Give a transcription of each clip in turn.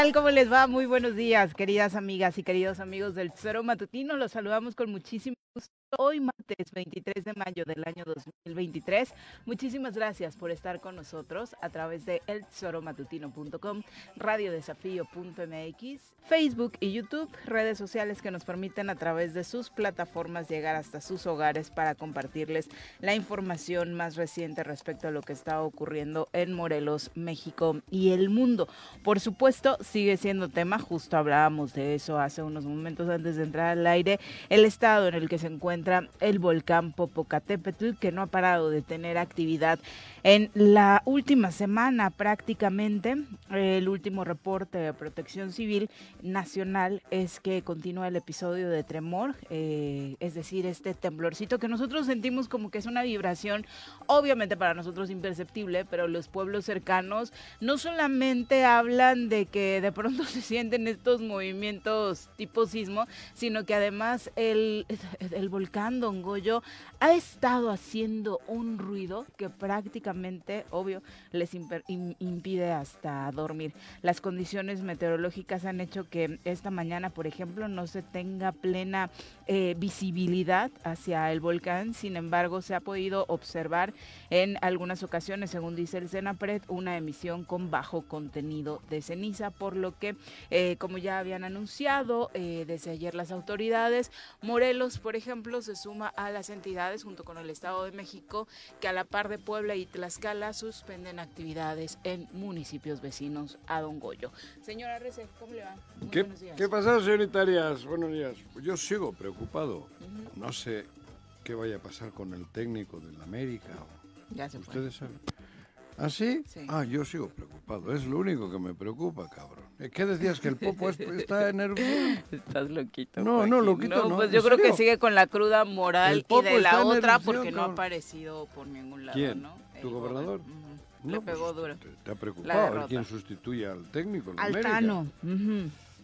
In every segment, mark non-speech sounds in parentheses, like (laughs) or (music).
Tal? ¿Cómo les va? Muy buenos días, queridas amigas y queridos amigos del Cero Matutino. Los saludamos con muchísimo gusto hoy martes 23 de mayo del año 2023. Muchísimas gracias por estar con nosotros a través de elzoromatutino.com, radiodesafío.mx, Facebook y YouTube, redes sociales que nos permiten a través de sus plataformas llegar hasta sus hogares para compartirles la información más reciente respecto a lo que está ocurriendo en Morelos, México y el mundo. Por supuesto, sigue siendo tema, justo hablábamos de eso hace unos momentos antes de entrar al aire, el estado en el que se encuentra el volcán Popocatépetl, que no ha parado de tener actividad en la última semana prácticamente. El último reporte de Protección Civil Nacional es que continúa el episodio de tremor, eh, es decir, este temblorcito que nosotros sentimos como que es una vibración, obviamente para nosotros imperceptible, pero los pueblos cercanos no solamente hablan de que de pronto (laughs) se sienten estos movimientos tipo sismo, sino que además el, (laughs) el volcán Don Goyo ha estado haciendo un ruido que prácticamente, obvio, les impide hasta dormir. Las condiciones meteorológicas han hecho que esta mañana, por ejemplo, no se tenga plena eh, visibilidad hacia el volcán. Sin embargo, se ha podido observar en algunas ocasiones, según dice el Senapred, una emisión con bajo contenido de ceniza, lo que, eh, como ya habían anunciado eh, desde ayer las autoridades, Morelos, por ejemplo, se suma a las entidades junto con el Estado de México que a la par de Puebla y Tlaxcala suspenden actividades en municipios vecinos a Don Goyo. Señora Rece, ¿cómo le va? ¿Qué, ¿Qué pasa, señorita Arias? Buenos días. Yo sigo preocupado. No sé qué vaya a pasar con el técnico del América. Ya se Ustedes saben. ¿Ah, sí? Ah, yo sigo preocupado. Es lo único que me preocupa, cabrón. ¿Qué decías? ¿Que el Popo está nervioso? (laughs) Estás loquito. No, no, loquito no. Pues yo creo que sigue con la cruda moral y de la otra porque no ha aparecido por ningún lado, ¿Quién? ¿no? ¿Tu gobernador? Le pegó pues, duro. ¿Te, ha preocupado quién sustituye al técnico? Altano.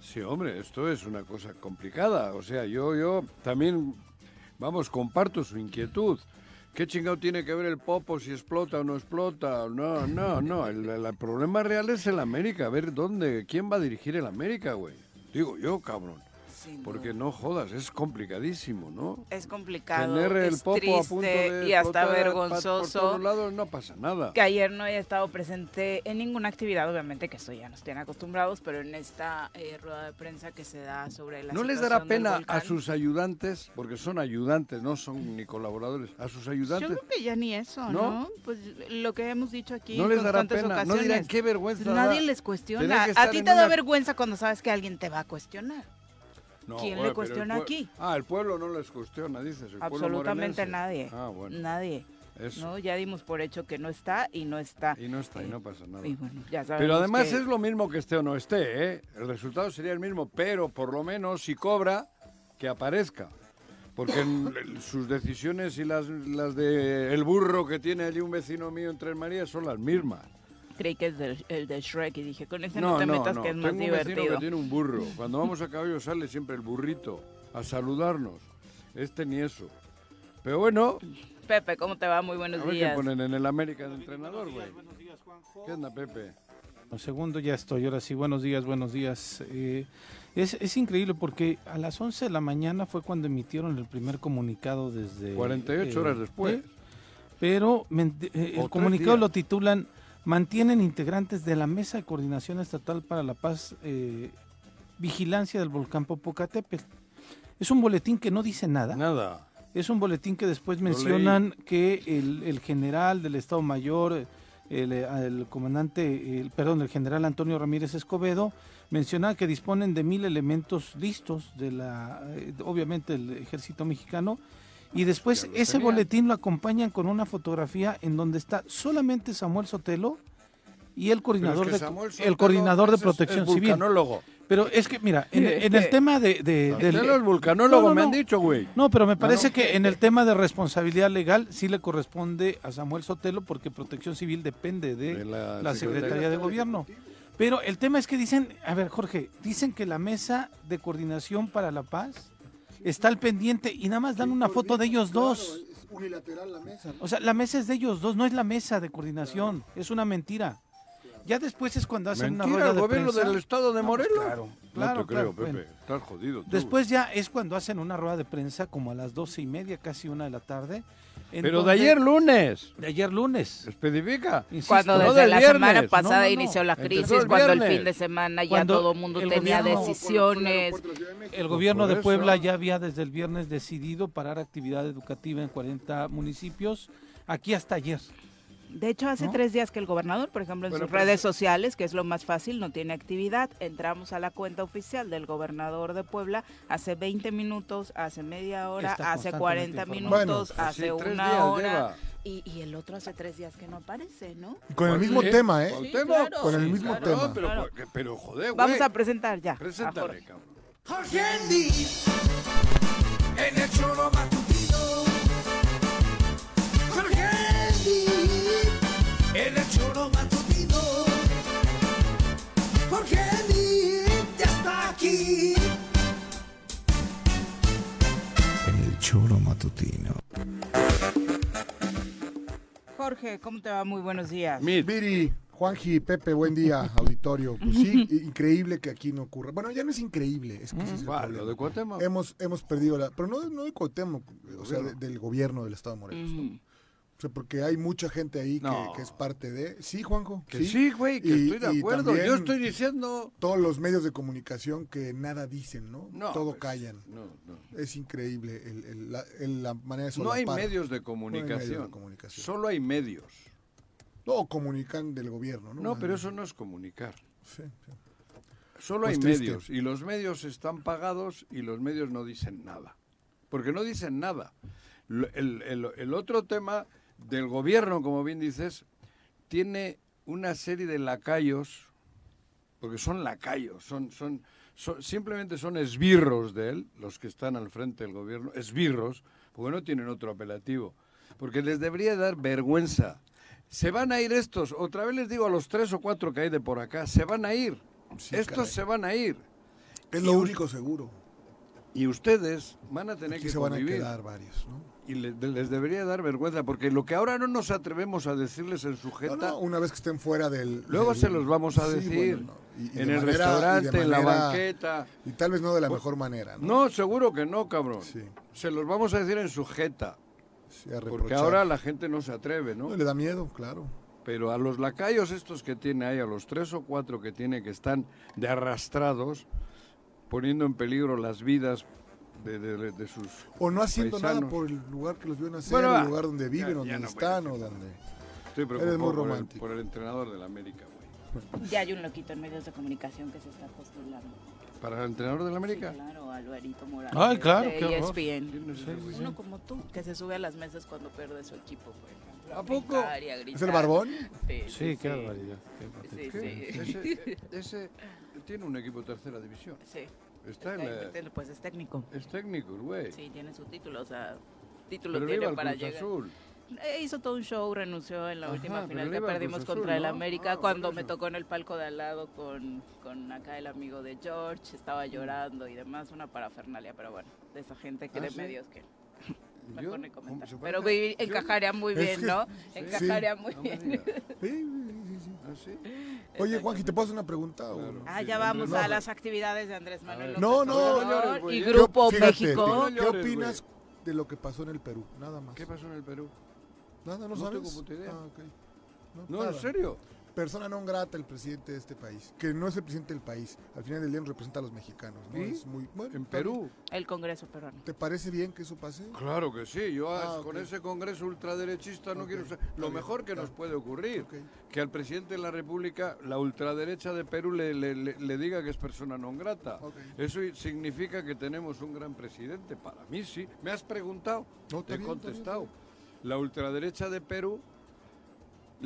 Sí, hombre, esto es una cosa complicada. O sea, yo, yo también, vamos, comparto su inquietud. ¿Qué chingado tiene que ver el Popo si explota o no explota? No, no, no. El, el, problema real es el América. A ver dónde, quién va a dirigir el América, güey. Digo yo, cabrón. Porque no jodas, es complicadísimo, ¿no? Es complicado. Tener el es popo triste a punto de y hasta vergonzoso. Por todos lados no pasa nada. Que ayer no haya estado presente en ninguna actividad, obviamente que eso ya nos tiene acostumbrados, pero en esta eh, rueda de prensa que se da sobre la ¿No les dará pena a sus ayudantes, porque son ayudantes, no son ni colaboradores, a sus ayudantes? Yo creo que ya ni eso, ¿no? Pues lo que hemos dicho aquí no les dará pena, ocasiones. no dirán qué vergüenza. Nadie da les cuestiona. A ti te da una- vergüenza cuando sabes que alguien te va a cuestionar. No, ¿Quién le cuestiona aquí? Ah, el pueblo no les cuestiona, dices. El Absolutamente nadie. Ah, bueno. Nadie. Eso. ¿no? Ya dimos por hecho que no está y no está. Y no está, y Eh, no pasa nada. Y bueno, ya sabemos Pero además que- es lo mismo que esté o no esté, ¿eh? El resultado sería el mismo, pero por lo menos si cobra, que aparezca. Porque en- (laughs) sus decisiones y las, las de el burro que tiene allí un vecino mío en Tres Marías son las mismas. Creí que es del- el de Shrek y dije, con ese no, te metas que es más Tengo un vecino divertido. que tiene un burro. (laughs) Cuando vamos a caballo sale siempre el burrito a saludarnos. Este ni eso. Pero bueno, Pepe, ¿cómo te va? Muy a buenos ver qué días. ponen en el América de entrenador, güey. ¿Qué onda, Pepe? Un segundo, ya estoy. Ahora sí, buenos días, buenos días. Eh, es, es increíble porque a las 11 de la mañana fue cuando emitieron el primer comunicado desde... 48 eh, horas después. eh, pero eh, el comunicado días. lo titulan Mantienen integrantes de la Mesa de Coordinación Estatal para la Paz eh, Vigilancia del Volcán Popocatépetl. Es un boletín que no dice nada. Nada. Es un boletín que después mencionan que el, el general del Estado Mayor, el, el comandante, el, perdón, el general Antonio Ramírez Escobedo, menciona que disponen de mil elementos listos de la, eh, obviamente, el ejército mexicano. Y después ese boletín lo acompañan con una fotografía en donde está solamente Samuel Sotelo y el coordinador, es que de, el coordinador de protección civil. vulcanólogo. Pero es que, mira, en, el tema de, de- del- Sotelo es vulcanólogo, No, no, me han no. dicho, güey. no, pero me parece no. que en el tema de responsabilidad legal sí le corresponde a Samuel Sotelo porque Protección Civil depende de, De la la, Secretaría. Secretaría de Gobierno. Pero el tema es que dicen, a ver Jorge, dicen que la mesa de coordinación para la paz está al pendiente y nada más dan una foto de ellos dos. Es unilateral la mesa. O sea, la mesa es de ellos dos, no es la mesa de coordinación, es una mentira. Ya después es cuando hacen una rueda el de gobierno prensa. del estado de No, pues Morelos. claro, claro, no te creo, Pepe. bueno. Estás jodido tú. Después ya es cuando hacen una rueda de prensa como a las doce y media, casi una de la tarde. Pero de ayer lunes. De ayer lunes. Especifica. Insisto, Cuando no desde del la viernes. semana pasada no, no. inició la crisis, el cuando el fin de semana ya Cuando todo el mundo el tenía gobierno- decisiones. El gobierno de. Puebla ya había desde el viernes decidido parar actividad educativa en 40 municipios, aquí hasta ayer. De hecho, hace ¿No? tres días que el gobernador, por ejemplo, en Bueno, sus pues- redes sociales, que es lo más fácil, no tiene actividad, entramos a la cuenta oficial del gobernador de Puebla hace 20 minutos, hace media hora, hace constantemente 40 informado. minutos, Bueno, hace sí, una hora. lleva. Y, y el otro hace tres días que no aparece, ¿no? Y con el Pues mismo sí, tema, ¿eh? con Sí, tema. claro. Con el mismo claro. tema. Pero, Claro. pero, pero, joder, güey. Vamos a presentar ya. a Preséntale, Jorge. cabrón. Jorge Andy, en el choro matutino. Jorge, ¿cómo te va? Muy buenos días. Mit. Viri, Juanji, Pepe, buen día, (laughs) auditorio. Pues sí, increíble que aquí no ocurra. Bueno, ya no es increíble, es que es el ¿Cuál? problema. ¿Lo de Cuauhtémoc? Hemos, hemos perdido la... Pero no, no de Cuauhtémoc, o sea, de- del gobierno del Estado de Morelos. ¿no? O sea, porque hay mucha gente ahí que, No. que es parte de... Sí, Juanjo. Que sí, güey, que Y- estoy de acuerdo. Yo estoy diciendo... Todos los medios de comunicación que nada dicen, ¿no? No, Todo pues, callan. No, no. Es increíble el- el- la, el- la manera de No hay solapar. medios de medios comunicación. de comunicación. Solo hay medios. No, comunican del gobierno, ¿no? No, pero eso no es comunicar. Sí, sí. Solo Pues hay triste. medios. Y los medios están pagados y los medios no dicen nada. Porque no dicen nada. El otro tema del gobierno, como bien dices, tiene una serie de lacayos, porque son lacayos, son, son, son- simplemente son esbirros de él, los que están al frente del gobierno, esbirros, porque no tienen otro apelativo. Porque les debería dar vergüenza. Se van a ir estos, otra vez les digo a los tres o cuatro que hay de por acá, se van a ir. Sí, estos caray. se van a ir. Es lo único seguro. Y ustedes van a tener Aquí que se van a quedar varios, ¿no? Y le- les debería dar vergüenza, porque lo que ahora no nos atrevemos a decirles en sujeta, no, una vez que estén fuera del... luego del- se los vamos a Sí, decir. bueno, no. Y- y en de el manera- restaurante, en la banqueta. Y tal vez no de la mejor manera, ¿no? No, seguro que no, cabrón. Sí. Se los vamos a decir en sujeta, Sí, a porque ahora la gente no se atreve, ¿no? No, le da miedo, claro. Pero a los lacayos estos que tiene ahí, a los tres o cuatro que tiene que están de arrastrados, poniendo en peligro las vidas de, de- de sus... O no haciendo nada Paisanos. por el lugar que los vio nacer, Bueno, el lugar donde viven, Ya- donde ya no están, o nada. donde... Estoy Eres muy preocupado por el, romántico. por el entrenador del América, güey. (laughs) Ya hay un loquito en medios de comunicación que se está postulando. ¿Para el entrenador del América? Sí, claro, Alvarito Morales. Ay, claro, de. ESPN. ¿Quién es ese güey? Uno como tú, que se sube a las mesas cuando pierde su equipo, por ejemplo. ¿A poco? a ¿Es el barbón? Sí, Sí, qué barbaridad. qué. Sí, sí. (laughs) Ese, ese tiene un equipo de tercera división. Sí. Está en la- Pues es técnico. es técnico, el güey. Sí, tiene su título, o sea, título pero le tiene para llegar. Azul. Eh, hizo todo un show, renunció en la Ajá, última final le que perdimos Azul, contra el ¿no? América Ah, cuando me tocó en el palco de al lado con, con acá el amigo de George, estaba llorando y demás, una parafernalia, pero bueno, de esa gente que ¿Ah, de sí? medios que... Mejor ni comentar. Pero encajaría muy bien, que- ¿no? sí. Encajaría muy bien. (laughs) Oye, Juanji, ¿te puedo hacer una pregunta? Ah, Sí, ya vamos no. a las actividades de Andrés Manuel. López No, no, Obrador no llores, güey. y ¿Qué- Grupo fíjate, México. No ¿Qué opinas de lo que pasó en el Perú? Nada más. ¿Qué pasó en el Perú? Nada, ¿no, No sabes? tengo puta idea. Ah. No, en serio. Persona non grata el presidente de este país. Que no es el presidente del país. Al final del día nos representa a los mexicanos. ¿no? ¿Sí? Es muy, bueno, En. Perú. El Congreso peruano. ¿Te parece bien que eso pase? Claro que sí. Yo Ah, con ese congreso ultraderechista no quiero ser. Lo mejor que nos puede ocurrir. Que al presidente de la República, la ultraderecha de Perú, le, le- le- le diga que es persona non grata. Eso i- significa que tenemos un gran presidente. Para mí sí. ¿Me has preguntado? No, Te he bien, está bien, contestado. La ultraderecha de Perú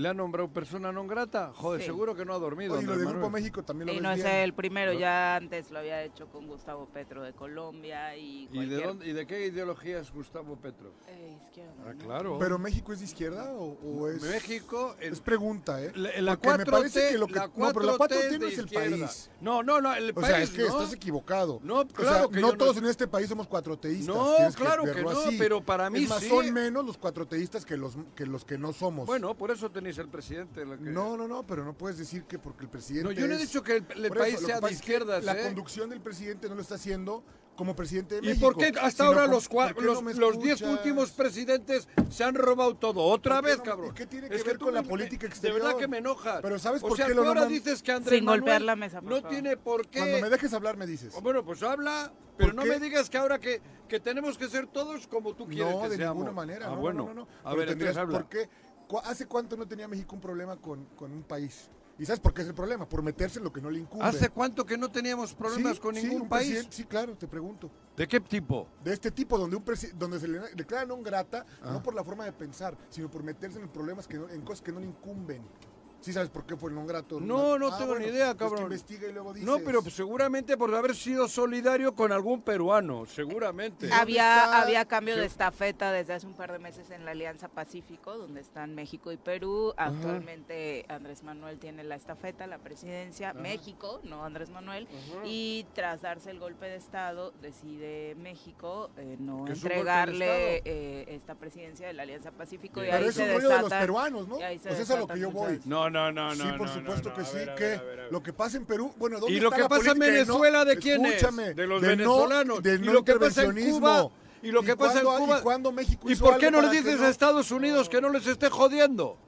le ha nombrado persona non grata. Joder, Sí. seguro que no ha dormido. Oye, lo de Grupo. México también lo Y no es el primero, ya antes lo había hecho con Gustavo Petro de Colombia y ¿Y de, dónde, ¿Y de qué ideología es Gustavo Petro? Eh, izquierda, Ah, claro. ¿Pero México es de izquierda o, o es...? México el- Es pregunta, ¿eh? La, la Porque me 4T, parece que lo que... la no, pero la 4T, es no de es el izquierda. país. No, no, no, el O país sea, es que no. estás equivocado. No, O claro sea, que no todos en este país somos cuatroteístas. No, tienes claro que no, así. pero para mí es más, sí. son menos los cuatroteístas que los que los que no somos. Bueno, por eso el presidente. la que- No, no, no, pero no puedes decir que porque el presidente No, yo no he dicho que el, país sea de pasa es que izquierdas, La ¿eh? conducción del presidente no lo está haciendo como presidente de ¿Y México. por qué hasta ahora como- los, cua- ¿por qué los, no los diez últimos presidentes se han robado todo? Otra ¿Por qué vez, no- cabrón. y qué tiene que Es ver con la me- política De exterior? verdad que me enojas. Pero ¿sabes o por sea, qué lo tú ahora nombran? dices que Andrés Sin golpear la mesa, por no favor. tiene por qué... Cuando me dejes hablar me dices. Bueno, pues habla, pero ¿Por no qué? me digas que ahora que, que tenemos que ser todos como tú quieres No, que de seamos. ninguna manera. Ah, no, no, bueno. no, no, no. A Pero ver, tendrías-. ¿por qué? ¿Cu- ¿Hace cuánto no tenía México un problema con, con un país? ¿Y sabes por qué es el problema? Por meterse en lo que no le incumbe. ¿Hace cuánto que no teníamos problemas Sí, con sí, ningún país? Sí, claro, te pregunto. ¿De qué tipo? De este tipo, donde un donde se le declara non grata, Ah. no por la forma de pensar, sino por meterse en problemas que no- en cosas que no le incumben. ¿Sí sabes por qué fue el non grato? No, no Ah, tengo bueno, ni idea, pues que cabrón. investiga y luego dices. No, pero pues, seguramente por haber sido solidario con algún peruano, seguramente. ¿Y dónde Había, había cambio de estafeta desde hace un par de meses en la Alianza Pacífico, donde están México y Perú. Actualmente Andrés Manuel tiene la estafeta, la presidencia, México, no Andrés Manuel. Y tras darse el golpe de Estado, decide México eh, no ¿Qué es un golpe de entregarle eh, esta presidencia de la Alianza Pacífico. Y Pero ahí Pero es se un rollo de los peruanos, ¿no? Pues eso es a lo que yo voy. muchas- No, no, no, no. sí, por no, supuesto no, que sí, ver, a que ver, a ver, a ver. lo que pasa en Perú, bueno, ¿dónde ¿Y lo está que la pasa en de Venezuela de quién es? Escúchame, De los no- venezolanos. del ¿Y no lo que pasa en. Cuba? ¿Y lo que pasa en Cuba? ¿Y cuándo México ¿Y hizo por qué no le dices no- a Estados Unidos que no les esté jodiendo?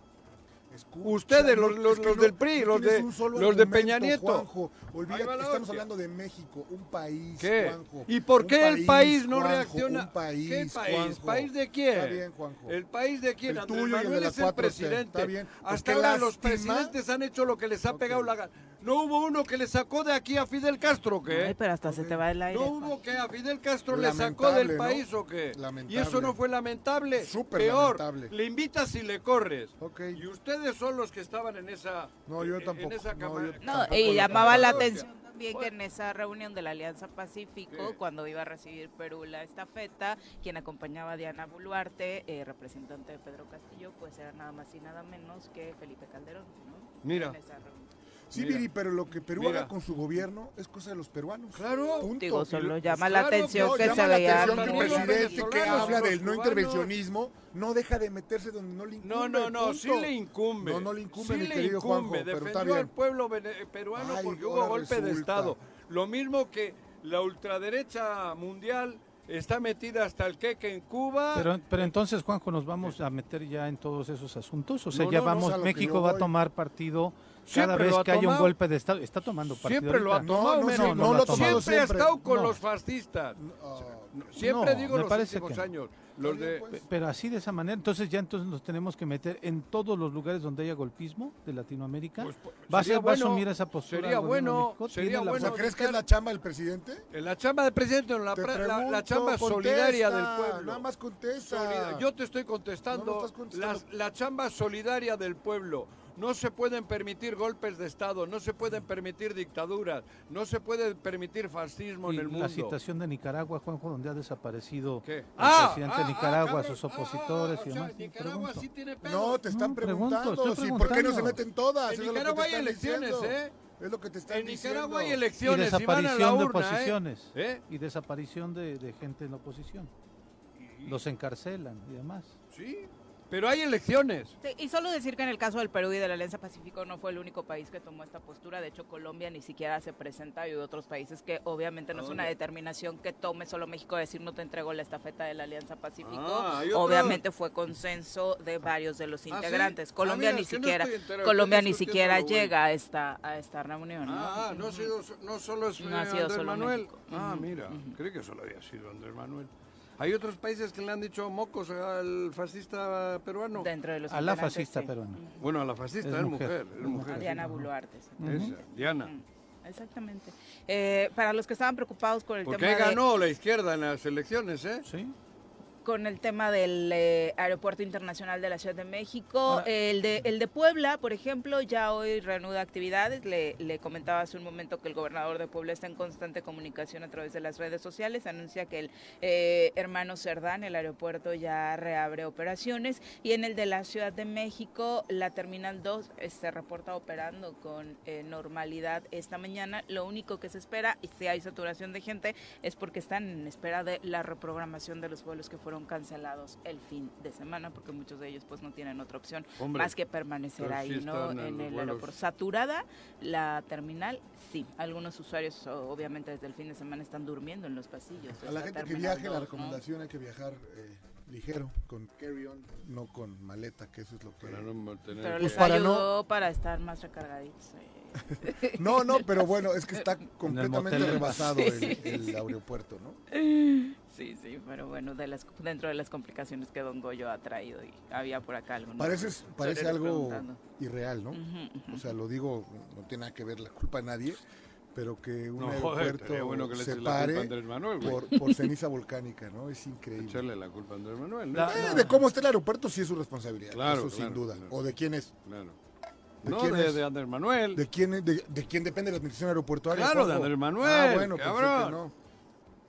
Escucha, Ustedes, los- los- es que los no- del PRI, no los de- los de Peña Nieto. Juanjo. Olvídate, estamos hablando de México, un país, ¿Qué? Juanjo. ¿Y por qué el país no Juanjo, reacciona? Un país, ¿Qué país? Juanjo. ¿País de quién? Está bien, Juanjo. ¿El país de quién? El Andrés tuyo y el de Manuel la es el 4T, presidente. está bien. Hasta ahora los presidentes han hecho lo que les ha Ok. pegado la gana. ¿No hubo uno que le sacó de aquí a Fidel Castro o qué? Ay, pero hasta se te va el aire. ¿No hubo que a Fidel Castro le sacó del ¿no? país o qué? Lamentable. Y eso no fue lamentable. Súper Peor, lamentable. le invitas y le corres. Ok. Y ustedes son los que estaban en esa No, yo tampoco. En esa No, yo Tampoco y llamaba la atención también que en esa reunión de la Alianza Pacífico, Sí. cuando iba a recibir Perú la estafeta, quien acompañaba a Diana Boluarte, eh, representante de Pedro Castillo, pues era nada más y nada menos que Felipe Calderón. ¿no? Mira. En esa reunión. Sí, Mira. Viri, pero lo que Perú Mira. haga con su gobierno es cosa de los peruanos. Claro. Punto. Digo, solo llama la claro, atención No, que llama se la veía atención que los presidente que habla del no cubanos. intervencionismo no deja de meterse donde no le incumbe. No, no, no, punto. sí le incumbe. No, no le incumbe, sí mi le querido incumbe. Juanjo, pero está Defendió bien. al pueblo vene- peruano Ay, porque hubo golpe de. Estado. Lo mismo que la ultraderecha mundial está metida hasta el queque en Cuba. Pero, pero entonces, Juanjo, nos vamos a meter ya en todos esos asuntos. O sea, No, ya no, vamos, México va a tomar partido cada Siempre vez que haya un golpe de Estado. Está tomando partido. Siempre lo ha. No, tomado no, no, no lo ha tomado siempre ha estado con No. los fascistas. Siempre No, digo los últimos años. Los de pues. Pe- Pero así de esa manera, entonces ya entonces nos tenemos que meter en todos los lugares donde haya golpismo de Latinoamérica. pues, pues, ¿Va a, sería ser- va a bueno, asumir esa postura? Sería bueno, sería ¿Tiene la- O bueno. sea, ¿crees que es la chamba del presidente? En la chamba del presidente, en la, la- chamba contesta, solidaria del pueblo. Nada más contesta. Solida- Yo te estoy contestando, no estás contestando. las- la chamba solidaria del pueblo. No se pueden permitir golpes de Estado, no se pueden permitir dictaduras, no se puede permitir fascismo y en el mundo. la situación de Nicaragua, Juanjo, donde ha desaparecido ¿Qué? el presidente de Nicaragua, cabrón, sus opositores ah, y o sea, demás. Nicaragua Pregunto. sí tiene pedo. No, te están No, pregunto, preguntando. estoy sí, ¿Por qué no se meten todas? En Eso Nicaragua hay elecciones, diciendo. ¿eh? Es lo que te están En Nicaragua hay diciendo. Y elecciones y van a la desaparición de urna, ¿eh? oposiciones. ¿Eh? Y desaparición de, de gente en la oposición. los encarcelan y demás. Sí, pero hay elecciones. Sí, y solo decir que en el caso del Perú y de la Alianza Pacífico no fue el único país que tomó esta postura. De hecho, Colombia ni siquiera se presenta y otros países que obviamente no es una determinación que tome solo México decir no te entrego la estafeta de la Alianza Pacífico. Ah, obviamente fue consenso de varios de los ¿sí? integrantes. Ah, Colombia mira, ni no siquiera Colombia ni siquiera bueno. llega a esta a esta reunión. ¿no? Ah, no ha sido, no solo es No ha sido Andrés solo Manuel. México. Ah, mira, creí que solo había sido Andrés Manuel. Hay otros países que le han dicho mocos al fascista peruano. Dentro de los A la fascista sí. peruana. Bueno, a la fascista Es es, mujer, mujer, es es mujer. A Diana Boluarte. sí. Esa, Diana. Mm, Exactamente. Eh, para los que estaban preocupados con el Porque tema de- ganó la izquierda en las elecciones, ¿eh? Sí. Con el tema del eh, Aeropuerto Internacional de la Ciudad de México. Ahora- el, de, el de Puebla, por ejemplo, ya hoy reanuda actividades. Le, le comentaba hace un momento que el gobernador de Puebla está en constante comunicación a través de las redes sociales. Anuncia que el eh, hermano Cerdán, el aeropuerto, ya reabre operaciones. Y en el de la Ciudad de México, la Terminal 2 eh, se reporta operando con eh, normalidad esta mañana. Lo único que se espera, y si hay saturación de gente, es porque están en espera de la reprogramación de los vuelos que fueron cancelados el fin de semana, porque muchos de ellos pues no tienen otra opción Hombre, más que permanecer pero ahí, sí ¿no? en el vuelos. aeropuerto. Saturada la terminal, sí. Algunos usuarios, obviamente, desde el fin de semana están durmiendo en los pasillos. A la gente que viaje, la 2, ¿no? recomendación hay que viajar eh, ligero, con carry-on, no con maleta, que eso es lo que... Para no tener Pero que- les para no- ayudó para estar más recargaditos. eh. (laughs) No, no, pero bueno, es que está completamente motel. rebasado Sí. el, el aeropuerto, ¿no? Sí, sí, pero bueno, de las, dentro de las complicaciones que Don Goyo ha traído y había por acá algo. Parece, parece algo irreal, ¿no? Ujú, ujú. O sea, lo digo, no tiene nada que ver la culpa a nadie, pero que un No, joder, (laughs) aeropuerto estaría bueno que le se eches la culpa a pare Andrés Manuel, por, por ceniza volcánica, ¿no? Es increíble. Echarle la culpa a Andrés Manuel. ¿no? La- Eh, de cómo está el aeropuerto sí es su responsabilidad, Claro, eso sin claro, duda. claro. O de quién es, Claro. ¿De No, quién de, es? de Andrés Manuel. de quién, de, de quién depende la administración aeroportuaria. Claro, de? Andrés Manuel, Ah, bueno, que cabrón. no.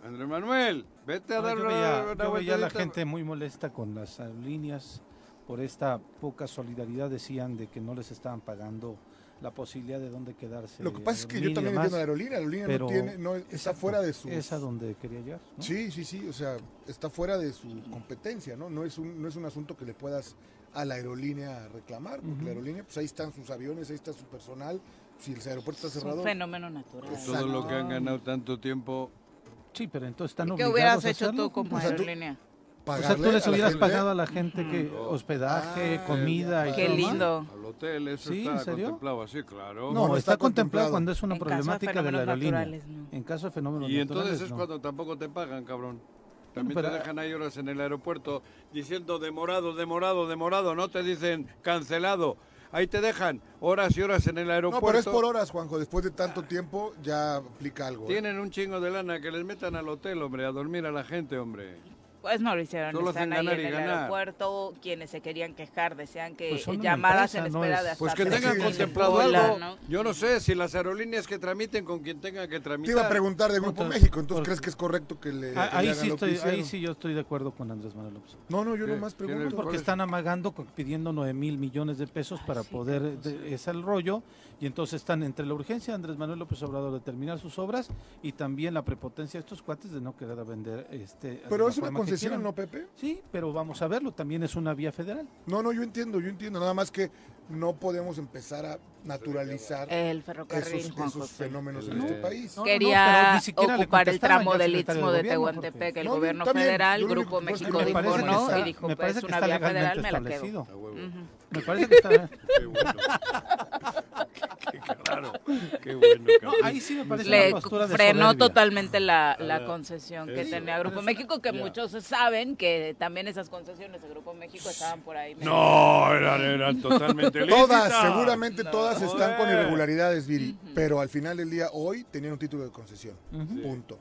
Andrés Manuel, vete a No, dar yo veía, una yo veía a la gente muy molesta con las aerolíneas por esta poca solidaridad. Decían de que no les estaban pagando la posibilidad de dónde quedarse. Lo que pasa es que yo también entiendo la aerolínea. La aerolínea pero no tiene, no, está exacto, fuera de su. Es a donde quería llegar. ¿no? Sí, sí, sí, o sea, está fuera de su competencia, ¿no? No es un, no es un asunto que le puedas a la aerolínea reclamar, porque Ujú. la aerolínea, pues ahí están sus aviones, ahí está su personal. Si el aeropuerto está Es un cerrado, fenómeno natural. Todo lo que han ¿no? ganado tanto tiempo. Sí, pero entonces están ¿Qué obligados hubieras a hecho tú como O sea, tú- aerolínea? O sea, tú les a hubieras pagado a la gente que Ujú. hospedaje, Ah, comida y Qué todo lindo. Al hotel, eso Sí, ¿en está serio? contemplado así, claro. No, No, no está, está contemplado contemplado. cuando es una En caso de problemática de la aerolínea. no. En caso de fenómenos Y entonces naturales, es no. cuando tampoco te pagan, cabrón. También pero- te dejan ahí horas en el aeropuerto diciendo demorado, demorado, demorado. No te dicen cancelado. Ahí te dejan horas y horas en el No, aeropuerto. pero es por horas, Juanjo. Después de tanto tiempo ya aplica algo. ¿eh? Tienen un chingo de lana que les metan al hotel, hombre, a dormir a la gente, hombre. Pues no lo hicieron, Solo están ahí ganar en y el ganar. aeropuerto, quienes se querían quejar decían que Pues llamadas empresa, en no espera es- de hasta Pues que tengan contemplado algo. ¿no? Yo no sé si las aerolíneas que tramiten con quien tenga que Te tramitar. iba a preguntar de Grupo Entonces, México, entonces ¿crees que es correcto que le, Ah, que ahí, hagan sí estoy, ahí sí yo estoy de acuerdo con Andrés Manuel López. No, no, yo ¿Qué? nomás ¿Quién pregunto. Porque están amagando, con- pidiendo 9 mil millones de pesos para sí, poder, de- es el rollo, y entonces están entre la urgencia de Andrés Manuel López Obrador de terminar sus obras y también la prepotencia de estos cuates de no querer vender este. Pero es una quieran. ¿no, Pepe? Sí, pero vamos a verlo, también es una vía federal. No, no, yo entiendo, yo entiendo. Nada más que no podemos empezar a naturalizar El ferrocarril, esos, Juan esos José. fenómenos en No. este país. No, Quería ocupar el tramo del Istmo de Tehuantepec. El No, gobierno federal, Grupo México dijo me parece que no está- y dijo pues una está vía federal, me la quedo. Me parece que está. Qué bueno. qué. Qué bueno. Ahí sí me parece Le una postura de frenó totalmente la, la Ah, concesión que tenía Grupo México, que muchos saben que también esas concesiones de Grupo México estaban por ahí. No, eran, eran totalmente lícitas. Todas, seguramente todas están con irregularidades, Viri. Pero al final del día, hoy tenían un título de concesión. Punto.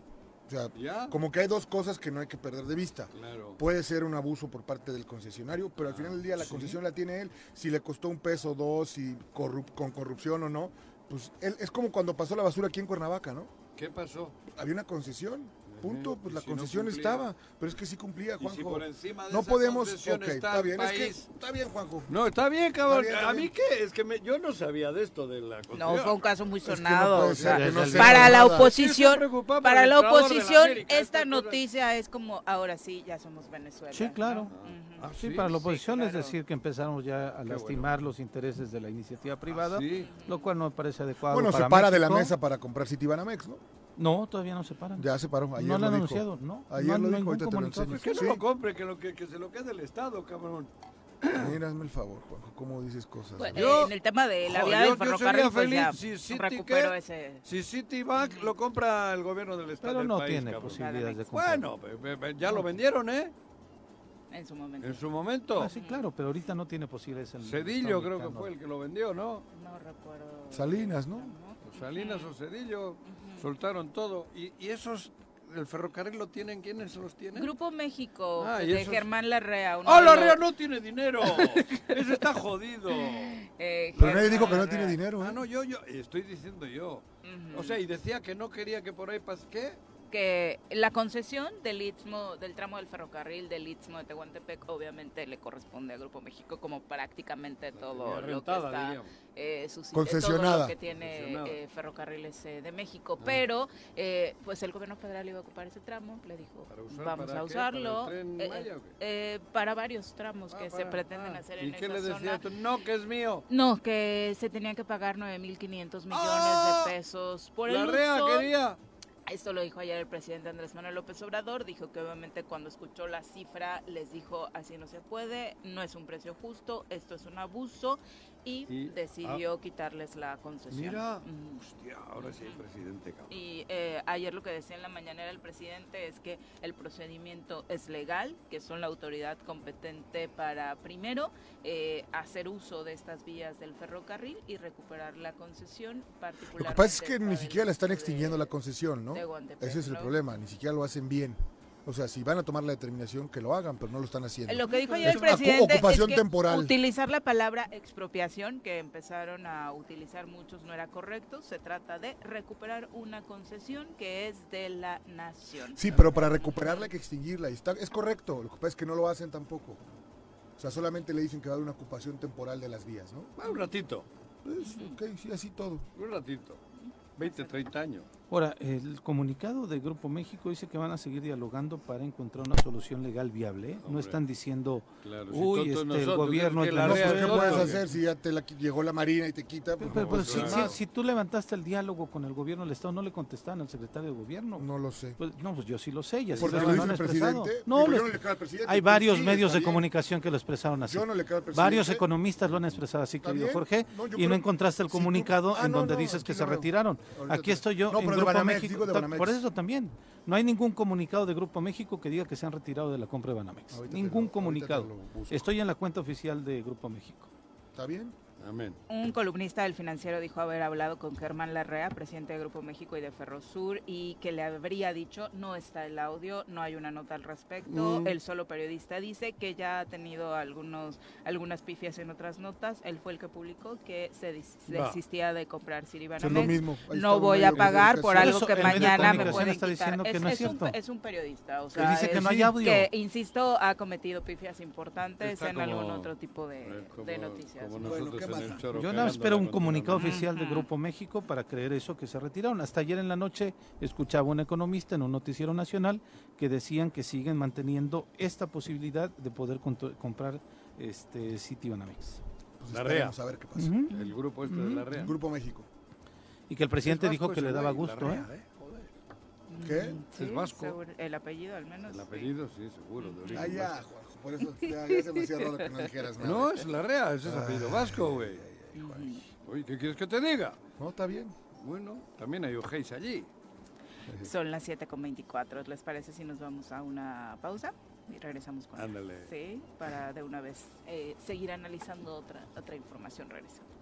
O sea, ¿Ya? como que hay dos cosas que no hay que perder de vista. Claro. Puede ser un abuso por parte del concesionario, pero al final del día la concesión la tiene él. Si le costó un peso o dos, si corrup- con corrupción o no, pues él, es como cuando pasó la basura aquí en Cuernavaca, ¿no? ¿Qué pasó? Había una concesión punto, pues la si no concesión cumplía. estaba, pero es que sí cumplía, Y si Juanjo. por encima de no esa podemos, concesión ok, está bien, es que país. está bien, Juanjo. No, está bien, cabrón. Está bien, está ¿A mí qué? Es que me- yo no sabía de esto de la No, concesión. fue un caso muy Es que no sonado. puede o sea, no para la. Sí, oposición, para la oposición, América, esta noticia es como, ahora sí, ya somos Venezuela. Sí, claro. ¿no? Ah, Sí, sí, para la sí, oposición es claro. decir que empezamos ya a lastimar los intereses de la iniciativa privada, Ah, sí. lo cual no me parece adecuado. Bueno, se para para de la México. mesa para comprar Citibanamex, ¿no? No, todavía no se paran. Ya se paró, ayer no lo han anunciado, no. Ayer no, lo dijo, ahorita te lo comunicado. enseño. Que no lo compre, que, lo, que, que se lo quede el Estado, cabrón. Mira, hazme el favor, Juanjo, ¿cómo dices cosas? Pues, Yo- en el tema de la vía del ferrocarril, pues ya si City, recupero ¿qué? ese... Si Citibank lo compra el gobierno del Estado Pero no país, tiene cabrón. posibilidades de comprar. Bueno, ya lo vendieron, ¿eh? En su momento. En su momento. Ah, sí, claro, pero ahorita no tiene posibilidades. Cedillo creo que fue el que lo vendió, ¿no? No recuerdo. Salinas, ¿no? Salinas o Cedillo soltaron todo. Y, y esos, el ferrocarril lo tienen, ¿quiénes los tienen? Grupo México, Ah, de esos- Germán Larrea. ¡Ah, de la los- REA no tiene dinero! (laughs) Ese está jodido. eh, Pero nadie dijo que no Larrea. tiene dinero, Ah, ¿eh? no, yo, yo, estoy diciendo yo. O sea, y decía que no quería que por ahí pase. ¿Qué? Que la concesión del istmo, del tramo del ferrocarril del istmo de Tehuantepec, obviamente le corresponde a Grupo México como prácticamente todo tenía lo que está eh, sus- eh, Concesionada. todo lo que tiene eh, ferrocarriles eh, de México, pero eh, pues el gobierno federal iba a ocupar ese tramo, le dijo ¿Para usar vamos para a usarlo ¿Para el tren eh, Maya eh, para varios tramos Ah, que se pretenden ah, hacer ¿Y en qué esa le decía? zona. No, que es mío. No, que se tenían que pagar 9.500 millones ¡Ah! de pesos por La el REA uso. quería. Esto lo dijo ayer el presidente Andrés Manuel López Obrador, dijo que obviamente cuando escuchó la cifra les dijo así no se puede, no es un precio justo, esto es un abuso y, Y- decidió quitarles la concesión. Mira. Hostia, ahora sí el presidente, cabrón. Y eh, ayer lo que decía en la mañanera el presidente es que el procedimiento es legal, que son la autoridad competente para primero eh, hacer uso de estas vías del ferrocarril y recuperar la concesión Lo particularmente. que pasa es que ni siquiera la están extinguiendo de- la concesión, ¿no? Ese es el ¿no? problema, ni siquiera lo hacen bien. O sea, si van a tomar la determinación, que lo hagan, pero no lo están haciendo. Lo que dijo ayer el una presidente ocupación es que temporal. utilizar la palabra expropiación, que empezaron a utilizar muchos, no era correcto. Se trata de recuperar una concesión que es de la nación. Sí, pero para recuperarla hay que extinguirla. Y está, es correcto, lo que pasa es que no lo hacen tampoco. O sea, solamente le dicen que va a haber una ocupación temporal de las vías, ¿no? Ah, un ratito, Pues, ok, sí, así todo. un ratito. 20, 30 años. Ahora, el comunicado de Grupo México dice que van a seguir dialogando para encontrar una solución legal viable. ¿eh? No están diciendo, Claro, si uy, tontos este, el nosotros, gobierno... que es la No, ¿qué puedes hacer si ya te la, llegó la Marina y te quita? Pero, Pues, pero, no, pero pues, si, si- si tú levantaste el diálogo con el gobierno del Estado, ¿no le contestaban al secretario de gobierno? No lo sé. Pues, no, pues yo sí lo sé. Y así Porque lo lo han dice el expresado. presidente. No, lo le al presidente. hay Pues, varios sí, medios de bien. comunicación que lo expresaron así. Yo no le creo al presidente. Varios economistas lo han expresado así, querido. Jorge, No, y no encontraste el si comunicado Ah, en donde dices que lo se retiraron. Aquí estoy yo Grupo México. de Por- Banamex. Por eso también. No hay ningún comunicado de Grupo México que diga que se han retirado de la compra de Banamex. Ahorita Ningún lo- comunicado. Estoy en la cuenta oficial de Grupo México. ¿Está bien? Amén. Un columnista del financiero dijo haber hablado con Germán Larrea, presidente de Grupo México y de Ferrosur, y que le habría dicho, no está el audio, no hay una nota al respecto. Mm. El solo periodista dice que ya ha tenido algunos, algunas pifias en otras notas. Él fue el que publicó que se desistía de comprar Siribanamex. Es lo mismo. Ahí No voy a pagar por algo Eso, que mañana me pueden está quitar. diciendo que no es un, cierto. es un periodista, o Que sea, dice que no hay audio. que, insisto, ha cometido pifias importantes Está en como- algún otro tipo de, Eh, como- de noticias. como Yo nada espero un comunicado oficial de. Grupo México para creer eso que se retiraron. Hasta ayer en la noche escuchaba un economista en un noticiero nacional que decían que siguen manteniendo esta posibilidad de poder comprar este Citibanamex. Pues La REA. a ver qué pasa. El grupo este de la REA. Grupo México. Y que el presidente Es dijo que le daba gusto. ¿eh? REA, ¿eh? ¿Qué? Sí, Es vasco. seguro, el apellido al menos. El apellido, sí, seguro. De origen Ah, ya, vasco. Por eso ya, ya se me hacía raro que no dijeras nada. No, es la REA, ese es apellido vasco, güey. Oye, ¿qué quieres que te diga? No, está bien. Bueno, también hay ojeis allí. Son las 7.24. ¿Les parece si nos vamos a una pausa? Y regresamos con Ándale. Sí, para de una vez eh, seguir analizando otra, otra información. Regresamos.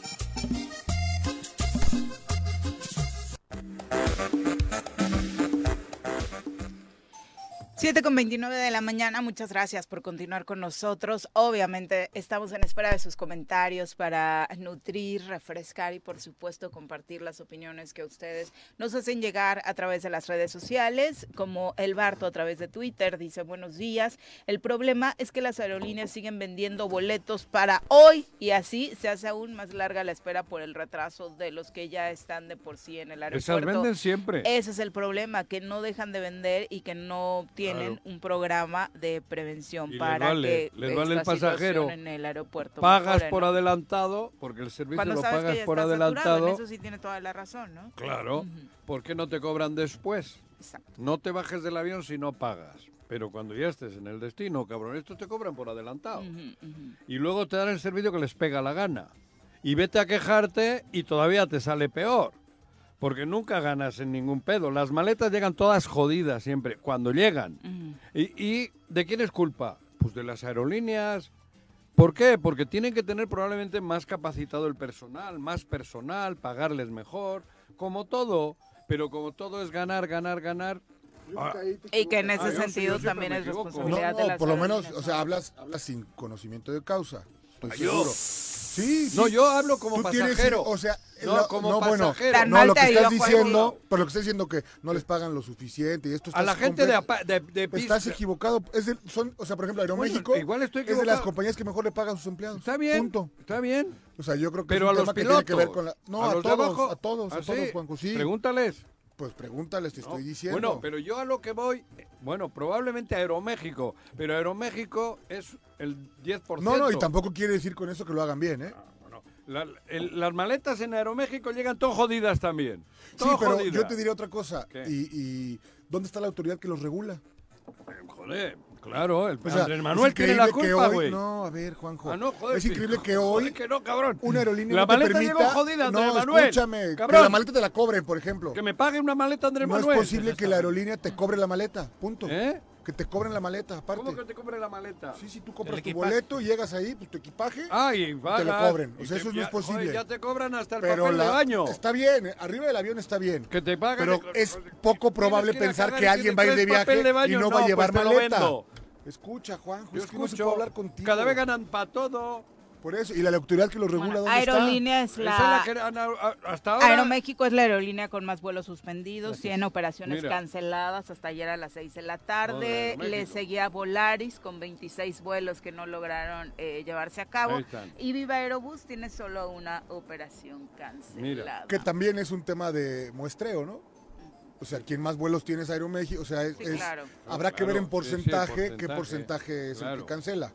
7 con 29 de la mañana, muchas gracias por continuar con nosotros. Obviamente estamos en espera de sus comentarios para nutrir, refrescar y por supuesto compartir las opiniones que ustedes nos hacen llegar a través de las redes sociales, como el Barto a través de Twitter, dice buenos días. El problema es que las aerolíneas siguen vendiendo boletos para hoy y así se hace aún más larga la espera por el retraso de los que ya están de por sí en el aeropuerto. Esas venden siempre. Ese es el problema, que no dejan de vender y que no tienen Claro. un programa de prevención Y para vale- que les vale el pasajero. en el aeropuerto Pagas por ¿no? adelantado, porque el servicio Cuando lo sabes pagas que ya por está adelantado. en eso sí tiene toda la razón, ¿no? Claro. ¿Por qué no te cobran después? No te bajes del avión si no pagas. Pero cuando ya estés en el destino, cabrón, estos te cobran por adelantado. Y luego te dan el servicio que les pega la gana. Y vete a quejarte y todavía te sale peor. Porque nunca ganas en ningún pedo. Las maletas llegan todas jodidas siempre, cuando llegan. ¿Y, y de quién es culpa? Pues de las aerolíneas. ¿Por qué? Porque tienen que tener probablemente más capacitado el personal, más personal, pagarles mejor, como todo. Pero como todo es ganar, ganar, ganar. ah, Y que en ese Ah, sí, sentido también es responsabilidad No, de las por lo menos, o sea, hablas, hablas sin conocimiento de causa. Estoy Ay, seguro. Sí, sí. No, yo hablo como Tú tienes- pasajero. o sea, No, la- como no, bueno, pasajero. No, lo que estás diciendo, pero lo que estás diciendo que no les pagan lo suficiente y esto A la gente de, de, de Estás equivocado. Es de- son, o sea, por ejemplo, Aeroméxico Bueno, igual estoy es de las compañías que mejor le pagan a sus empleados. Está bien, Punto. está bien. O sea, yo creo que Pero es a los tema que pilotos. tiene que ver con la... No, a, los de todos, abajo. a todos, ¿Ah, a todos, sí? Juanjo, sí. Pregúntales. Pues pregúntales, te No, estoy diciendo. Bueno, pero yo a lo que voy, eh, bueno, probablemente Aeroméxico, pero Aeroméxico es el 10%. no, no, y tampoco quiere decir con eso que lo hagan bien, ¿eh? La- el- las maletas en Aeroméxico llegan todo jodidas también. Sí, pero jodidas. yo te diría otra cosa. Y, y ¿dónde está la autoridad que los regula? Joder, claro, el O sea, Andrés Manuel tiene la culpa, güey. No, a ver, Juanjo. Ah, no, joder, es increíble que Joder, hoy que no, cabrón. una aerolínea La no te maleta permita... llegó jodida, Andrés no, Manuel. escúchame, Cabrón. que la maleta te la cobren, por ejemplo. Que me pague una maleta Andrés no Manuel. es posible que la aerolínea te cobre la maleta, punto. ¿Eh? Que te cobren la maleta, aparte. ¿Cómo que te cobre la maleta? Sí, sí, tú compras tu boleto y llegas ahí, pues tu equipaje, Ay, y te lo cobren. O sea, eso no es posible. joder, ya te cobran hasta el pero papel la- de baño. Está bien, eh, arriba del avión está bien. Que te paguen. Pero es poco probable que pensar que alguien va a ir de viaje de y no va a llevar pues maleta. Escucha, Juanjo, Yo es que no se escucho, puede hablar contigo. Cada vez ganan para todo. Por eso, y la autoridad que los regula, Bueno, ¿dónde está? Aerolínea es Esa la... es la que han- a- hasta ahora. Aeroméxico es la aerolínea con más vuelos suspendidos, tiene operaciones Mira. canceladas hasta ayer a las 6 de la tarde. Le seguía Volaris con 26 vuelos que no lograron eh, llevarse a cabo. Y Viva Aerobús tiene solo una operación cancelada. Que también es un tema de muestreo, ¿no? O sea, quien más vuelos tiene es Aeroméxico. O sea, es, Sí, es- claro. habrá que ver en sí, sí, porcentaje, qué porcentaje. es el que cancela.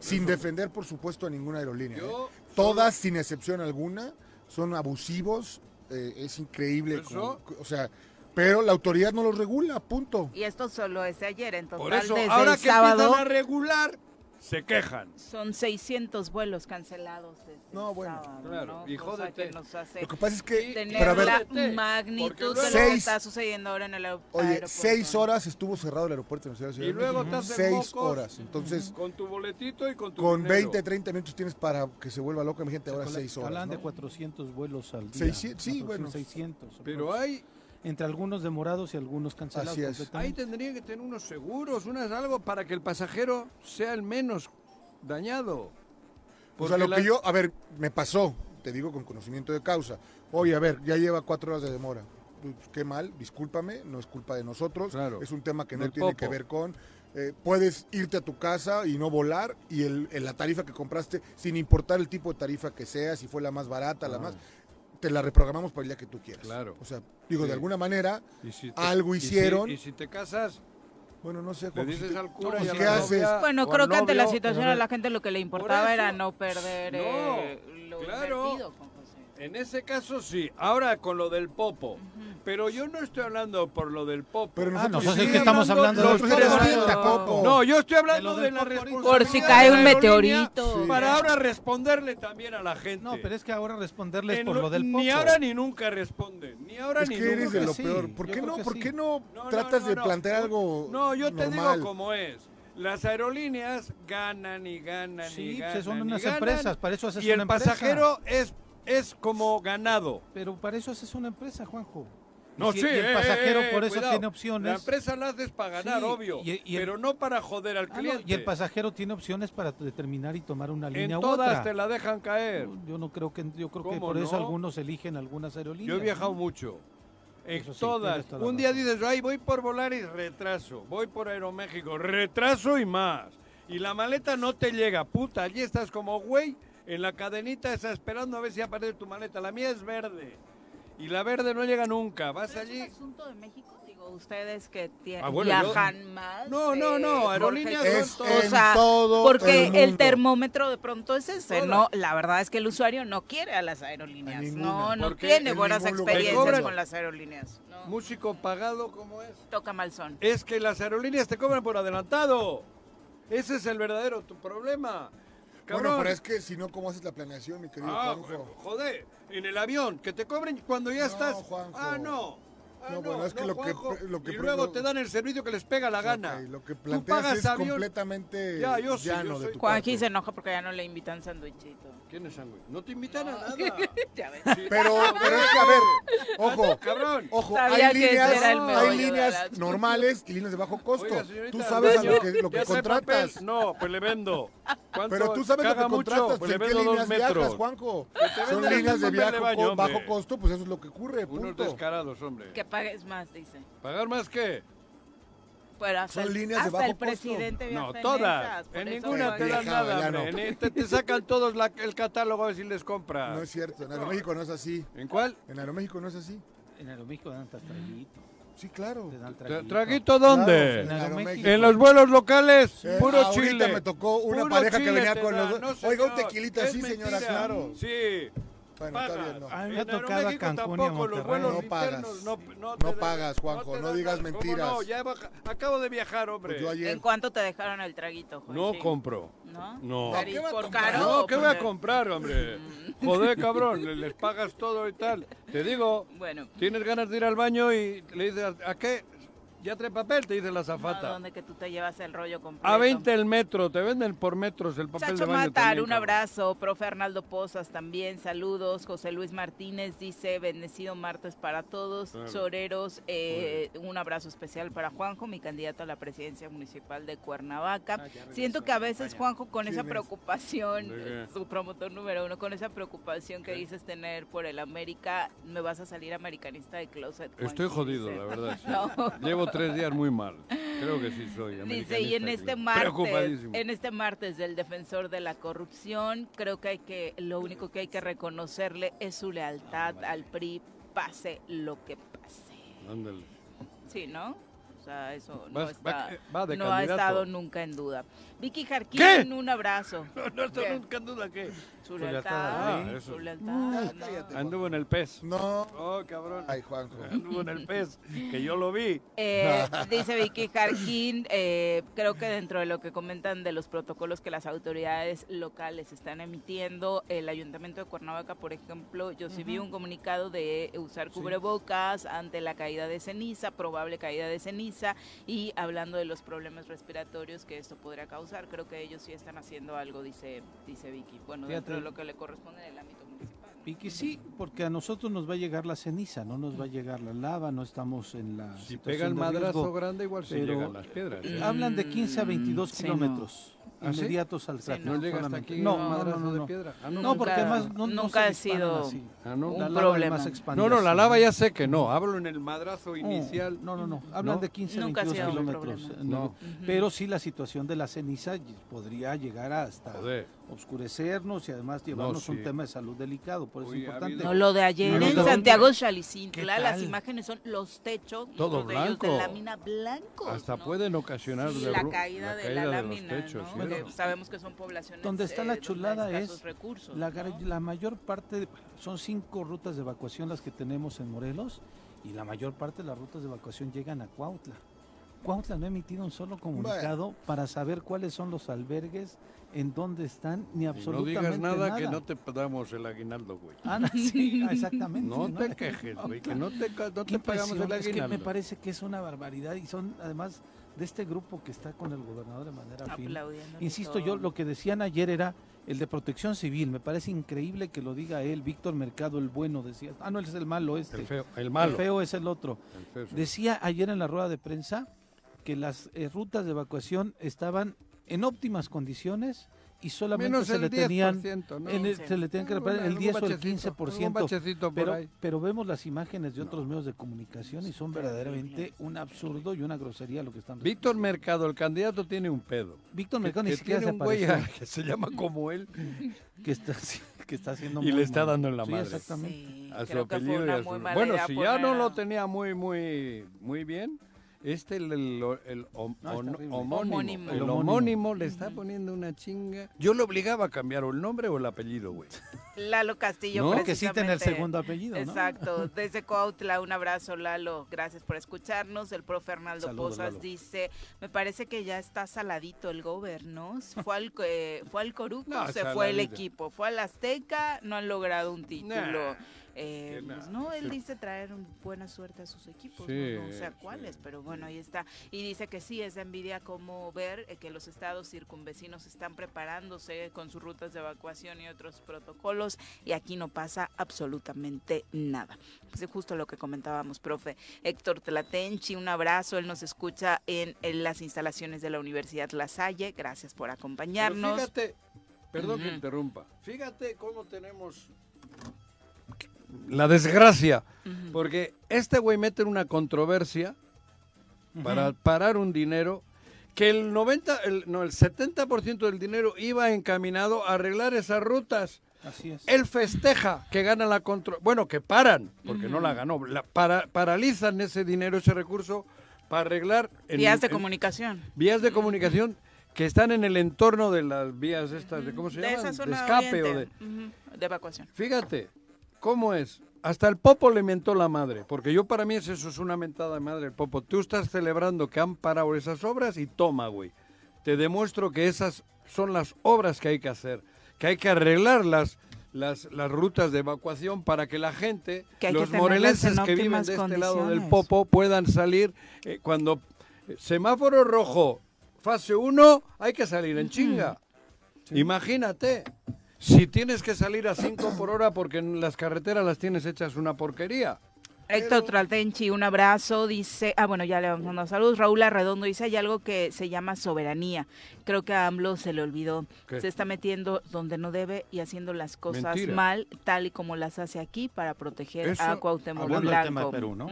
sin eso. defender, por supuesto, a ninguna aerolínea. Yo ¿eh? Todas, sin excepción alguna, son abusivos. eh, es increíble. Por eso- como- o sea, pero la autoridad no los regula, punto. Y esto solo es de ayer, en total Por eso, desde ahora el que sábado empiezan a regular, se quejan. son 600 vuelos cancelados desde No, bueno, sábado, claro, ¿no? y Cosa jódete. que nos hace Lo que pasa es que... tener pero a ver, la magnitud de lo que Seis- está sucediendo ahora en el aer- Oye, aeropuerto. seis horas estuvo cerrado el aeropuerto de la Ciudad de Y luego México. te hacen Seis mocos. horas. Entonces, Con tu boletito y con tu con dinero. 20, 30 minutos tienes para que se vuelva loca. Imagínate ahora Hablan- seis horas. Hablan de ¿no? 400 vuelos al día. 600, sí, bueno. 600. Pero hay, Entre algunos demorados y algunos cancelados. Así es. ahí completamente. tendría que tener unos seguros, unas algo para que el pasajero sea el menos dañado. O sea, lo la- que yo, a ver, me pasó, te digo con conocimiento de causa. Oye, a ver, ya lleva cuatro horas de demora. Pues, qué mal, discúlpame, no es culpa de nosotros. Claro. Es un tema que no Del tiene popo. que ver con. eh, puedes irte a tu casa y no volar y el, el- la tarifa que compraste, sin importar el tipo de tarifa que sea, si fue la más barata, la Ah. más, te la reprogramamos para el día que tú quieras. Claro. O sea, digo, Sí. de alguna manera, y si te- algo y si- hicieron. Y si, te casas, bueno, no sé, le Juan, si dices te- al cura no, y a la ¿qué haces? novia Bueno, creo que ante la situación a la gente lo que le importaba era no perder No, eh, lo claro. invertido, Juan José. En ese caso sí. Ahora con lo del popo. Pero yo no estoy hablando por lo del popo. Pero Ah, nosotros, nosotros sí, que estamos hablando de nosotros los eres popos. de Popo. No, yo estoy hablando De la responsabilidad. Por si cae un meteorito. Para ahora responderle también a la gente. No, pero es que ahora responderles En por lo del Ni popo. ahora ni nunca responden. Ni ahora Es ni que eres nunca. de lo sí, peor. ¿Por qué no? ¿Por sí. qué no, tratas no, de no. plantear algo No, yo te digo cómo es. Las aerolíneas ganan y ganan Sí, y pues ganan. son y unas empresas, para eso haces Y el una empresa. pasajero es, es como ganado. Pero para eso haces una empresa, Juanjo. Y No, si- sí, y el eh, pasajero eh, por eso cuidado. tiene opciones. La empresa la haces para ganar, Sí, obvio. y- y el- pero no para joder al Ah, no, cliente. y el pasajero tiene opciones para determinar y tomar una línea en u todas otra. te la dejan caer. Yo no creo que yo creo que ¿Cómo por eso no? algunos eligen algunas aerolíneas. Yo he viajado mucho. En Eso sí, todas. Un día dices, ay, voy por Volaris, retraso. Voy por Aeroméxico, retraso y más. Y la maleta no te llega, puta. Allí estás como güey en la cadenita, esperando a ver si aparece tu maleta. La mía es verde. Y la verde no llega nunca. Vas ¿Pero allí. ¿Es un asunto de México? Digo, ustedes que Ah, bueno, yo- viajan más. No, no, no, aerolíneas Es O sea, todo porque el termómetro de pronto es ese. ¿no? La verdad es que el usuario no quiere a las aerolíneas. No, no Porque tiene en buenas experiencias con las aerolíneas. No, Músico pagado, ¿cómo es? toca mal son. Es que las aerolíneas te cobran por adelantado. Ese es el verdadero tu problema. Cabrón. Bueno, pero es que si no, ¿cómo haces la planeación, mi querido Ah, Juanjo? joder, en el avión, que te cobren cuando ya No, estás. Juanjo. Ah, no. Ah, No, bueno, es que lo que- lo que y luego lo- te dan el servicio que les pega la gana. Lo que planteas es avión. completamente Ya, yo sé, llano yo de soy- tu Juanji se enoja porque ya no le invitan sándwichito. ¿Quién es sándwich? No te invitan a nada. (laughs) Ya ves. Sí. Pero, pero es que, a ver, ojo, Cabrón. ojo, Sabía hay líneas, hay de líneas normales y líneas de bajo costo. Oiga, señorita, tú sabes a lo que, lo que ¿ya hace contratas. papel? No, pues le vendo. ¿Cuánto? Pero tú sabes lo que mucho, contratas, pues le ¿en qué líneas viajas. Juanjo? Son líneas de viaje bajo hombre. costo, pues eso es lo que ocurre, Unos punto. descarados, hombre. Que pagues más, dice. ¿Pagar más qué? Pero hasta, Son el, líneas de hasta bajo el costo. presidente No, todas. En ninguna te dan nada, hombre. no. En- Te, te sacan todos la- el catálogo a ver si les compras. No es cierto, en Aeroméxico no es así. ¿En cuál? En Aeroméxico no es así. En Aeroméxico dan hasta traguito. Sí, claro. Traguito. ¿Traguito dónde? Claro, En los vuelos locales, Eh, puro ahorita chile. me tocó una Puro pareja que venía con los No, dos. Oiga, un tequilita, sí, señora, claro. Sí. Bueno, está Pagas. bien, no. A mí me ha tocado a Cancún y a los vuelos No pagas. no, no No pagas, Juanjo, no digas nada. ¿Cómo mentiras. no? Ya baja- acabo de viajar, hombre. Pues yo ayer. ¿En cuánto te dejaron el traguito, No Juanji? compro. ¿No? No. ¿qué va a ¿Por caro? No, ¿qué voy a comprar, hombre? Joder, (laughs) cabrón, le- les pagas todo y tal. Te digo, Bueno, tienes ganas de ir al baño y le dices, ¿a qué? ¿Ya trae papel? Te dice la ¿a azafata. dónde que tú te llevas el rollo completo? A 20 el metro, te venden por metros el papel Chacho de baño. Matar, también, un cabrón. abrazo. Profe Arnaldo Pozas también, saludos. José Luis Martínez dice, bendecido martes para todos. Claro. Soreros, eh, un abrazo especial para Juanjo, mi candidato a la presidencia municipal de Cuernavaca. Siento que a veces, Juanjo, con esa ¿Quién es? preocupación, ¿De eh, qué? su promotor número uno, con esa preocupación que dices tener por el América, me vas a salir americanista de closet. Estoy jodido, dice. la verdad. sí. (laughs) No. Llevo tres días muy mal. Creo que sí soy. Dice, y en este martes, en este martes del defensor de la corrupción, creo que hay que, lo único que hay que reconocerle es su lealtad al PRI, pase lo que pase. Ándale. Sí, ¿no? O sea, eso no, Vas- está, va- va no ha estado nunca en duda. Vicky Jarquín, ¿Qué? un abrazo. (laughs) No, no ¿Qué? nunca en duda que Su lealtad su lealtad. no. anduvo en el pez. No. Oh, cabrón. Ay, Juanjo. Anduvo en el pez, que yo lo vi. Eh, (laughs) dice Vicky Jarquín, eh, creo que dentro de lo que comentan de los protocolos que las autoridades locales están emitiendo, el Ayuntamiento de Cuernavaca, por ejemplo, yo sí vi un comunicado de usar cubrebocas ante la caída de ceniza, probable caída de ceniza, y hablando de los problemas respiratorios que esto podría causar. Creo que ellos sí están haciendo algo, dice, dice Vicky. Bueno, dentro de lo que le corresponde en el ámbito municipal. ¿no? Y que sí, porque a nosotros nos va a llegar la ceniza, no nos va a llegar la lava, no estamos en la Si pega el de madrazo riesgo. grande, igual se pero- llegan las piedras. ¿eh? Hablan de 15 a 22 Mm, sí, kilómetros ¿Ah, sí? inmediatos al Sí, cráter. No llega hasta solamente. aquí no, no, no, madrazo no, de no. piedra. Ah, no. No, porque Nunca- además no, no nunca ha sido así. Ah, no. un La problema. más No, no, la sí. lava ya sé que no. Hablo en el madrazo inicial. No, no, no. Hablan ¿No? de 15 a Nunca ha 22 sido un kilómetros. No. Pero sí la situación de la ceniza podría llegar hasta Joder. Oscurecernos y además llevarnos un sí. tema de salud delicado. Por eso es importante. habido- No, lo de ayer No, en no, Santiago Chalicintla, ¿Qué las imágenes son los techos, Todo de ellos blanco. de lámina blancos. Hasta ¿no? pueden ocasionar Sí, de la caída de la los lámina, techos, ¿no? ¿sí? Que sabemos que son poblaciones Donde está la eh, chulada hay escasos es recursos, La, la mayor parte, de- son cinco rutas de evacuación las que tenemos en Morelos y la mayor parte de las rutas de evacuación llegan a Cuautla. Cuautla no ha emitido un solo comunicado para saber cuáles son los albergues, en dónde están, ni Y no absolutamente digas nada, nada. que no te damos el aguinaldo, güey. Ah, no, sí, exactamente. No te quejes, güey, que no te, no pagamos el impresión, es que aguinaldo. me parece que es una barbaridad y son además de este grupo que está con el gobernador de manera firme. Insisto, yo lo que decían ayer era el de protección civil. Me parece increíble que lo diga él, Víctor Mercado, el bueno, decía. Ah, no, él es el malo este. El feo, el malo. El feo es el otro. El feo Decía ayer en la rueda de prensa que las eh, rutas de evacuación estaban en óptimas condiciones y solamente Menos se el le tenían 10%, ¿no? en el- Sí. se le tenían que reparar el Algún 10 o el bachecito, 15%. algún bachecito por pero, pero vemos las imágenes de otros medios de comunicación y son verdaderamente un absurdo y una grosería lo que están Víctor Mercado, el candidato, tiene un pedo. Víctor Que- Mercado ni que siquiera tiene se un güey (laughs) que se llama como él (laughs) que está, que está haciendo y muy le está dando en la Sí, madre. exactamente. Sí, a su que apellido y a su- Bueno, si ya no lo tenía muy, muy, muy bien, este, el, el, el hom- No, homónimo, Homónimo. el homónimo, le está poniendo una chinga. Yo le obligaba a cambiar o el nombre o el apellido, güey. (laughs) Lalo Castillo, No, Que citen el segundo apellido, ¿no? Exacto, (laughs) desde Coautla, un abrazo Lalo, gracias por escucharnos. El profe Arnaldo Saludos, Pozas Lalo. dice, me parece que ya está saladito el gobierno, (laughs) fue al, eh, fue al Coruco, No, se fue el equipo, fue al Azteca, no han logrado un título. Nah, Eh, pues no, él sí. dice traer un- buena suerte a sus equipos, Sí, no, no sé a sí. cuáles, pero bueno, ahí está. Y dice que sí, es de envidia como ver eh, que los estados circunvecinos están preparándose con sus rutas de evacuación y otros protocolos y aquí no pasa absolutamente nada. Pues es justo lo que comentábamos, profe. Héctor Tlatenchi, un abrazo, él nos escucha en, en las instalaciones de la Universidad La Salle, gracias por Pero acompañarnos. fíjate, perdón que interrumpa, fíjate cómo tenemos la desgracia, porque este güey mete en una controversia para parar un dinero que el 90, el, no, el 70% del dinero iba encaminado a arreglar esas rutas. Así es. Él festeja que gana la control, bueno, que paran, porque no la ganó, la para- paralizan ese dinero, ese recurso para arreglar en- Vías de en- comunicación. vías de comunicación que están en el entorno de las vías estas, de cómo se de llaman, esa zona escape o de... de evacuación. Fíjate, ¿cómo es? Hasta el Popo le mentó la madre, porque yo para mí es- eso es una mentada de madre el Popo. Tú estás celebrando que han parado esas obras y toma, güey. Te demuestro que esas son las obras que hay que hacer, que hay que arreglar las, las, las rutas de evacuación para que la gente, Que que los tenerlas morelenses en que viven de este lado del. Popo puedan salir eh, cuando eh, semáforo rojo, fase 1, hay que salir en chinga. Imagínate, si tienes que salir a 5 por hora porque en las carreteras las tienes hechas una porquería. Héctor Traltenchi, un abrazo, dice, ah bueno, ya le vamos mandando saludos. Raúl Arredondo dice, hay algo que se llama soberanía. Creo que a AMLO se le olvidó. ¿Qué? Se está metiendo donde no debe y haciendo las cosas Mentira. mal, tal y como las hace aquí para proteger Eso, a Cuauhtémoc hablando del Blanco. tema de Perú, ¿no?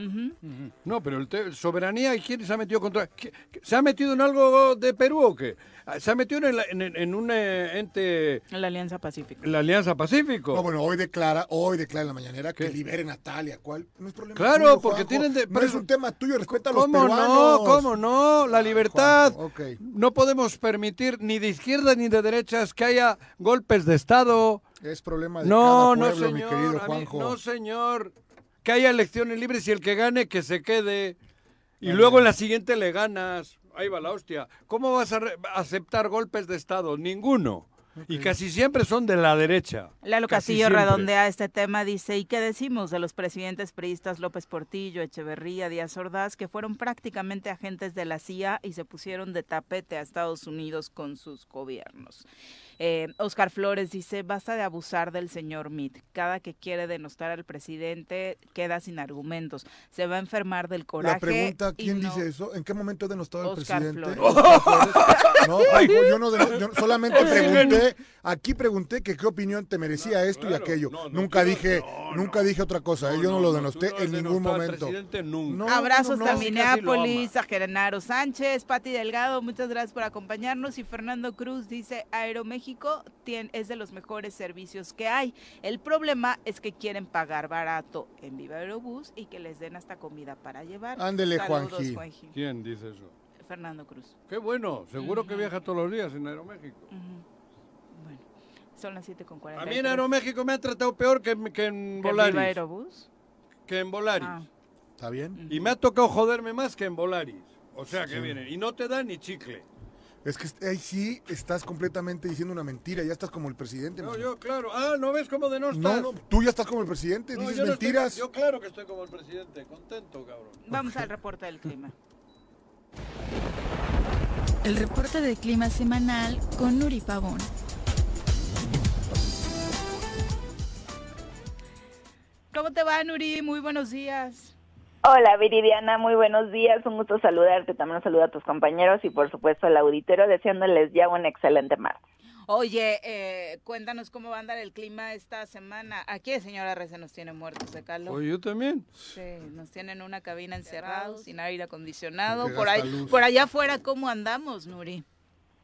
No, pero el te- soberanía, ¿y quién se ha metido contra? ¿Qué- qué- ¿Se ha metido en algo de Perú o qué? Ah, ¿Se ha metido en, la- en- en un eh, ente, En la Alianza Pacífica. la Alianza Pacífico? No, bueno, hoy declara, hoy declara en la mañanera que ¿Qué? liberen a Talia. ¿Cuál? No es problema Claro, tuyo, porque Juanjo. tienen de- No pero- es un tema tuyo, respeta a los ¿Cómo no? ¿Cómo no? La libertad. Juanjo, ok. No podemos permitir ni de izquierda ni de derechas que haya golpes de Estado. Es problema de No, cada no, pueblo, mi señor. querido mí- Juanjo. no, señor. Que haya elecciones libres y el que gane, que se quede. Y luego en la siguiente le ganas. Ahí va la hostia. ¿Cómo vas a aceptar golpes de Estado? Ninguno. Y casi siempre son de la derecha. Lalo Casi Castillo siempre. redondea este tema, dice, ¿y qué decimos de los presidentes priistas López Portillo, Echeverría, Díaz Ordaz, que fueron prácticamente agentes de la CIA y se pusieron de tapete a Estados Unidos con sus gobiernos? Eh, Oscar Flores dice, basta de abusar del señor Meade. Cada que quiere denostar al presidente queda sin argumentos. Se va a enfermar del coraje. La pregunta, ¿quién no- dice eso? ¿En qué momento he denostado al Oscar presidente? Flores. Oscar Flores. No, yo, no deno- yo solamente (laughs) pregunté, aquí pregunté que qué opinión te merecía esto y aquello. No, no, nunca dije, no, nunca dije otra cosa, ¿eh? yo no, lo denosté en ningún momento. presidente nunca. No, Abrazos no, no, a Minneapolis, a Genaro Sánchez, Pati Delgado, muchas gracias por acompañarnos. Y Fernando Cruz dice, Aeroméxico tien- es de los mejores servicios que hay. El problema es que quieren pagar barato en Viva Aerobús y que les den hasta comida para llevar. Ándele, Juanji. ¿Quién dice eso? Fernando Cruz. Qué bueno, seguro que viaja todos los días en Aeroméxico. Ujú. Son las 7 con 40. A mí en Aeroméxico me han tratado peor que, en- que en ¿Viva Volaris. Aerobús? Que en Volaris. Ah. ¿Está bien? Y me ha tocado joderme más que en Volaris. O sea que vienen. Y no te dan ni chicle. Es que ahí sí estás completamente diciendo una mentira, ya estás como el presidente. No, yo, claro. Ah, ¿no ves cómo de no estás? no, tú ya estás como el presidente, No, dices yo no estoy- mentiras. yo claro que estoy como el presidente. Contento, cabrón. Vamos al reporte del clima. El reporte de clima semanal con Nuri Pavón. ¿Cómo te va, Nuri? Muy buenos días. Hola Viridiana, muy buenos días, un gusto saludarte, también un saludo a tus compañeros y por supuesto al auditorio deseándoles ya un excelente martes. Oye, eh, cuéntanos cómo va a andar el clima esta semana. Aquí, señora Reza, nos tiene muertos de calor. Oye, yo también. Sí, nos tienen en una cabina encerrados, sin aire acondicionado. Por, ahí, por allá afuera, ¿cómo andamos, Nuri?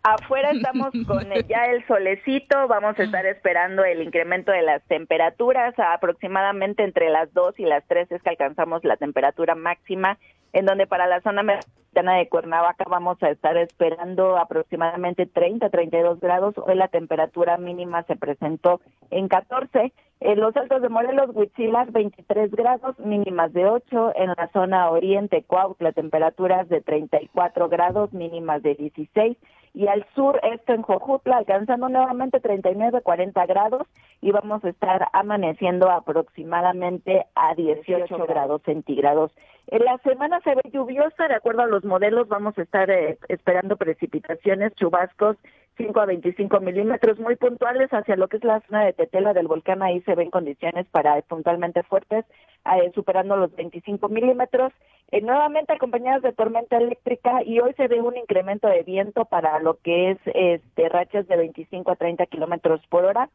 Afuera estamos (laughs) con ya el solecito, vamos a estar esperando el incremento de las temperaturas, a aproximadamente entre las 2 y las 3 es que alcanzamos la temperatura máxima, en donde para la zona metropolitana de Cuernavaca vamos a estar esperando aproximadamente 30, 32 grados, hoy la temperatura mínima se presentó en 14, en los altos de Morelos, Huitzilac 23 grados, mínimas de 8, en la zona oriente, Cuautla, temperaturas de 34 grados, mínimas de 16, y al sur, esto en Jojutla, alcanzando nuevamente 39, 40 grados, y vamos a estar amaneciendo aproximadamente a 18 grados centígrados. En la semana se ve lluviosa, de acuerdo a los modelos, vamos a estar eh, esperando precipitaciones, chubascos 5 a 25 milímetros muy puntuales hacia lo que es la zona de Tetela del volcán. Ahí se ven condiciones para puntualmente fuertes, eh, superando los 25 milímetros. Eh, nuevamente acompañadas de tormenta eléctrica y hoy se ve un incremento de viento para lo que es este, rachas de 25 a 30 kilómetros por hora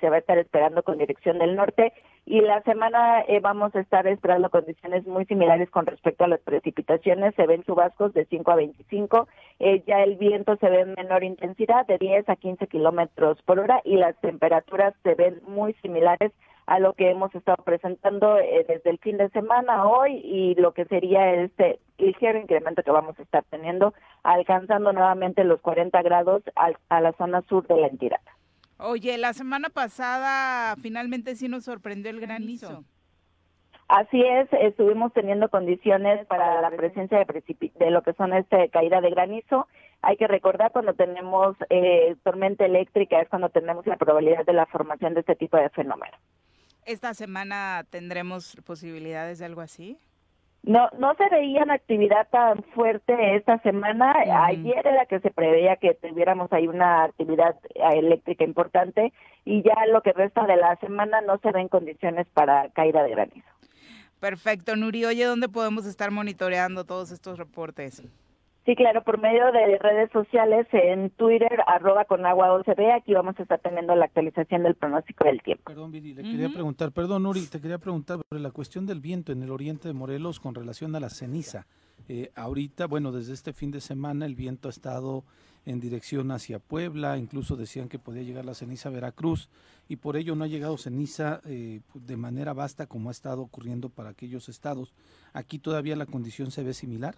se va a estar esperando con dirección del norte y la semana eh, vamos a estar esperando condiciones muy similares con respecto a las precipitaciones. Se ven chubascos de 5 a 25, eh, ya el viento se ve en menor intensidad de 10 a 15 kilómetros por hora y las temperaturas se ven muy similares a lo que hemos estado presentando eh, desde el fin de semana hoy y lo que sería este ligero incremento que vamos a estar teniendo, alcanzando nuevamente los 40 grados al- a la zona sur de la entidad. Oye, la semana pasada finalmente sí nos sorprendió el granizo. Así es, estuvimos teniendo condiciones para la presencia de, de lo que son este caída de granizo. Hay que recordar cuando tenemos eh, tormenta eléctrica es cuando tenemos la probabilidad de la formación de este tipo de fenómeno. ¿Esta semana tendremos posibilidades de algo así? No, no se veía una actividad tan fuerte esta semana. Ayer era que se preveía que tuviéramos ahí una actividad eh, eléctrica importante y ya lo que resta de la semana no se ven condiciones para caída de granizo. Perfecto, Nuri. Oye, ¿dónde podemos estar monitoreando todos estos reportes? Sí, claro, por medio de redes sociales en Twitter, arroba con agua OCB, aquí vamos a estar teniendo la actualización del pronóstico del tiempo. Perdón, Viri, le quería preguntar, perdón, Nuri, te quería preguntar sobre la cuestión del viento en el oriente de Morelos con relación a la ceniza. Eh, ahorita, bueno, desde este fin de semana el viento ha estado en dirección hacia Puebla, incluso decían que podía llegar la ceniza a Veracruz y por ello no ha llegado ceniza eh, de manera vasta como ha estado ocurriendo para aquellos estados. Aquí todavía la condición se ve similar.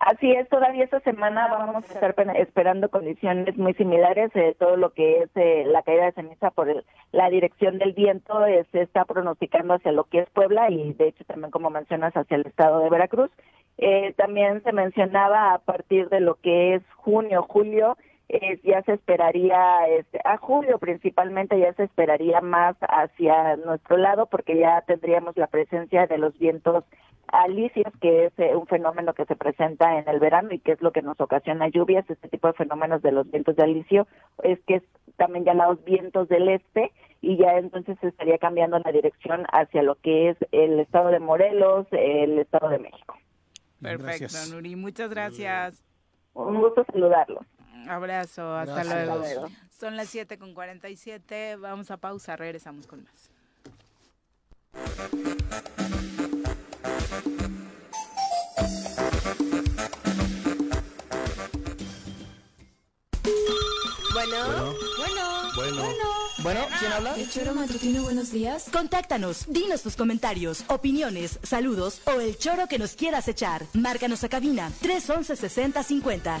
Así es, todavía esta semana vamos a estar esperando condiciones muy similares, eh, todo lo que es eh, la caída de ceniza por el- la dirección del viento eh, se está pronosticando hacia lo que es Puebla y de hecho también como mencionas hacia el estado de Veracruz. Eh, también se mencionaba a partir de lo que es junio, julio, eh, ya se esperaría, este, a julio principalmente ya se esperaría más hacia nuestro lado porque ya tendríamos la presencia de los vientos alisios, que es eh, un fenómeno que se presenta en el verano y que es lo que nos ocasiona lluvias. Este tipo de fenómenos de los vientos de alisio es que es también llamados vientos del este y ya entonces se estaría cambiando la dirección hacia lo que es el estado de Morelos, el estado de México. Perfecto, gracias. Nuri. Muchas gracias. Un gusto saludarlos. Abrazo, hasta Gracias. luego. Hasta luego. Son las 7 con 47. Vamos a pausa, regresamos con más. Bueno, bueno, Bueno. Bueno, ¿quién habla? El choro matutino, buenos días. Contáctanos, dinos tus comentarios, opiniones, saludos o el choro que nos quieras echar. Márcanos a cabina 311 6050.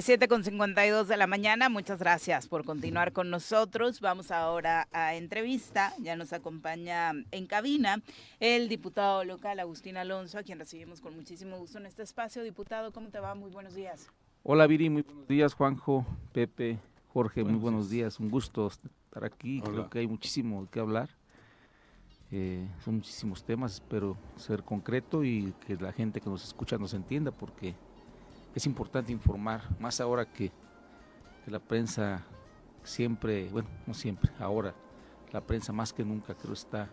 7 con 52 de la mañana. Muchas gracias por continuar con nosotros. Vamos ahora a entrevista. Ya nos acompaña en cabina el diputado local Agustín Alonso, a quien recibimos con muchísimo gusto en este espacio. Diputado, ¿cómo te va? Muy buenos días. Hola Viri, muy buenos días Juanjo, Pepe, Jorge, muy buenos días. Un gusto estar aquí. Creo que hay muchísimo que hablar. Eh, son muchísimos temas, espero ser concreto y que la gente que nos escucha nos entienda porque es importante informar, más ahora que, la prensa siempre, bueno, no siempre, ahora la prensa más que nunca creo está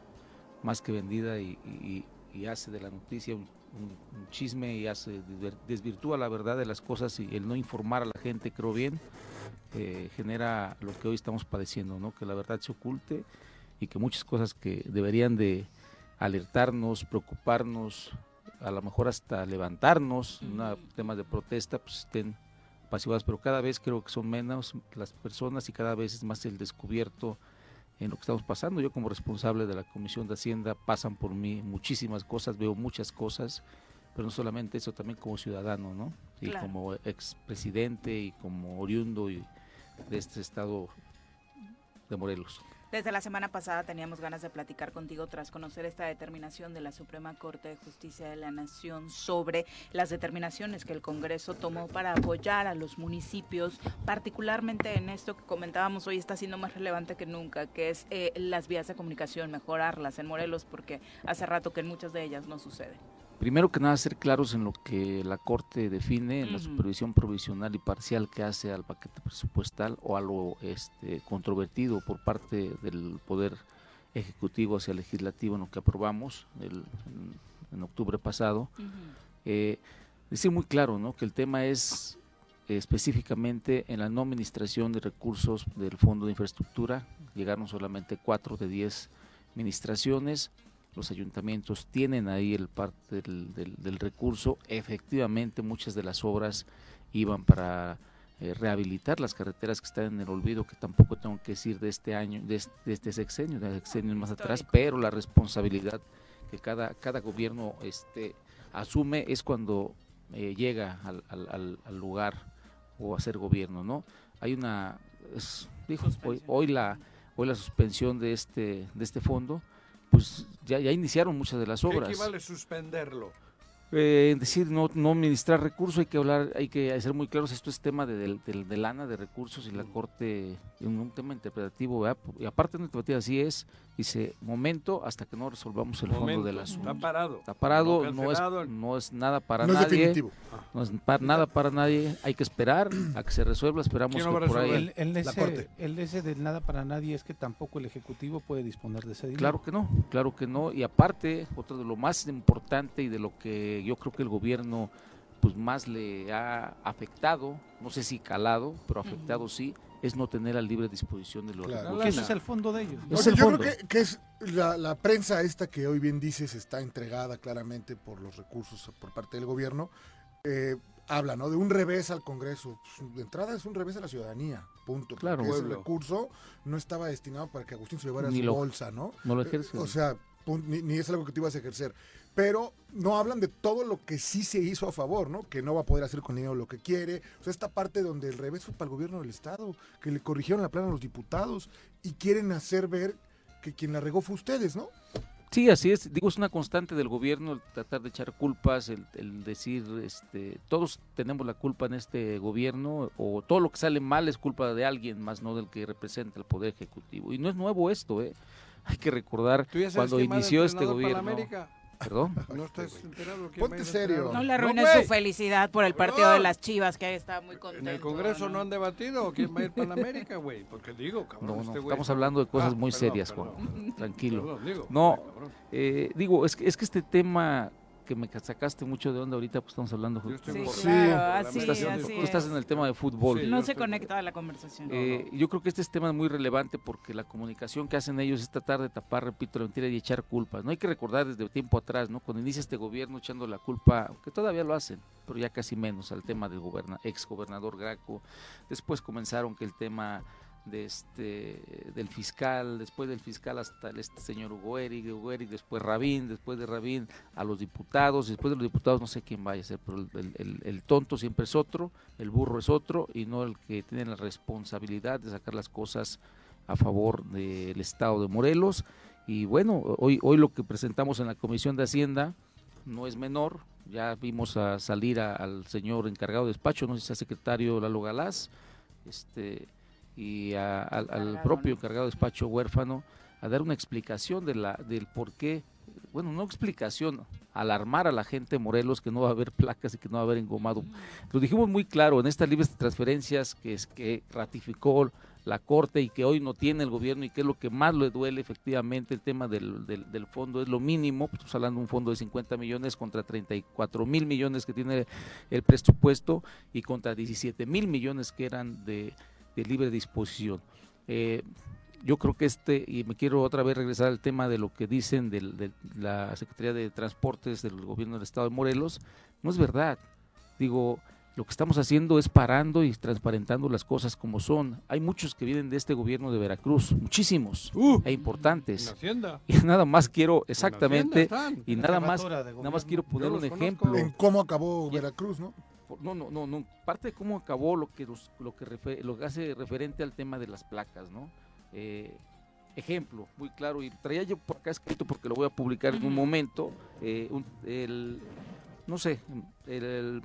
más que vendida y, hace de la noticia un chisme y hace desvirtúa la verdad de las cosas y el no informar a la gente creo bien eh, genera lo que hoy estamos padeciendo, ¿no? que la verdad se oculte y que muchas cosas que deberían de alertarnos, preocuparnos, a lo mejor hasta levantarnos, una- temas de protesta, pues estén pasivadas, pero cada vez creo que son menos las personas y cada vez es más el descubierto en lo que estamos pasando. Yo como responsable de la Comisión de Hacienda pasan por mí muchísimas cosas, veo muchas cosas, pero no solamente eso, también como ciudadano, ¿no? Y Claro. como expresidente y como oriundo y de este estado de Morelos. Desde la semana pasada teníamos ganas de platicar contigo tras conocer esta determinación de la Suprema Corte de Justicia de la Nación sobre las determinaciones que el Congreso tomó para apoyar a los municipios, particularmente en esto que comentábamos hoy está siendo más relevante que nunca, que es eh, las vías de comunicación, mejorarlas en Morelos, porque hace rato que en muchas de ellas no sucede. Primero que nada, ser claros en lo que la Corte define, en la supervisión provisional y parcial que hace al paquete presupuestal o a lo este, controvertido por parte del Poder Ejecutivo hacia el Legislativo en lo que aprobamos el- en, en octubre pasado. Eh, decir muy claro ¿no? que el tema es eh, específicamente en la no administración de recursos del Fondo de Infraestructura. Llegaron solamente cuatro de diez administraciones. Los ayuntamientos tienen ahí el parte del, del- del recurso. Efectivamente, muchas de las obras iban para eh, rehabilitar las carreteras que están en el olvido, que tampoco tengo que decir de este año, de este, de este sexenio, de sexenios más atrás, pero la responsabilidad que cada, cada gobierno este, asume es cuando eh, llega al, al- al- al lugar o a ser gobierno, ¿no? Hay una, es- dijo, hoy, hoy la hoy la suspensión de este de este fondo, pues ya, ya iniciaron muchas de las ¿Qué obras. equivale suspenderlo? Eh, decir no no administrar recursos hay que hablar hay que ser muy claros esto es tema de, del- del- de lana de recursos y la corte en un tema interpretativo ¿verdad? y aparte de interpretativa así es dice momento hasta que no resolvamos el fondo del asunto Está parado. está parado No no es no es nada para No es nadie definitivo. no es pa- nada para nadie hay que esperar a que se resuelva esperamos ¿Quién que lo va a por ahí? El, el La ese, Corte. el ese del nada para nadie es que tampoco el Ejecutivo puede disponer de ese dinero. Claro que no, claro que no. Y aparte, otro de lo más importante y de lo que yo creo que el gobierno pues más le ha afectado, no sé si calado, pero afectado sí, es no tener a libre disposición de los Claro. ese es el fondo de ellos. Es Oye, el yo fondo. creo que, que es la, la prensa esta que hoy bien dices está entregada claramente por los recursos por parte del gobierno. eh, habla, ¿no? De un revés al Congreso. Pues, de entrada es un revés a la ciudadanía, punto. Claro. Porque ese recurso no estaba destinado para que Agustín se llevara Ni su lo- bolsa, ¿no? no lo Eh, ejerce. O sea, pun- ni, ni es algo que tú ibas a ejercer. Pero no hablan de todo lo que sí se hizo a favor, ¿no? Que no va a poder hacer con dinero lo que quiere. O sea, esta parte donde el revés fue para el gobierno del Estado, que le corrigieron la plana a los diputados y quieren hacer ver que quien la regó fue ustedes, ¿no? Sí, así es. Digo, es una constante del gobierno el tratar de echar culpas, el, el decir, este, todos tenemos la culpa en este gobierno o todo lo que sale mal es culpa de alguien más, no del que representa el poder ejecutivo. Y no es nuevo esto, ¿eh? Hay que recordar ¿Tú ya sabes cuando inició este gobierno. Perdón. (laughs) ¿No estás enterado quién Ponte serio. No le arruines güey. su felicidad por el partido de las Chivas, que ahí está muy contento. En el Congreso no han debatido quién va a ir para la América, güey. Porque digo, cabrón, No, no, este estamos hablando de cosas Ah, muy perdón, serias, perdón. Juan. Tranquilo. Perdón, digo, No, eh, digo, es que, es que este tema que me sacaste mucho de onda ahorita, pues estamos hablando. Estoy Sí, claro, así, estás, así tú estás es. en el tema de fútbol. Sí, No se estoy- conecta a la conversación. Eh, yo creo que este es tema muy relevante porque la comunicación que hacen ellos es tratar de tapar, repito, la mentira y echar culpas. No hay que recordar desde tiempo atrás, ¿no? Cuando inicia este gobierno echando la culpa, aunque todavía lo hacen, pero ya casi menos, al tema del goberna, ex gobernador Graco. Después comenzaron que el tema de este del fiscal, después del fiscal hasta el, este señor Hugo Eric, Hugo Eric, después Rabín, después de Rabín a los diputados, después de los diputados no sé quién vaya a ser, pero el, tonto siempre es otro, el burro es otro y no el que tiene la responsabilidad de sacar las cosas a favor del Estado de Morelos. Y bueno, hoy, hoy lo que presentamos en la Comisión de Hacienda no es menor, ya vimos a salir al señor encargado de despacho, no sé si sea secretario Lalo Galás, este y a- al, propio ¿no? encargado de despacho huérfano a dar una explicación de la del por qué, bueno, no explicación, alarmar a la gente de Morelos que no va a haber placas y que no va a haber engomado. Lo dijimos muy claro en estas libres transferencias que es que ratificó la Corte y que hoy no tiene el gobierno y que es lo que más le duele efectivamente el tema del, del, del fondo es lo mínimo, pues, estamos hablando de un fondo de 50 millones contra 34 mil millones que tiene el presupuesto y contra 17 mil millones que eran de, de libre disposición. Eh, yo creo que este, y me quiero otra vez regresar al tema de lo que dicen del- de la Secretaría de Transportes del gobierno del Estado de Morelos, no es verdad. Digo, lo que estamos haciendo es parando y transparentando las cosas como son. Hay muchos que vienen de este gobierno de Veracruz, muchísimos e importantes. en Hacienda. (laughs) Y nada más quiero, exactamente, y nada más, de nada más quiero poner un ejemplo. En cómo acabó Veracruz, ¿no? No, no, no, no. Parte de cómo acabó lo que los- lo que refe- lo que hace referente al tema de las placas, ¿no? Eh, ejemplo, muy claro, y traía yo por acá escrito porque lo voy a publicar en un momento. eh, un- el, no sé, el, el-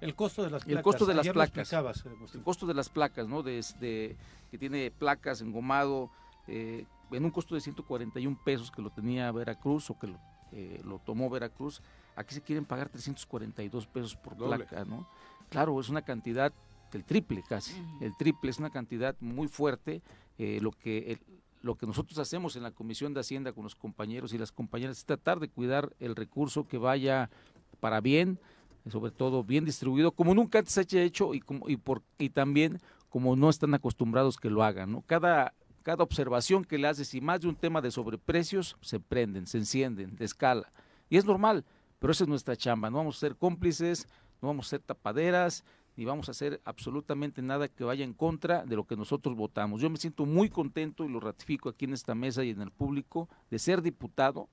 El costo de las el placas. costo de las Ayer placas. eh, el costo de las placas, ¿no? Desde que tiene placas engomado eh, en un costo de 141 pesos que lo tenía Veracruz o que lo, eh, lo tomó Veracruz, aquí se quieren pagar 342 pesos por Doble. placa, ¿no? Claro, es una cantidad del triple casi, el triple es una cantidad muy fuerte, eh, lo que el- lo que nosotros hacemos en la Comisión de Hacienda con los compañeros y las compañeras es tratar de cuidar el recurso que vaya para bien, sobre todo bien distribuido, como nunca antes se ha hecho y, como, y, por, y también como no están acostumbrados que lo hagan. ¿no? Cada, cada observación que le haces y más de un tema de sobreprecios, se prenden, se encienden, de escala. Y es normal, pero esa es nuestra chamba. No vamos a ser cómplices, no vamos a ser tapaderas, ni vamos a hacer absolutamente nada que vaya en contra de lo que nosotros votamos. Yo me siento muy contento y lo ratifico aquí en esta mesa y en el público de ser diputado,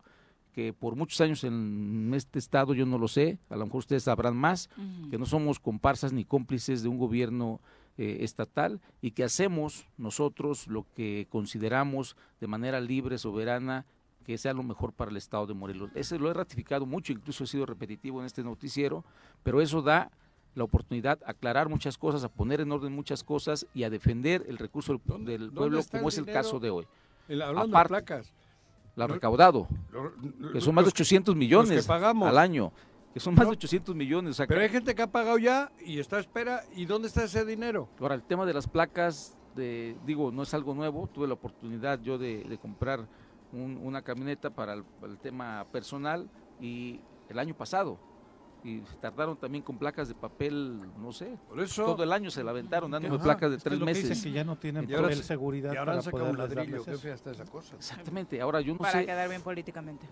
que por muchos años en este estado yo no lo sé, a lo mejor ustedes sabrán más, que no somos comparsas ni cómplices de un gobierno eh, estatal y que hacemos nosotros lo que consideramos de manera libre, soberana, que sea lo mejor para el estado de Morelos. Ese lo he ratificado mucho, incluso he sido repetitivo en este noticiero, pero eso da la oportunidad a aclarar muchas cosas, a poner en orden muchas cosas y a defender el recurso del, pueblo como es el caso de hoy. El- hablando Aparte, de placas. la Lo- recaudado, lo- que son más de los- 800 los millones pagamos. al año, que son más No. de 800 millones. o sea, Pero hay gente que ha pagado ya y está a espera. ¿Y dónde está ese dinero? Ahora, el tema de las placas, de, digo, no es algo nuevo. Tuve la oportunidad yo de, de comprar un- una camioneta para el, para el tema personal y el año pasado. Y tardaron también con placas de papel, no sé. Por eso- Todo el año se la aventaron dándome Ajá, placas de tres que meses. dicen que ya no tienen Y ahora papel se- seguridad y ahora han para sacado un ladrillo. esa cosa. Exactamente. Ahora yo no Para sé quedar bien políticamente.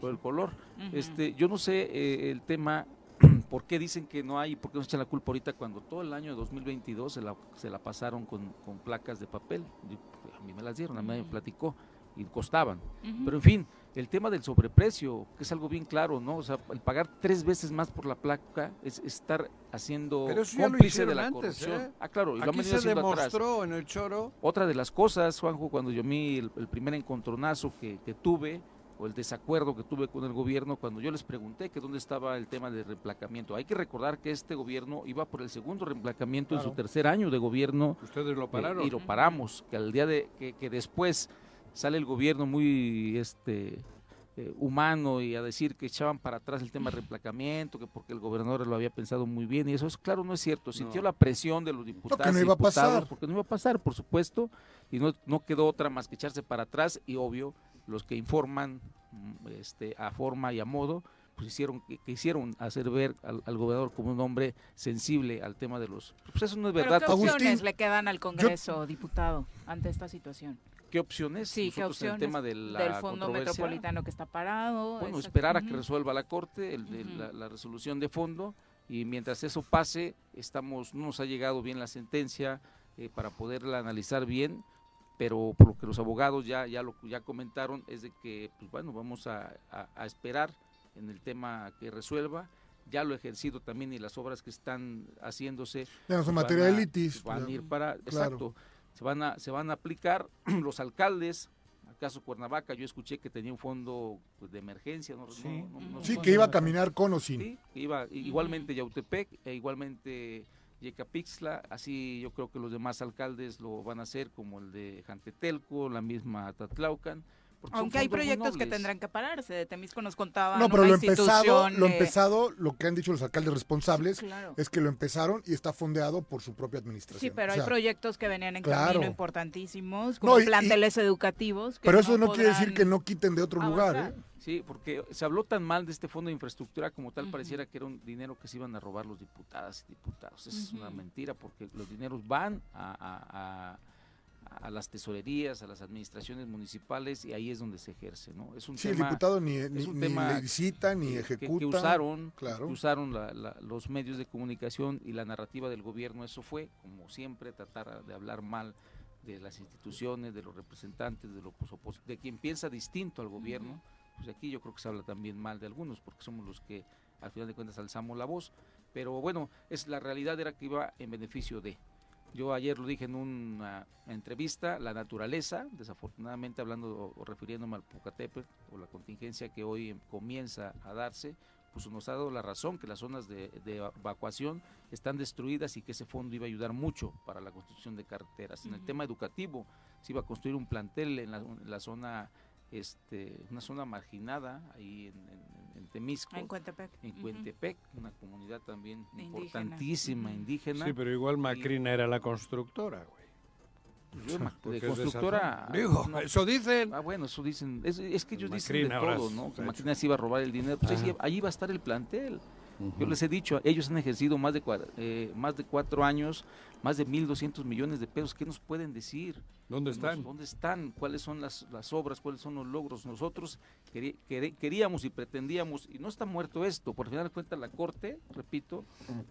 por el color. Este, yo no sé eh, el tema (clears throat) por qué dicen que no hay, por qué nos echan la culpa ahorita cuando todo el año de 2022 se la, se la pasaron con, con placas de papel. Yo- A mí me las dieron, a mí me platicó y costaban. Pero en fin, el tema del sobreprecio, que es algo bien claro, ¿no? O sea, el pagar tres veces más por la placa es estar haciendo Pero eso ya lo cómplice de hicieron la antes, corrupción. ¿eh? Ah, claro, y lo han Aquí venido se haciendo atrás. demostró en el choro. Otra de las cosas, Juanjo, cuando yo vi el, el primer encontronazo que, que tuve, o el desacuerdo que tuve con el gobierno, cuando yo les pregunté que dónde estaba el tema de reemplacamiento. Hay que recordar que este gobierno iba por el segundo reemplacamiento en su tercer año de gobierno. Ustedes lo eh, pararon. y lo paramos, que al día de que, que después sale el gobierno muy este eh, humano y a decir que echaban para atrás el tema de reemplacamiento, que porque el gobernador lo había pensado muy bien, y eso es claro, no es cierto. Sintió No. la presión de los diputados. no y iba a pasar. Porque no iba a pasar, por supuesto, y no, no quedó otra más que echarse para atrás, y obvio, los que informan mm, este, a forma y a modo, pues hicieron, que, que hicieron hacer ver al, al gobernador como un hombre sensible al tema de los... Pues eso no es ¿Pero verdad. qué opciones Agustín, le quedan al Congreso, diputado, ante esta situación? ¿Qué opciones? Sí, ¿qué Nosotros en el opciones tema de la del Fondo Metropolitano que está parado? Bueno, esperar a que resuelva la Corte el la, la resolución de fondo y mientras eso pase, estamos no nos ha llegado bien la sentencia eh, para poderla analizar bien, pero por lo que los abogados ya, ya, lo, ya comentaron es de que, pues bueno, vamos a, a- a esperar en el tema que resuelva. Ya lo ejercido también y las obras que están haciéndose. Ya no son materia van de litis, Van a ir para, Claro. exacto, se van a, se van a aplicar (clears throat) los alcaldes. Acaso Cuernavaca, yo escuché que tenía un fondo pues, de emergencia. No, Sí. No- no- no Sí, sé. que iba a caminar con o sin. Sí, que iba igualmente Yautepec e igualmente Yecapixtla, así yo creo que los demás alcaldes lo van a hacer, como el de Jantetelco, la misma Tatlaucan. Aunque hay proyectos que tendrán que pararse. De Temisco nos contaban No, pero una lo empezado, lo empezado, lo que han dicho los alcaldes responsables Claro. es que lo empezaron y está fondeado por su propia administración. Sí, pero O hay proyectos que venían en claro. camino importantísimos, como No, y- y- planteles educativos. que Pero eso no quiere decir que no quiten de otro lugar. ¿eh? Sí, porque se habló tan mal de este fondo de infraestructura como tal, pareciera que era un dinero que se iban a robar los diputadas y diputados. Esa es una mentira, porque los dineros van a, a- a- a las tesorerías, a las administraciones municipales y ahí es donde se ejerce, ¿no? Es un Sí, el tema, diputado ni, es ni, un ni tema licita, ni que- ejecuta. Que, usaron, Claro. que usaron la- la- los medios de comunicación y la narrativa del gobierno. Eso fue, como siempre, tratar de hablar mal de las instituciones, de los representantes, de, los opos- de quien piensa distinto al gobierno. Pues aquí yo creo que se habla también mal de algunos, porque somos los que al final de cuentas alzamos la voz. Pero bueno, es la realidad era que iba en beneficio de. Yo ayer lo dije en una entrevista, la naturaleza, desafortunadamente hablando o, refiriéndome al Pucatépetl o la contingencia que hoy em- comienza a darse, pues nos ha dado la razón que las zonas de, de evacuación están destruidas y que ese fondo iba a ayudar mucho para la construcción de carreteras. En el tema educativo se iba a construir un plantel en la, en la zona, este, una zona marginada ahí en, en- en Temisco. En Cuentepec. En una comunidad también Indígena. importantísima, indígena. Sí, pero igual Macrina era la constructora, güey. Pues yo, de es de esa constructora. Digo, no. eso dicen. Ah, bueno, eso dicen. Es, es que ellos dicen de todo, ¿no? Que. Macrina se iba a robar el dinero. Pues ahí, Ajá. ahí va a estar el plantel. Yo les he dicho, ellos han ejercido más de, eh, más de cuatro años, más de 1.200 millones de pesos. ¿Qué nos pueden decir? ¿Dónde Nos- están? ¿Dónde están? ¿Cuáles son las, las obras? ¿Cuáles son los logros? Nosotros queríamos y pretendíamos, y no está muerto esto, por final de cuentas la Corte, repito,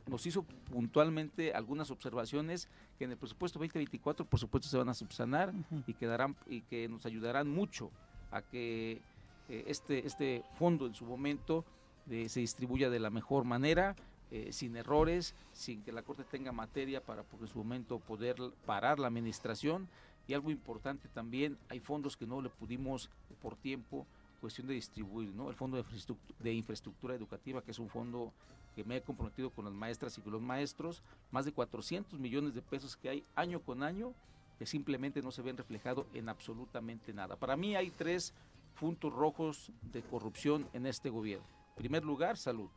nos hizo puntualmente algunas observaciones que en el presupuesto 2024 por supuesto se van a subsanar y quedarán y que nos ayudarán mucho a que eh, este este fondo en su momento eh, se distribuya de la mejor manera eh, sin errores sin que la corte tenga materia para por su momento poder parar la administración y algo importante también hay fondos que no le pudimos por tiempo cuestión de distribuir no el fondo de infraestructura, de infraestructura educativa que es un fondo que me he comprometido con las maestras y con los maestros, más de 400 millones de pesos que hay año con año, que simplemente no se ven reflejados en absolutamente nada. Para mí hay tres puntos rojos de corrupción en este gobierno. Primer lugar, salud.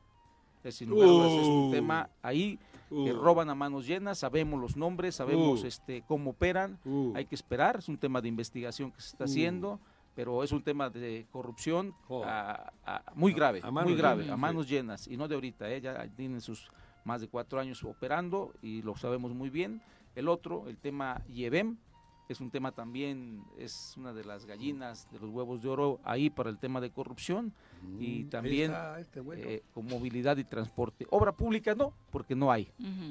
Es, sin lugar a dudas, es un Uh. tema ahí que Uh. roban a manos llenas, sabemos los nombres, sabemos Uh. este cómo operan, Uh. hay que esperar, es un tema de investigación que se está Uh. haciendo, pero es un tema de corrupción muy grave, A muy grave, llenas, a sí. manos llenas, y no de ahorita, ¿eh? ya tienen sus más de cuatro años operando y lo sabemos muy bien. El otro, el tema IEBEM, es un tema también, es una de las gallinas de los huevos de oro ahí para el tema de corrupción y Mm, también este bueno. eh, con movilidad y transporte. Obra pública no, porque no hay.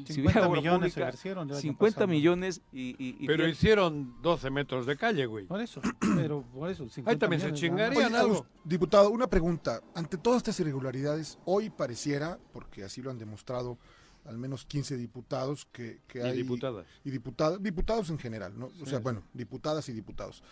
Si 50 hubiera obra millones pública, ejercieron el año 50 pasado. millones y... y- y Pero hicieron 12 metros de calle, güey. Por eso, (clears throat) pero por eso. 50 Ahí también se millones, chingarían Oye, algo. Agus, diputado, una pregunta. Ante todas estas irregularidades, hoy pareciera, porque así lo han demostrado al menos 15 diputados que, que Y hay... diputadas. Y diputados, diputados en general, ¿no? O sea, bueno, diputadas y diputados.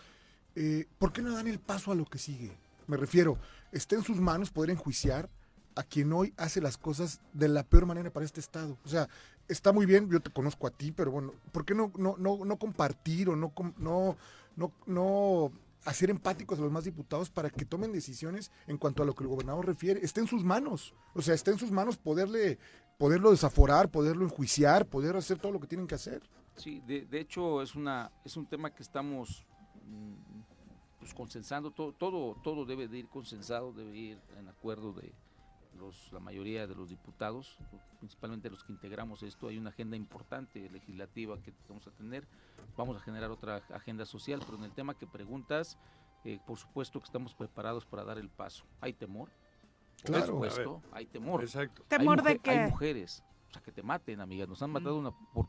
Eh, ¿Por qué no dan el paso a lo que sigue? Me refiero, está en sus manos poder enjuiciar a quien hoy hace las cosas de la peor manera para este Estado. O sea, está muy bien, yo te conozco a ti, pero bueno, ¿por qué no, no, no, no compartir o no, no, no, no hacer empáticos a los más diputados para que tomen decisiones en cuanto a lo que el gobernador refiere? Está en sus manos. O sea, está en sus manos poderle, poderlo desaforar, poderlo enjuiciar, poder hacer todo lo que tienen que hacer. Sí, de, de hecho es una es un tema que estamos mm, pues consensando. Todo todo todo debe de ir consensado debe ir en acuerdo de los la mayoría de los diputados principalmente los que integramos esto. Hay una agenda importante legislativa que vamos a tener. Vamos a generar otra agenda social pero en el tema que preguntas eh, por supuesto que estamos preparados para dar el paso. Hay temor por Claro. supuesto hay temor Exacto. Hay ¿Temor de mujer- hay qué? mujeres o sea, que te maten, amiga. Nos han matado una... Por,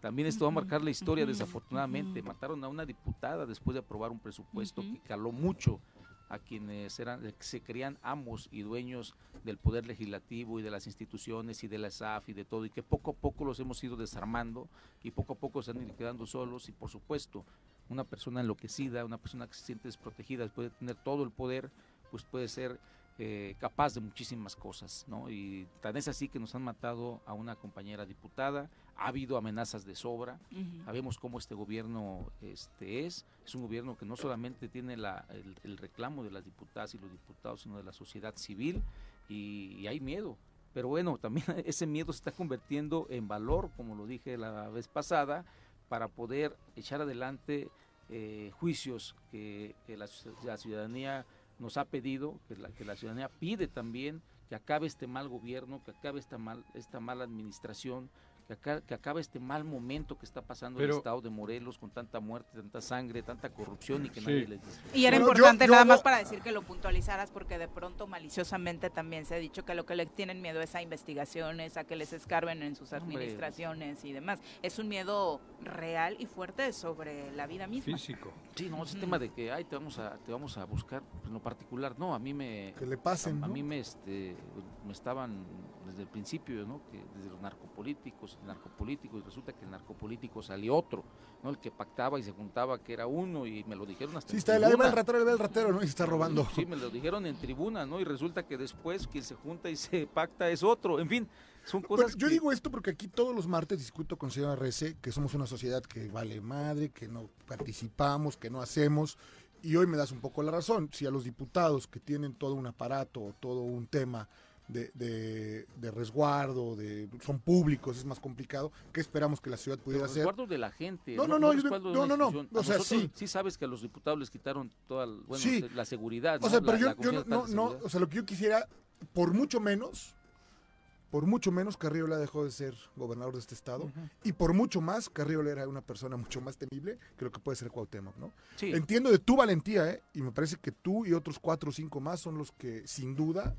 también esto va a marcar la historia, desafortunadamente. Mataron a una diputada después de aprobar un presupuesto que caló mucho a quienes eran, se creían amos y dueños del poder legislativo y de las instituciones y de la SAF y de todo, y que poco a poco los hemos ido desarmando y poco a poco se han ido quedando solos y por supuesto una persona enloquecida, una persona que se siente desprotegida, puede tener todo el poder, pues puede ser eh, capaz de muchísimas cosas, ¿no? Y tan es así que nos han matado a una compañera diputada, ha habido amenazas de sobra, sabemos cómo este gobierno este es, es un gobierno que no solamente tiene la, el, reclamo de las diputadas y los diputados, sino de la sociedad civil, y, hay miedo, pero bueno, también (laughs) ese miedo se está convirtiendo en valor, como lo dije la vez pasada, para poder echar adelante eh, juicios que, la ciudadanía nos ha pedido, que la, que la ciudadanía pide también que acabe este mal gobierno, que acabe esta mal, esta mala administración, que, acabe este mal momento que está pasando el estado de Morelos con tanta muerte, tanta sangre, tanta corrupción y que nadie les dice. Y era importante nada más para decir que lo puntualizaras porque de pronto maliciosamente también se ha dicho que lo que le tienen miedo es a investigaciones, a que les escarben en sus administraciones y demás. Es un miedo real y fuerte sobre la vida misma. Físico. Sí, no, ese tema de que ay, te vamos a te vamos a buscar en lo particular, no, a mí me que le pasen, a, mí me este me estaban desde el principio, ¿no? Que desde los narcopolíticos narcopolítico y resulta que el narcopolítico salió otro, ¿no? El que pactaba y se juntaba que era uno y me lo dijeron hasta Sí, está el, el ratero, el ratero, ¿no? Y se está robando. Sí, me lo dijeron en tribuna, ¿no? Y resulta que después quien se junta y se pacta es otro, en fin. Son cosas yo digo esto porque aquí todos los martes discuto con señor RC que somos una sociedad que vale madre, que no participamos, que no hacemos. Y hoy me das un poco la razón. Si a los diputados que tienen todo un aparato o todo un tema de, de, resguardo, de son públicos, es más complicado. ¿Qué esperamos que la ciudad pudiera hacer? Resguardo de la gente. No, no, no, no, no, no, O sea, sí. Sí sabes que a los diputados les quitaron toda bueno, la seguridad. O sea, pero yo, yo no, no, o sea, lo que yo quisiera, por mucho menos, por mucho menos Carriola dejó de ser gobernador de este estado y por mucho más Carriola era una persona mucho más temible que lo que puede ser Cuauhtémoc, ¿no? Entiendo de tu valentía, ¿eh? Y me parece que tú y otros cuatro o cinco más son los que sin duda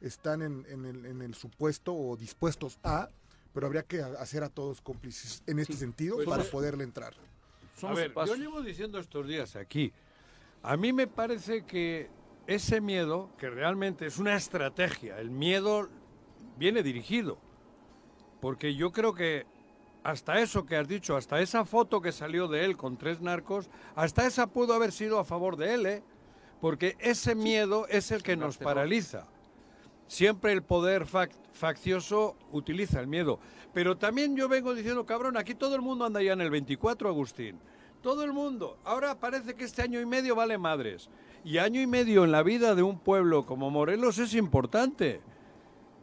están en, el, en el supuesto o dispuestos a, pero habría que hacer a todos cómplices en este sentido pues para poderle entrar. A ver, yo llevo diciendo estos días aquí, a mí me parece que ese miedo, que realmente es una estrategia, el miedo viene dirigido, porque yo creo que hasta eso que has dicho, hasta esa foto que salió de él con tres narcos, hasta esa pudo haber sido a favor de él, ¿eh? porque ese miedo es el que nos paraliza. Siempre el poder faccioso utiliza el miedo. Pero también yo vengo diciendo, cabrón, aquí todo el mundo anda ya en el 24, Agustín. Todo el mundo. Ahora parece que este año y medio vale madres. Y año y medio en la vida de un pueblo como Morelos es importante.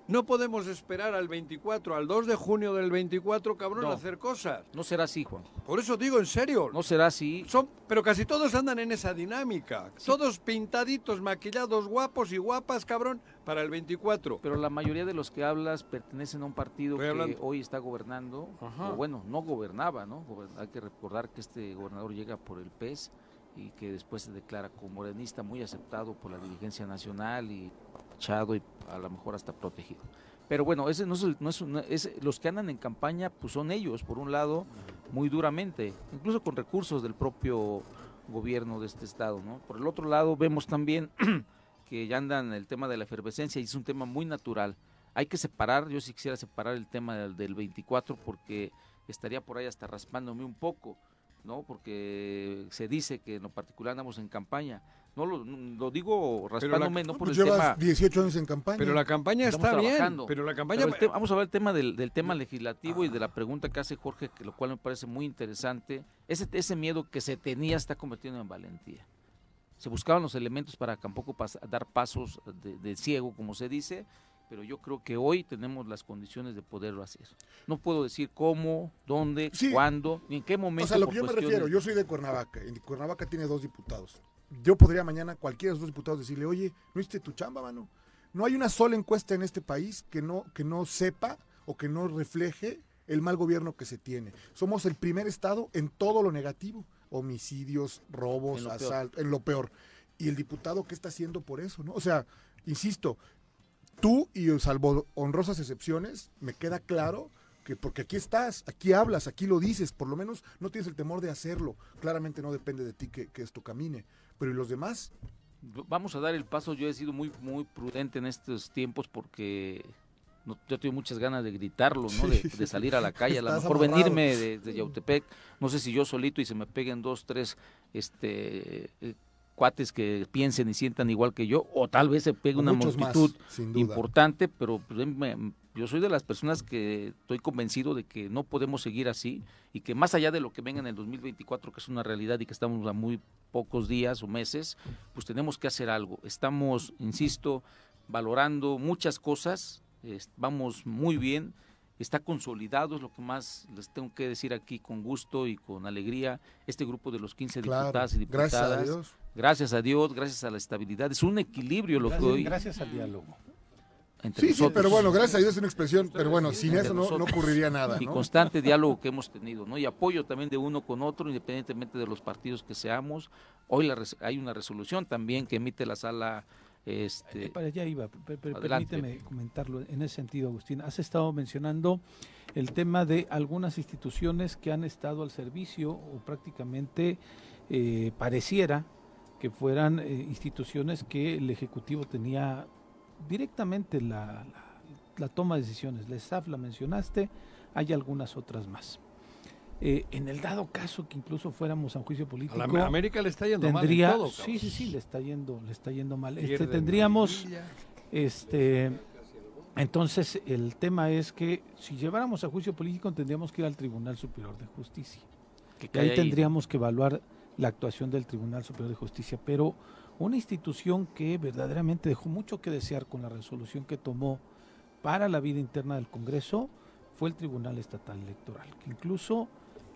No podemos esperar al 24, al 2 de junio del 24, cabrón, a hacer cosas. No será así, Juan. Por eso digo, en serio. No será así. Son, pero casi todos andan en esa dinámica. Todos pintaditos, maquillados, guapos y guapas, cabrón, para el 24. Pero la mayoría de los que hablas pertenecen a un partido que hoy está gobernando. O bueno, no gobernaba, ¿no? Hay que recordar que este gobernador llega por el PES y que después se declara como morenista muy aceptado por la dirigencia nacional y y a lo mejor hasta protegido. Pero bueno, ese no es, no es, los que andan en campaña, pues son ellos, por un lado, muy duramente, incluso con recursos del propio gobierno de este estado, ¿no? Por el otro lado, vemos también (clears throat) que ya andan el tema de la efervescencia y es un tema muy natural. Hay que separar, yo sí quisiera separar el tema del, del 24 porque estaría por ahí hasta raspándome un poco, ¿no? Porque se dice que en lo particular andamos en campaña no lo, digo raspándome, no por el llevas 18 años en campaña. Pero la campaña está bien. Pero la campaña. vamos a ver el tema del, tema legislativo y de la pregunta que hace Jorge, que lo cual me parece muy interesante. Ese, ese miedo que se tenía está convirtiendo en valentía. Se buscaban los elementos para tampoco dar pasos de, ciego, como se dice, pero yo creo que hoy tenemos las condiciones de poderlo hacer. No puedo decir cómo, dónde, cuándo, ni en qué momento. O sea, lo que yo me refiero, yo soy de Cuernavaca, y Cuernavaca tiene dos diputados yo podría mañana cualquiera de los dos diputados decirle, oye, ¿no hiciste tu chamba, mano? No hay una sola encuesta en este país que no, que no sepa o que no refleje el mal gobierno que se tiene. Somos el primer estado en todo lo negativo, homicidios, robos, asaltos, en lo peor. Y el diputado, ¿qué está haciendo por eso? ¿no? O sea, insisto, tú y salvo honrosas excepciones, me queda claro que porque aquí estás, aquí hablas, aquí lo dices, por lo menos no tienes el temor de hacerlo. Claramente no depende de ti que, que esto camine. Pero ¿y los demás? Vamos a dar el paso. Yo he sido muy, muy prudente en estos tiempos porque no, yo tengo muchas ganas de gritarlo, ¿no? De, de salir a la (laughs) calle, a lo mejor amarrado. venirme de, de Yautepec, no sé si yo solito y se me peguen dos, tres, este, eh, cuates que piensen y sientan igual que yo, o tal vez se pegue una muchos multitud importante, pero pues, me- yo soy de las personas que estoy convencido de que no podemos seguir así y que más allá de lo que venga en el 2024, que es una realidad y que estamos a muy pocos días o meses, pues tenemos que hacer algo. Estamos, insisto, valorando muchas cosas, vamos muy bien, está consolidado, es lo que más les tengo que decir aquí con gusto y con alegría, este grupo de los 15 Claro, diputadas y diputadas. gracias a Dios. Gracias a Dios, gracias a la estabilidad, es un equilibrio lo que hoy gracias al diálogo. entre Sí, sí, pero bueno, gracias a Dios es una expresión, pero bueno, sin Entre eso no, no ocurriría nada, Y ¿no? constante diálogo que hemos tenido, ¿no? Y apoyo también de uno con otro, independientemente de los partidos que seamos. Hoy la res- hay una resolución también que emite la sala. Este, Eh, Para allá iba, pe- pe- Adelante. permíteme comentarlo en ese sentido, Agustín. Has estado mencionando el tema de algunas instituciones que han estado al servicio o prácticamente eh, pareciera que fueran eh, instituciones que el Ejecutivo tenía directamente la, la- la toma de decisiones. La SAF la mencionaste, hay algunas otras más. Eh, en el dado caso que incluso fuéramos a un juicio político, A la América le está yendo mal en todo, sí, sí, sí, le está yendo, le está yendo mal. Este, tendríamos, este, entonces el tema es que si lleváramos a juicio político tendríamos que ir al Tribunal Superior de Justicia. Que Y cae ahí ahí. tendríamos que evaluar la actuación del Tribunal Superior de Justicia, pero una institución que verdaderamente dejó mucho que desear con la resolución que tomó para la vida interna del Congreso fue el Tribunal Estatal Electoral, que incluso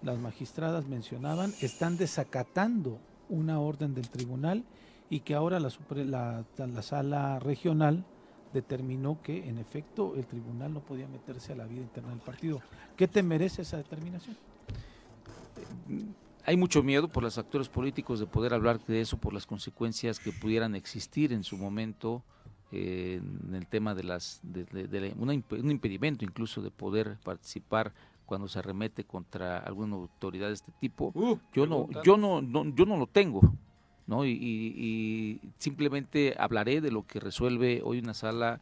las magistradas mencionaban están desacatando una orden del tribunal y que ahora la, sala regional determinó que en efecto el tribunal no podía meterse a la vida interna del partido. ¿Qué te merece esa determinación? Hay mucho miedo por los actores políticos de poder hablar de eso, por las consecuencias que pudieran existir en su momento eh, en el tema de las de, de- de una un impedimento incluso de poder participar cuando se arremete contra alguna autoridad de este tipo. yo no, yo no, no- yo no lo tengo, ¿no? Y, y- y simplemente hablaré de lo que resuelve hoy una sala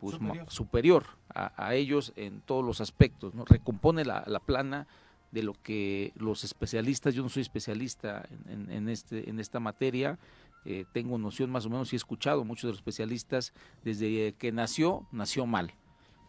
pues, Superior. superior a, a ellos en todos los aspectos, ¿no? Recompone la, la plana de lo que los especialistas, yo no soy especialista en, este, en esta materia, eh, tengo noción más o menos y he escuchado muchos de los especialistas, desde que nació, nació mal.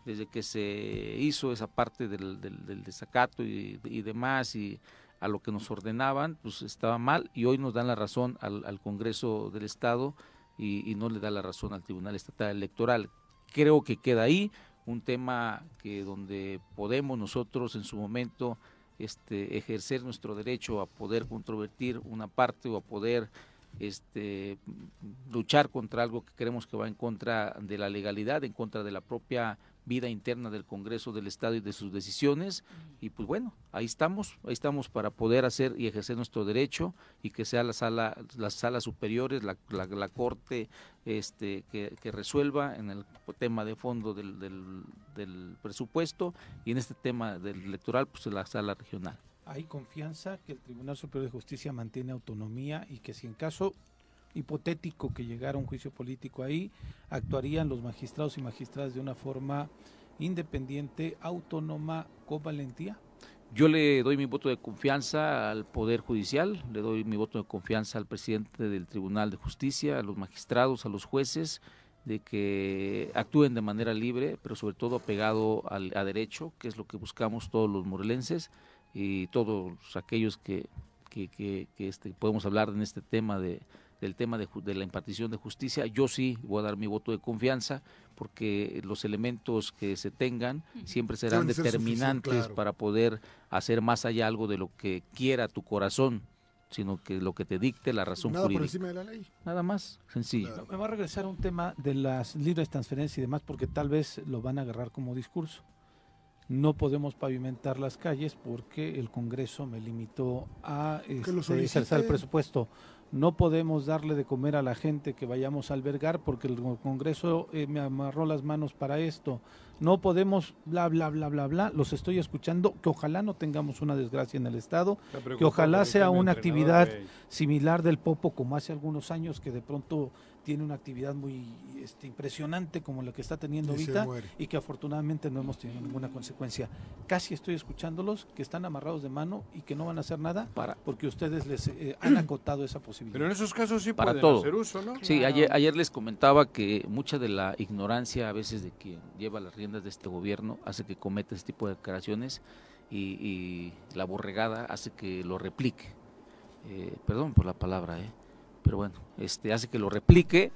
Desde que se hizo esa parte del, del, desacato y, y demás y a lo que nos ordenaban, pues estaba mal y hoy nos dan la razón al, al Congreso del Estado y, y no le da la razón al Tribunal Estatal Electoral. Creo que queda ahí un tema que donde podemos nosotros en su momento este, ejercer nuestro derecho a poder controvertir una parte o a poder este, luchar contra algo que creemos que va en contra de la legalidad, en contra de la propia vida interna del Congreso del Estado y de sus decisiones. Y pues bueno, ahí estamos, ahí estamos para poder hacer y ejercer nuestro derecho y que sea la sala, las salas superiores, la, la, la Corte este, que, que resuelva en el tema de fondo del, del, del presupuesto y en este tema del electoral, pues la sala regional. Hay confianza que el Tribunal Superior de Justicia mantiene autonomía y que si en caso hipotético que llegara un juicio político ahí, actuarían los magistrados y magistradas de una forma independiente, autónoma, con valentía. Yo le doy mi voto de confianza al Poder Judicial, le doy mi voto de confianza al presidente del Tribunal de Justicia, a los magistrados, a los jueces, de que actúen de manera libre, pero sobre todo apegado al, a derecho, que es lo que buscamos todos los morelenses y todos aquellos que, este, podemos hablar en este tema de, del tema de, la impartición de justicia. Yo sí voy a dar mi voto de confianza porque los elementos que se tengan siempre serán Deben de ser determinantes claro. para poder hacer más allá algo de lo que quiera tu corazón, sino que lo que te dicte la razón Nada por jurídica. encima de la ley. Nada más, sencillo. Me va a regresar a un tema de las libres transferencias y demás porque tal vez lo van a agarrar como discurso. No podemos pavimentar las calles porque el Congreso me limitó a este, lo ejercer el presupuesto. No podemos darle de comer a la gente que vayamos a albergar porque el Congreso eh, me amarró las manos para esto. No podemos, bla, bla, bla, bla, bla. Los estoy escuchando, que ojalá no tengamos una desgracia en el Estado, que ojalá sea una actividad similar del Popo como hace algunos años que de pronto tiene una actividad muy este, impresionante como la que está teniendo ahorita y que afortunadamente no hemos tenido ninguna consecuencia. Casi estoy escuchándolos que están amarrados de mano y que no van a hacer nada para, porque ustedes les eh, han acotado esa posibilidad. Pero en esos casos sí para pueden todo. hacer uso, ¿no? Sí, ayer, ayer les comentaba que mucha de la ignorancia a veces de quien lleva las riendas de este gobierno hace que cometa este tipo de declaraciones y, y la borregada hace que lo replique. Eh, perdón por la palabra, ¿eh? Pero bueno, este hace que lo replique.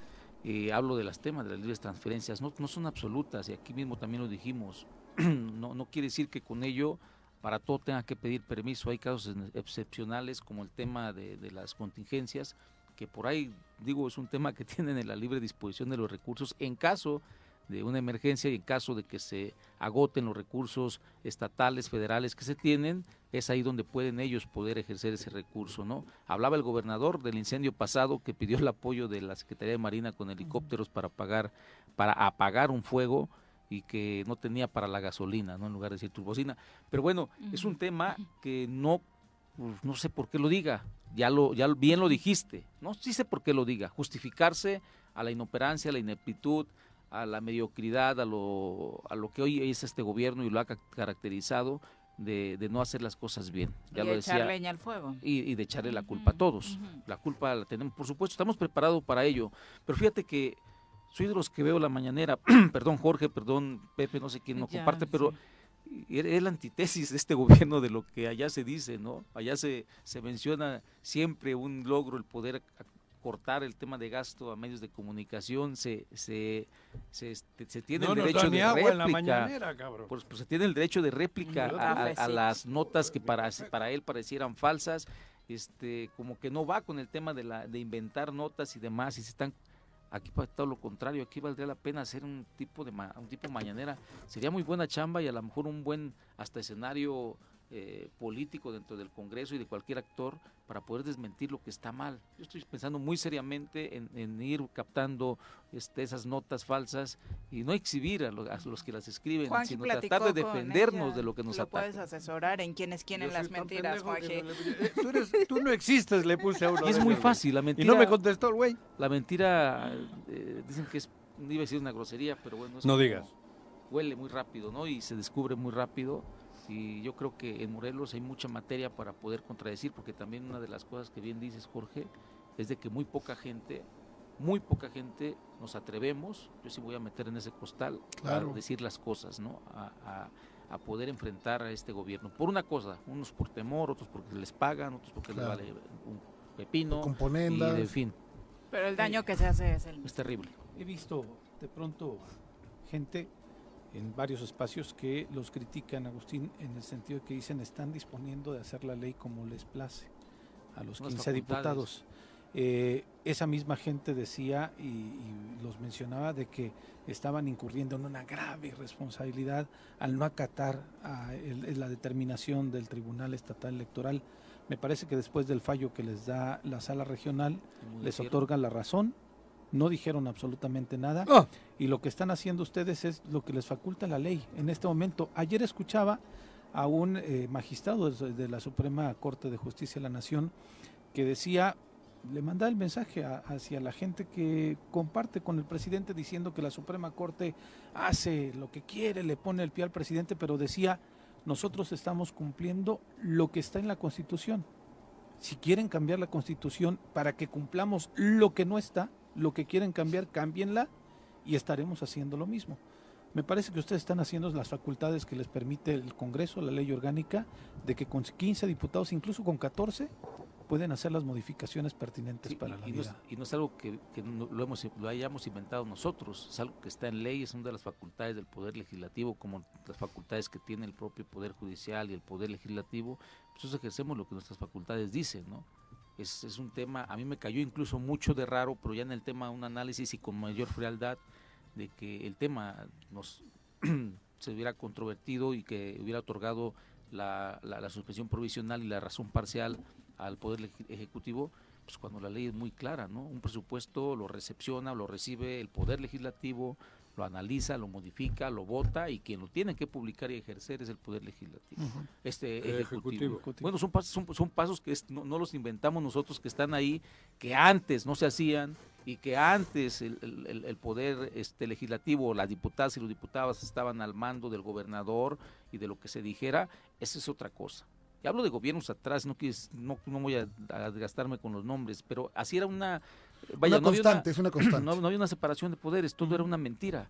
hablo de las temas de las libres transferencias, no, no son absolutas, y aquí mismo también lo dijimos, (clears throat) no, no quiere decir que con ello para todo tenga que pedir permiso, hay casos excepcionales como el tema de las contingencias, que por ahí, digo, es un tema que (laughs) tienen en la libre disposición de los recursos en caso de una emergencia y en caso de que se agoten los recursos estatales, federales que se tienen, es ahí donde pueden ellos poder ejercer ese recurso, ¿no? Hablaba el gobernador del incendio pasado que pidió el apoyo de la Secretaría de Marina con helicópteros para apagar, para apagar un fuego y que no tenía para la gasolina, ¿no? En lugar de decir turbocina. Pero bueno, es un tema que no pues, no sé por qué lo diga, ya lo ya bien lo dijiste, no sí sé por qué lo diga, justificarse a la inoperancia, a la ineptitud, a la mediocridad, a lo, a lo que hoy es este gobierno y lo ha caracterizado de, de no hacer las cosas bien. Ya y lo de decía. echar leña al fuego. Y, y de echarle la culpa a todos. La culpa la tenemos, por supuesto, estamos preparados para ello. Pero fíjate que soy de los que veo la mañanera, (clears throat) perdón Jorge, perdón Pepe, no sé quién no Ya, comparte, pero es es la antítesis de este (laughs) gobierno de lo que allá se dice, ¿no? Allá se, se menciona siempre un logro, el poder cortar el tema de gasto a medios de comunicación, se, se, se, este, se tiene No el derecho de agua en la réplica. mañanera, cabrón. Pues, pues se tiene el derecho de réplica a, las notas que para, para él parecieran falsas, este, como que no va con el tema de, la, de inventar notas y demás, y se están aquí para todo lo contrario, aquí valdría la pena hacer un tipo de ma- un tipo mañanera, sería muy buena chamba y a lo mejor un buen hasta escenario eh, político dentro del Congreso y de cualquier actor para poder desmentir lo que está mal. Yo estoy pensando muy seriamente en, en ir captando este, esas notas falsas y no exhibir a, lo- a los que las escriben, Juanji sino tratar de defendernos ella. de lo que nos Lo ataca. puedes asesorar en quienes quieren las mentiras, Juanji. no le- Eh, tú, eres- (laughs) tú no existes, le puse a uno. Y es muy fácil, la mentira. Y no me contestó el güey. La mentira, eh, dicen que es, iba a decir una grosería, pero bueno. es No como- digas. Huele muy rápido, ¿no? Y se descubre muy rápido. Y yo creo que en Morelos hay mucha materia para poder contradecir, porque también una de las cosas que bien dices, Jorge, es de que muy poca gente, muy poca gente nos atrevemos, yo sí voy a meter en ese costal, Claro. a decir las cosas, ¿no? A, a- a poder enfrentar a este gobierno. Por una cosa, unos por temor, otros porque les pagan, otros porque Claro. les vale un pepino. Componendas. Y, en fin, Pero el daño que se hace es el es terrible. He visto de pronto gente en varios espacios que los critican, Agustín, en el sentido de que dicen están disponiendo de hacer la ley como les place a los Unas 15 facultades. diputados. Eh, esa misma gente decía y, y los mencionaba de que estaban incurriendo en una grave responsabilidad al no acatar a el- la determinación del Tribunal Estatal Electoral. Me parece que después del fallo que les da la sala regional, les otorga la razón, no dijeron absolutamente nada Ah. y lo que están haciendo ustedes es lo que les faculta la ley en este momento. Ayer escuchaba a un eh, magistrado de, de la Suprema Corte de Justicia de la Nación que decía, le mandaba el mensaje a- hacia la gente que comparte con el presidente diciendo que la Suprema Corte hace lo que quiere, le pone el pie al presidente, pero decía, nosotros estamos cumpliendo lo que está en la Constitución. Si quieren cambiar la Constitución para que cumplamos lo que no está, lo que quieren cambiar, cámbienla y estaremos haciendo lo mismo. Me parece que ustedes están haciendo las facultades que les permite el Congreso, la ley orgánica, de que con 15 diputados, incluso con 14, pueden hacer las modificaciones pertinentes Sí, para y, la y no es, vida. y no es algo que, que no- lo, hemos, lo hayamos inventado nosotros, es algo que está en ley, es una de las facultades del Poder Legislativo, como las facultades que tiene el propio Poder Judicial y el Poder Legislativo, pues nosotros ejercemos lo que nuestras facultades dicen, ¿no? Es, es un tema, a mí me cayó incluso mucho de raro, pero ya en el tema un análisis y con mayor frialdad de que el tema nos (clears throat) se hubiera controvertido y que hubiera otorgado la, la- la suspensión provisional y la razón parcial al Poder Ejecutivo, pues cuando la ley es muy clara, ¿no? Un presupuesto lo recepciona, lo recibe el Poder Legislativo, lo analiza, lo modifica, lo vota y quien lo tiene que publicar y ejercer es el Poder Legislativo. Este El ejecutivo. Ejecutivo. Bueno, son pasos, son, son pasos que es- no, no los inventamos nosotros, que están ahí, que antes no se hacían y que antes el, el- el- el poder este, legislativo, las diputadas y los diputados estaban al mando del gobernador y de lo que se dijera, esa es otra cosa. Y hablo de gobiernos atrás, no, no, no voy a, a desgastarme con los nombres, pero así era una... Una no constante, es una (clears throat) constante. No, no había una separación de poderes, todo era una mentira.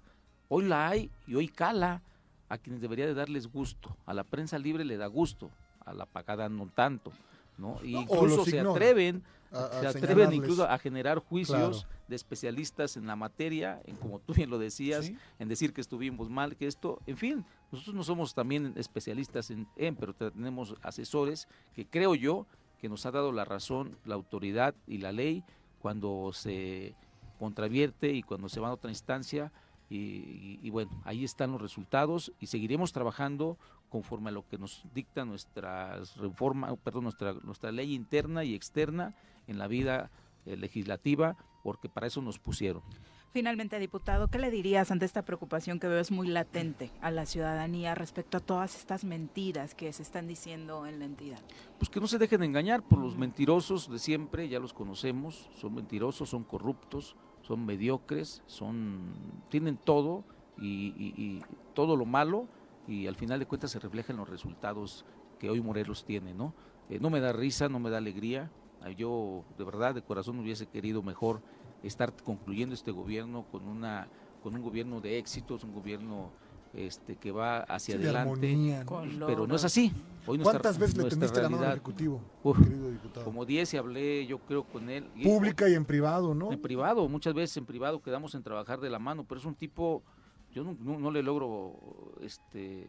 Hoy la hay y hoy cala a quienes debería de darles gusto. A la prensa libre le da gusto, a la pagada no tanto. ¿no? Y o incluso se atreven, a- a se atreven incluso a generar juicios Claro. de especialistas en la materia, en como tú bien lo decías, en decir que estuvimos mal, que esto, en fin, nosotros no somos también especialistas en, en, pero tenemos asesores que creo yo que nos ha dado la razón la autoridad y la ley cuando se contravierte y cuando se va a otra instancia y, bueno, ahí están los resultados y seguiremos trabajando conforme a lo que nos dicta nuestra reforma, perdón, nuestra, nuestra ley interna y externa en la vida eh, legislativa, porque para eso nos pusieron. Finalmente, diputado, ¿qué le dirías ante esta preocupación que veo es muy latente a la ciudadanía respecto a todas estas mentiras que se están diciendo en la entidad? Pues que no se dejen engañar por los mentirosos de siempre, ya los conocemos, son mentirosos, son corruptos, son mediocres, son tienen todo y, y- y todo lo malo y al final de cuentas se refleja en los resultados que hoy Morelos tiene, ¿no? Eh, no me da risa, no me da alegría. Yo de verdad de corazón hubiese querido mejor estar concluyendo este gobierno con una con un gobierno de éxitos, un gobierno este que va hacia Sí, de adelante, armonía, ¿no? Pero no es así. Hoy nuestra- ¿Cuántas veces le nuestra tendiste la mano al realidad- Ejecutivo, Uf, querido diputado? como 10 y hablé yo creo con él. Y- Pública y en privado, ¿no? En privado, muchas veces en privado quedamos en trabajar de la mano, pero es un tipo, yo no, no- no le logro este,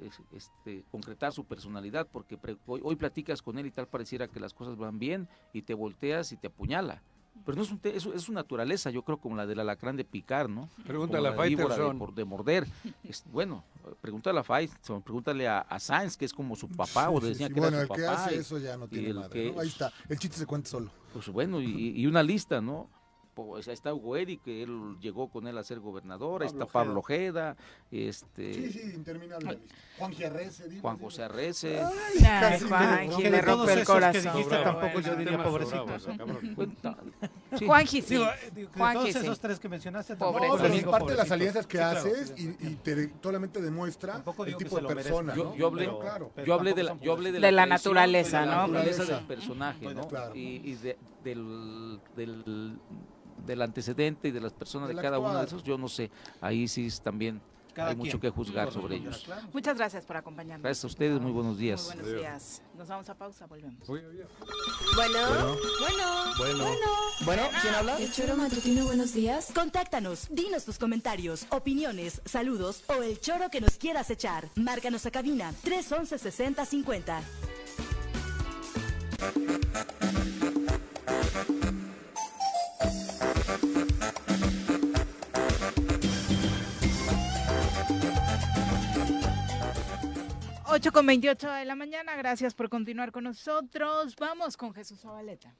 es- este, concretar su personalidad, porque pre- hoy, hoy platicas con él y tal pareciera que las cosas van bien y te volteas y te apuñala. Pero no es, un te- es, es su naturaleza, yo creo, como la del alacrán de picar, ¿no? Pregúntale Como a la víbora de, por- de morder. Es- bueno, pregúntale a Faitelson, pregúntale a, a Sainz, que es como su papá, o le sí, que Bueno, era el su que papá. hace y- eso ya no tiene el madre, que- ¿no? Ahí está, el chiste se cuenta solo. pues bueno, y, y una lista, ¿no? Pues está Hugo Eri, que él llegó con él a ser gobernador, Pablo está Pablo Ojeda, este, Sí, sí, interminable. Juan Giarrese, dime, Juan. José Arrece. Ay, casi Juan, quien le rompe el que corazón. dijiste, tampoco yo diría (laughs) ¿no? sí. Sí. Digo, eh, digo, de Juanji todos sí. esos tres que mencionaste, Pobre. tampoco No, digo parte de las alianzas que Sí, claro, haces y, y te solamente demuestra el tipo de persona, Yo, ¿no? yo hablé, Pero claro. yo hablé de la, yo hablé de De la naturaleza, de la ¿no? naturaleza del personaje, ¿no? Y, y de- del, del, del antecedente y de las personas de cada uno de esos, yo no sé. Ahí sí es también Cada hay mucho que juzgar sobre ellos. claro. Muchas gracias por acompañarnos. Gracias a ustedes, muy buenos Muy días. buenos Adiós. días. Nos vamos a pausa, volvemos. Oye. Bueno, bueno, Bueno. Bueno, ¿quién habla? El choro matutino, buenos días. Contáctanos, dinos tus comentarios, opiniones, saludos o el choro que nos quieras echar. Márcanos a cabina 311 6050. Ocho con 28 de la mañana, gracias por continuar con nosotros. Vamos con Jesús Zabaleta.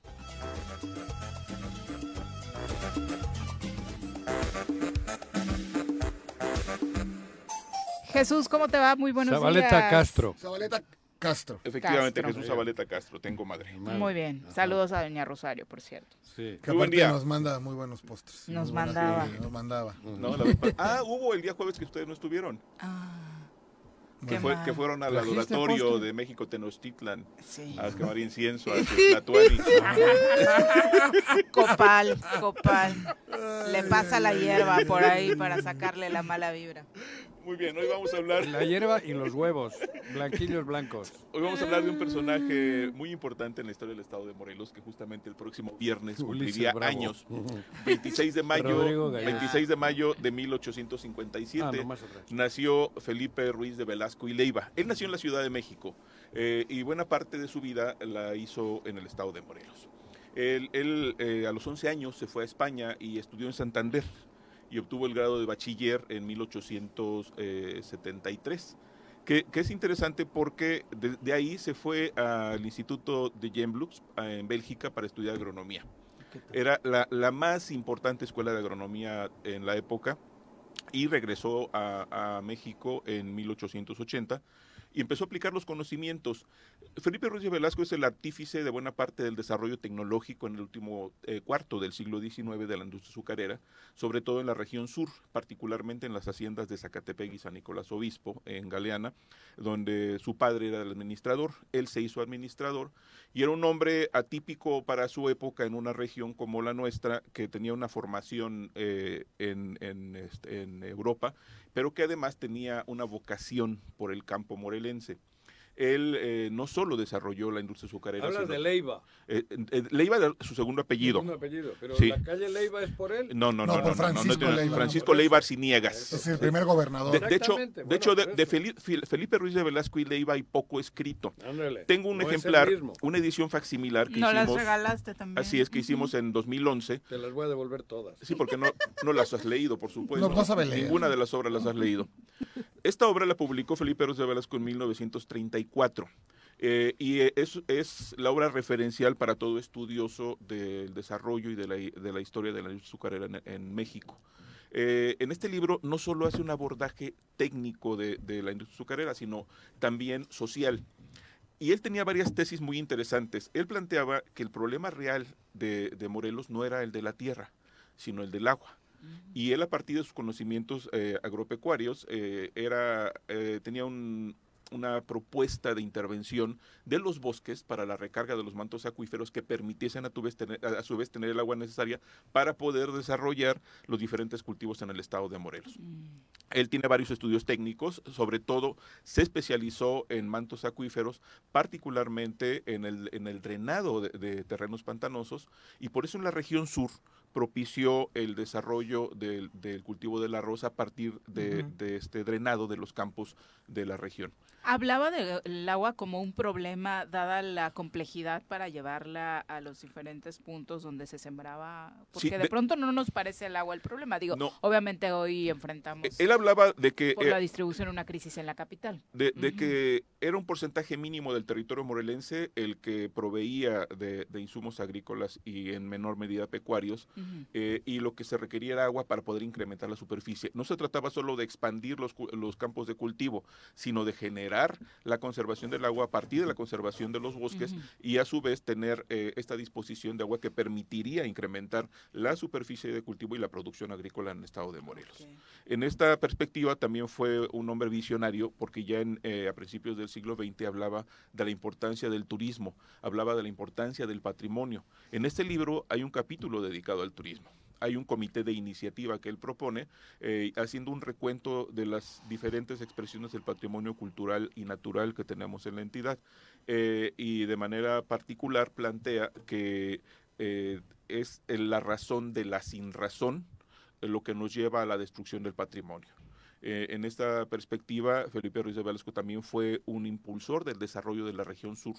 Jesús, ¿cómo te va? Muy buenos Zabaleta días. Castro. Zabaleta Castro. Efectivamente, Castro. Jesús Zabaleta Castro, tengo madre. Muy bien. Saludos a Doña Rosario, por cierto. Sí. Que Muy buen día. nos manda muy buenos postres. Nos mandaba. sí, Nos mandaba. No, la ah, hubo el día jueves que ustedes no estuvieron, Ah, que, qué fue, que fueron al ¿Trajiste laboratorio postre? de México Tenochtitlan Sí. a quemar incienso a Tlatuani. (laughs) Copal, copal. Le pasa la hierba por ahí para sacarle la mala vibra. Muy bien, hoy vamos a hablar La hierba y los huevos, blanquillos blancos. Hoy vamos a hablar de un personaje muy importante en la historia del estado de Morelos que justamente el próximo viernes cumpliría años. 26 de mayo, Rodrigo Gallardo. 26 de mayo de 1857 Ah, otra. nació Felipe Ruiz de Velasco y Leiva. Él nació en la Ciudad de México eh, y buena parte de su vida la hizo en el estado de Morelos. Él, él, eh, a los 11 años se fue a España y estudió en Santander y obtuvo el grado de bachiller en 1873. que, que es interesante porque de, de ahí se fue al Instituto de Gembloux eh, en Bélgica para estudiar agronomía. Era la, la más importante escuela de agronomía en la época y regresó a, a México en 1880 y empezó a aplicar los conocimientos. Felipe Ruiz Velasco es el artífice de buena parte del desarrollo tecnológico en el último eh, cuarto del siglo XIX de la industria azucarera, sobre todo en la región sur, particularmente en las haciendas de Zacatepec y San Nicolás Obispo, en Galeana, donde su padre era el administrador, él se hizo administrador y era un hombre atípico para su época en una región como la nuestra, que tenía una formación eh, este, en Europa, pero que además tenía una vocación por el campo morelense. Él eh, no solo desarrolló la industria azucarera. Hablas sino- de Leiva. Eh, eh, Leiva era su segundo apellido. Segundo apellido. Pero Sí. la calle Leiva es por él. No, no, no, No, no, por no, no, Francisco no, no, Leiva. Francisco Leiva Arciniegas. Es el primer gobernador. De, de hecho, Exactamente, de, hecho, bueno, de, de Felipe Ruiz de Velasco y Leiva hay poco escrito. Ándale. Tengo un ejemplar, una edición facsimilar que No las hicimos. regalaste también. Así es que hicimos en 2011. Te las voy a devolver todas. Sí, porque no, no las has leído, por supuesto. No, no sabe leer. Ninguna de las obras las has leído. Esta obra la publicó Felipe Ruiz de Velasco en 1934. eh, y es, es la obra referencial para todo estudioso del desarrollo y de la, historia de la azucarera en, México. Eh, en este libro no solo hace un abordaje técnico de, de la industria azucarera, sino también social. Y él tenía varias tesis muy interesantes. Él planteaba que el problema real de, de Morelos no era el de la tierra, sino el del agua. Y él, a partir de sus conocimientos eh, agropecuarios, eh, era, eh, tenía un- una propuesta de intervención de los bosques para la recarga de los mantos acuíferos que permitiesen a, tu vez tener- a- su vez tener el agua necesaria para poder desarrollar los diferentes cultivos en el estado de Morelos. Él tiene varios estudios técnicos, sobre todo se especializó en mantos acuíferos, particularmente en el, en el drenado de, de terrenos pantanosos, y por eso en la región sur propició el desarrollo del, del cultivo del arroz a partir de, este drenado de los campos de la región. Hablaba del agua como un problema, dada la complejidad para llevarla a los diferentes puntos donde se sembraba, porque Sí, de, de- pronto no nos parece el agua el problema. Digo, No. obviamente hoy enfrentamos Él hablaba de que... por eh, la distribución una crisis en la capital. de, de que era un porcentaje mínimo del territorio morelense el que proveía de, de insumos agrícolas y en menor medida pecuarios, Ujú. eh, y lo que se requería era agua para poder incrementar la superficie. No se trataba solo de expandir los, los campos de cultivo, sino de generar la conservación del agua a partir de la conservación de los bosques Ujú. y a su vez tener eh, esta disposición de agua que permitiría incrementar la superficie de cultivo y la producción agrícola en el estado de Morelos. En esta perspectiva también fue un hombre visionario porque ya en, eh, a principios del siglo XX hablaba de la importancia del turismo, hablaba de la importancia del patrimonio. En este libro hay un capítulo dedicado al turismo. Hay un comité de iniciativa que él propone, eh, haciendo un recuento de las diferentes expresiones del patrimonio cultural y natural que tenemos en la entidad. Eh, y de manera particular plantea que eh, es la razón de la sin razón lo que nos lleva a la destrucción del patrimonio. En esta perspectiva, Felipe Ruiz de Velasco también fue un impulsor del desarrollo de la región sur.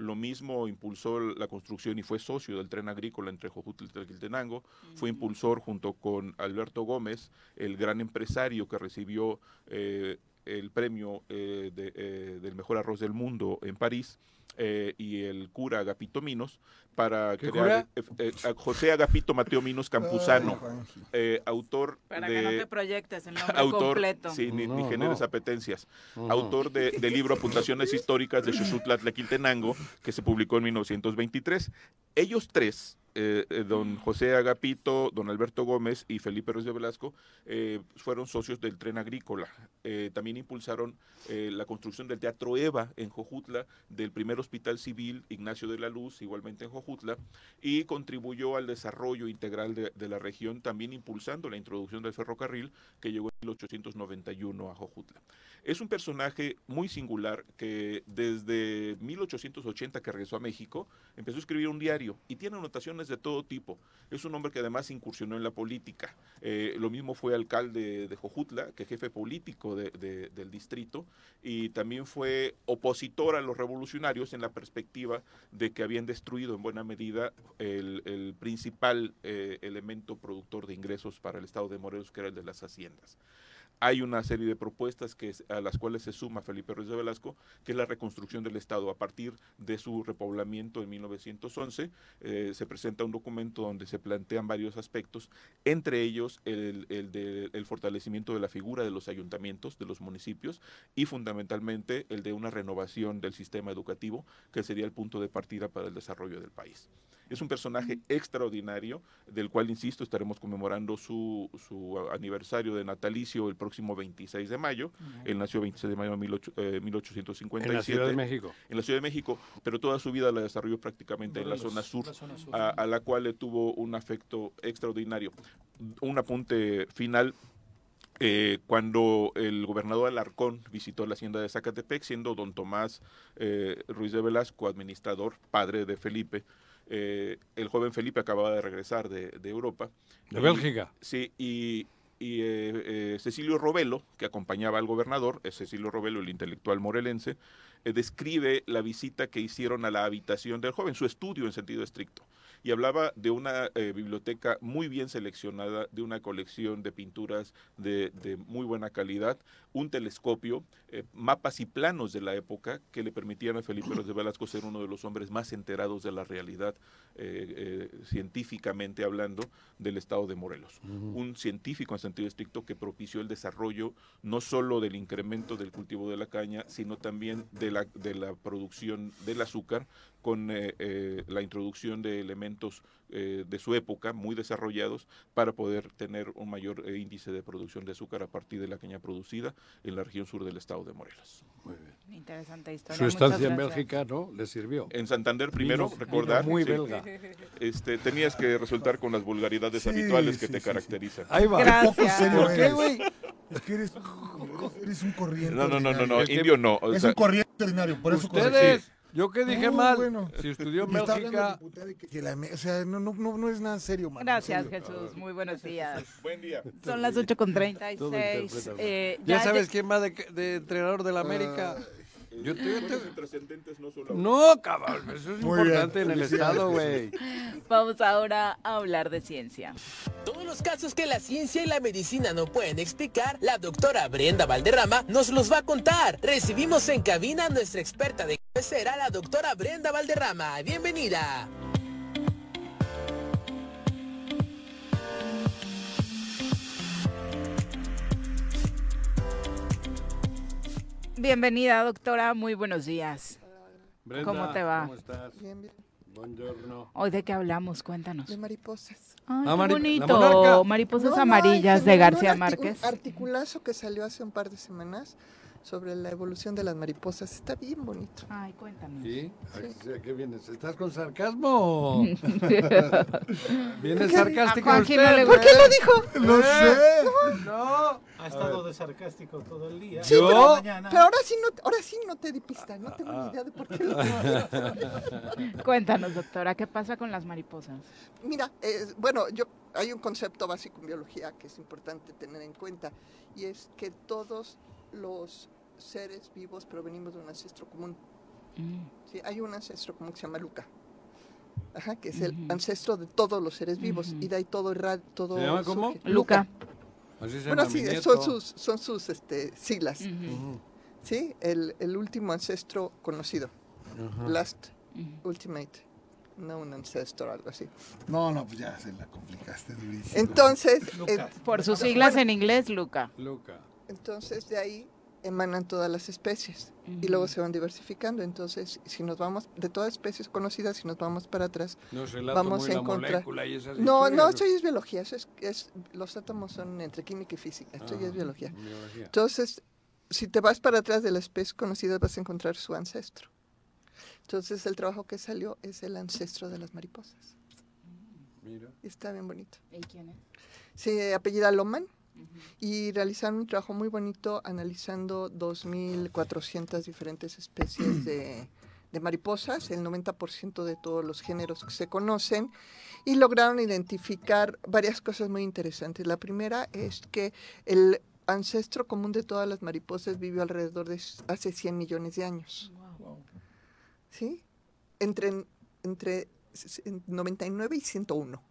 Lo mismo impulsó la construcción y fue socio del tren agrícola entre Jojutla y Tlaquiltenango. Fue impulsor junto con Alberto Gómez, el gran empresario que recibió eh, el premio eh, de, eh, del mejor arroz del mundo en París. Eh, y el cura Agapito Minos para ¿Qué crear eh, eh, a José Agapito Mateo Minos Campuzano, eh, autor Para de que no te proyectes el nombre autor, completo. sí, ni, generes no. apetencias. Autor de- del libro Apuntaciones Históricas de Xochutla Tlaquiltenango, que se publicó en 1923. Ellos tres, eh, eh, don José Agapito, don Alberto Gómez y Felipe Ruiz de Velasco, eh, fueron socios del tren agrícola. Eh, también impulsaron eh, la construcción del Teatro Eva en Jojutla, del primer hospital civil Ignacio de la Luz, igualmente en Jojutla, y contribuyó al desarrollo integral de, la región, también impulsando la introducción del ferrocarril que llegó en 1891 a Jojutla. Es un personaje muy singular que desde 1880 que regresó a México empezó a escribir un diario y tiene anotaciones de todo tipo. Es un hombre que además incursionó en la política. Eh, lo mismo fue alcalde de Jojutla, que jefe político de- de- del distrito, y también fue opositor a los revolucionarios en la perspectiva de que habían destruido en buena medida el, el principal eh, elemento productor de ingresos para el estado de Morelos, que era el de las haciendas. Hay una serie de propuestas que, a las cuales se suma Felipe Ruiz de Velasco, que es la reconstrucción del Estado. A partir de su repoblamiento en 1911, eh, se presenta un documento donde se plantean varios aspectos, entre ellos el, el, el fortalecimiento de la figura de los ayuntamientos, de los municipios, y fundamentalmente el de una renovación del sistema educativo, que sería el punto de partida para el desarrollo del país. Es un personaje extraordinario, del cual, insisto, estaremos conmemorando su, su aniversario de natalicio el próximo 26 de mayo. Él nació 26 de mayo de 1857. En la Ciudad de México. En la Ciudad de México, pero toda su vida la desarrolló prácticamente en la zona sur, A, la cual le tuvo un afecto extraordinario. Un apunte final. Eh, cuando el gobernador Alarcón visitó la hacienda de Zacatepec, siendo don Tomás eh, Ruiz de Velasco administrador, padre de Felipe, eh, el joven Felipe acababa de regresar de, Europa. De Bélgica. Sí, y, eh, eh, Cecilio Robelo, que acompañaba al gobernador, es Cecilio Robelo, el intelectual morelense, describe la visita que hicieron a la habitación del joven, su estudio en sentido estricto y hablaba de una eh, biblioteca muy bien seleccionada, de una colección de pinturas de, muy buena calidad, un telescopio, eh, mapas y planos de la época que le permitían a Felipe de Velasco ser uno de los hombres más enterados de la realidad eh, científicamente hablando del estado de Morelos. Un científico en sentido estricto que propició el desarrollo no solo del incremento del cultivo de la caña, sino también de la, de la producción del azúcar, con eh, eh, la introducción de elementos eh, de su época muy desarrollados para poder tener un mayor índice de producción de azúcar a partir de la caña producida en la región sur del estado de Morelos. Muy bien. Interesante historia. Su estancia en Bélgica, ¿no? Le sirvió. En Santander primero, recordar. Muy belga. Este, tenías que resultar con las vulgaridades habituales que te caracterizan. Ahí va. Gracias. ¿Por qué, güey? Es que eres, eres un corriente. No, no, no, no, no, indio no. es un corriente ordinario, por eso Ustedes yo qué dije mal. Si estudió en Bélgica. o sea, no, no, no, es nada serio, man, Gracias, Jesús. Muy buenos días. Buen día. Son las 8 con 36. Eh, ya, ya, sabes quién va de, de entrenador de la América. Uh, yo te, trascendentes no solo. No, cabrón, eso es importante en el estado, güey. Vamos ahora a hablar de ciencia. Todos los casos que la ciencia y la medicina no pueden explicar, la doctora Brenda Valderrama nos los va a contar. Recibimos en cabina a nuestra experta de cabecera, la doctora Brenda Valderrama. Bienvenida. Bienvenida, doctora. Muy buenos días. Brenda, ¿Cómo te va? ¿Cómo estás? Bien, bien. Buongiorno. Hoy de qué hablamos, cuéntanos. De mariposas. Ay, Ah, qué mari- bonito. Mariposas No, no, amarillas ay, de García un Márquez. Un articulazo que salió hace un par de semanas sobre la evolución de las mariposas. Está bien bonito. Ay, cuéntanos. ¿Sí? ¿A qué vienes? ¿Estás con sarcasmo? (laughs) ¿Viene sarcástica A Juanji usted? no le ¿Por qué lo dijo? (laughs) No ¿Eh? sé. No. Ha estado de sarcástico todo el día. Sí, ¿Yo? pero, Mañana. pero ahora sí no, ahora sí no te di pista. No tengo Ah. ni idea de por qué lo dijo. (laughs) Cuéntanos, doctora, ¿qué pasa con las mariposas? Mira, eh, bueno, yo hay un concepto básico en biología que es importante tener en cuenta y es que todos los seres vivos provenimos de un ancestro común. Mm. Sí, hay un ancestro común que se llama Luca. Ajá, que es el ancestro de todos los seres vivos y de ahí todo todo ¿Se llama cómo? Luca. Así se Bueno, sí, son sus son sus este siglas. Sí, el, el último ancestro conocido. Ajá. Last ultimate known ancestor algo así. No, no, pues ya se la complicaste durísimo. Entonces, eh, Por sus siglas en inglés, Luca. Luca. Entonces de ahí emanan todas las especies y luego se van diversificando. Entonces, si nos vamos de todas especies conocidas, si nos vamos para atrás, No se la Vamos muy a encontrar- molécula y esas no, no, esto ya es biología. Eso es, es- los átomos son entre química y física. Esto ya es Ah, biología. biología. Entonces, si te vas para atrás de la especie conocida, vas a encontrar su ancestro. Entonces, el trabajo que salió es el ancestro de las mariposas. Mira. Y está bien bonito. ¿Y quién es? Se apellida Loman y realizaron un trabajo muy bonito analizando 2.400 diferentes especies de, de mariposas, el 90% de todos los géneros que se conocen, y lograron identificar varias cosas muy interesantes. La primera es que el ancestro común de todas las mariposas vivió alrededor de hace 100 millones de años. ¿Sí? Entre, entre s- s- 99 y 101.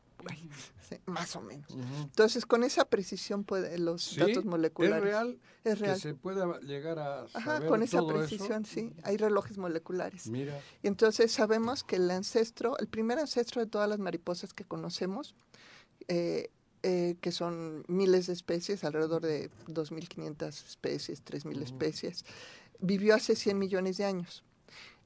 Más o menos. Entonces, con esa precisión puede, los Sí, datos moleculares. ¿Es real, Es real. que se pueda llegar a Ajá, saber con esa todo eso? precisión, sí. Hay relojes moleculares. Mira. Y entonces sabemos que el ancestro, el primer ancestro de todas las mariposas que conocemos, eh, eh, que son miles de especies, alrededor de 2.500 especies, 3.000 especies, vivió hace 100 millones de años.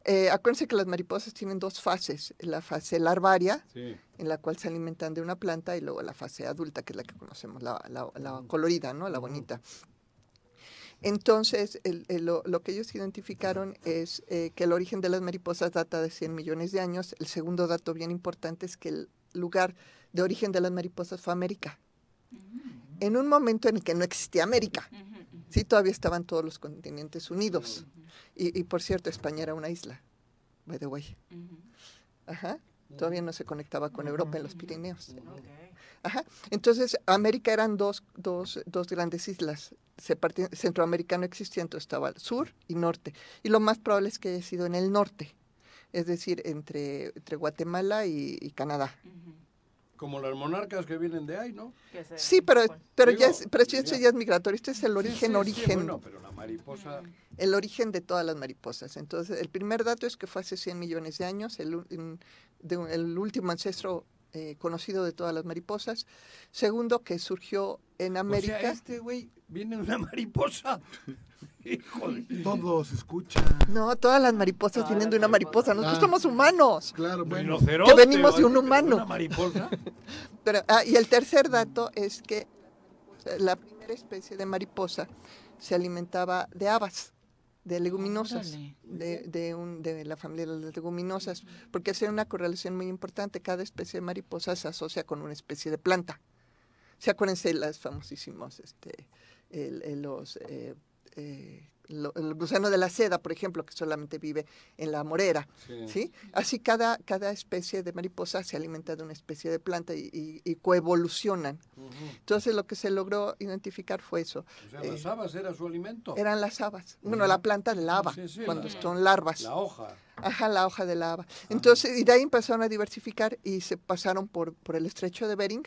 Eh, acuérdense que las mariposas tienen dos fases, la fase larvaria, Sí. en la cual se alimentan de una planta, y luego la fase adulta, que es la que conocemos, la, la- la colorida, ¿no? La bonita. Entonces, el- el- lo, lo que ellos identificaron es eh, que el origen de las mariposas data de 100 millones de años. El segundo dato bien importante es que el lugar de origen de las mariposas fue América. En un momento en el que no existía América. Sí, todavía estaban todos los continentes unidos. Y, y, por cierto, España era una isla, by the way. Ajá. Todavía no se conectaba con Europa en los Pirineos. Ajá. Entonces, América eran dos, dos, dos grandes islas. Se partía- Centroamérica no existía, entonces estaba al sur y norte. Y lo más probable es que haya sido en el norte, es decir, entre, entre Guatemala y, y Canadá. Como las monarcas que vienen de ahí, ¿no? Sí, pero, pero, ya es, pero sí, ya. ya es migratorio. Este es el Sí, origen, sí, sí, origen. bueno, pero la mariposa... el origen de todas las mariposas. Entonces, el primer dato es que fue hace 100 millones de años, el, de un- el último ancestro eh, conocido de todas las mariposas. Segundo, que surgió en América. O sea, este güey viene de una (laughs) mariposa. (laughs) Hijo de... Todo se escucha. No, todas las mariposas vienen de una mariposa. Nosotros somos humanos. Claro, bueno. Que venimos de un ¿Una humano. mariposa? (laughs) Pero, ah, y el tercer dato es que la primera especie de mariposa se alimentaba de habas, de leguminosas, de, de, un- de la familia de las leguminosas, porque hace una correlación muy importante. Cada especie de mariposa se asocia con una especie de planta. ¿Se acuérdense las famosísimos, este, el- el- los, eh, eh, lo- el gusano de la seda, por ejemplo, que solamente vive en la morera, Sí. ¿sí? Así cada, cada especie de mariposa se alimenta de una especie de planta y, y- y coevolucionan. Entonces lo que se logró identificar fue eso. O sea, Eh, las habas era su alimento. eran las habas. Bueno, la planta de la haba, Sí, sí, cuando la- son larvas. La hoja. Ajá, la hoja de la haba. Entonces, y de ahí empezaron a diversificar y se pasaron por, por el estrecho de Bering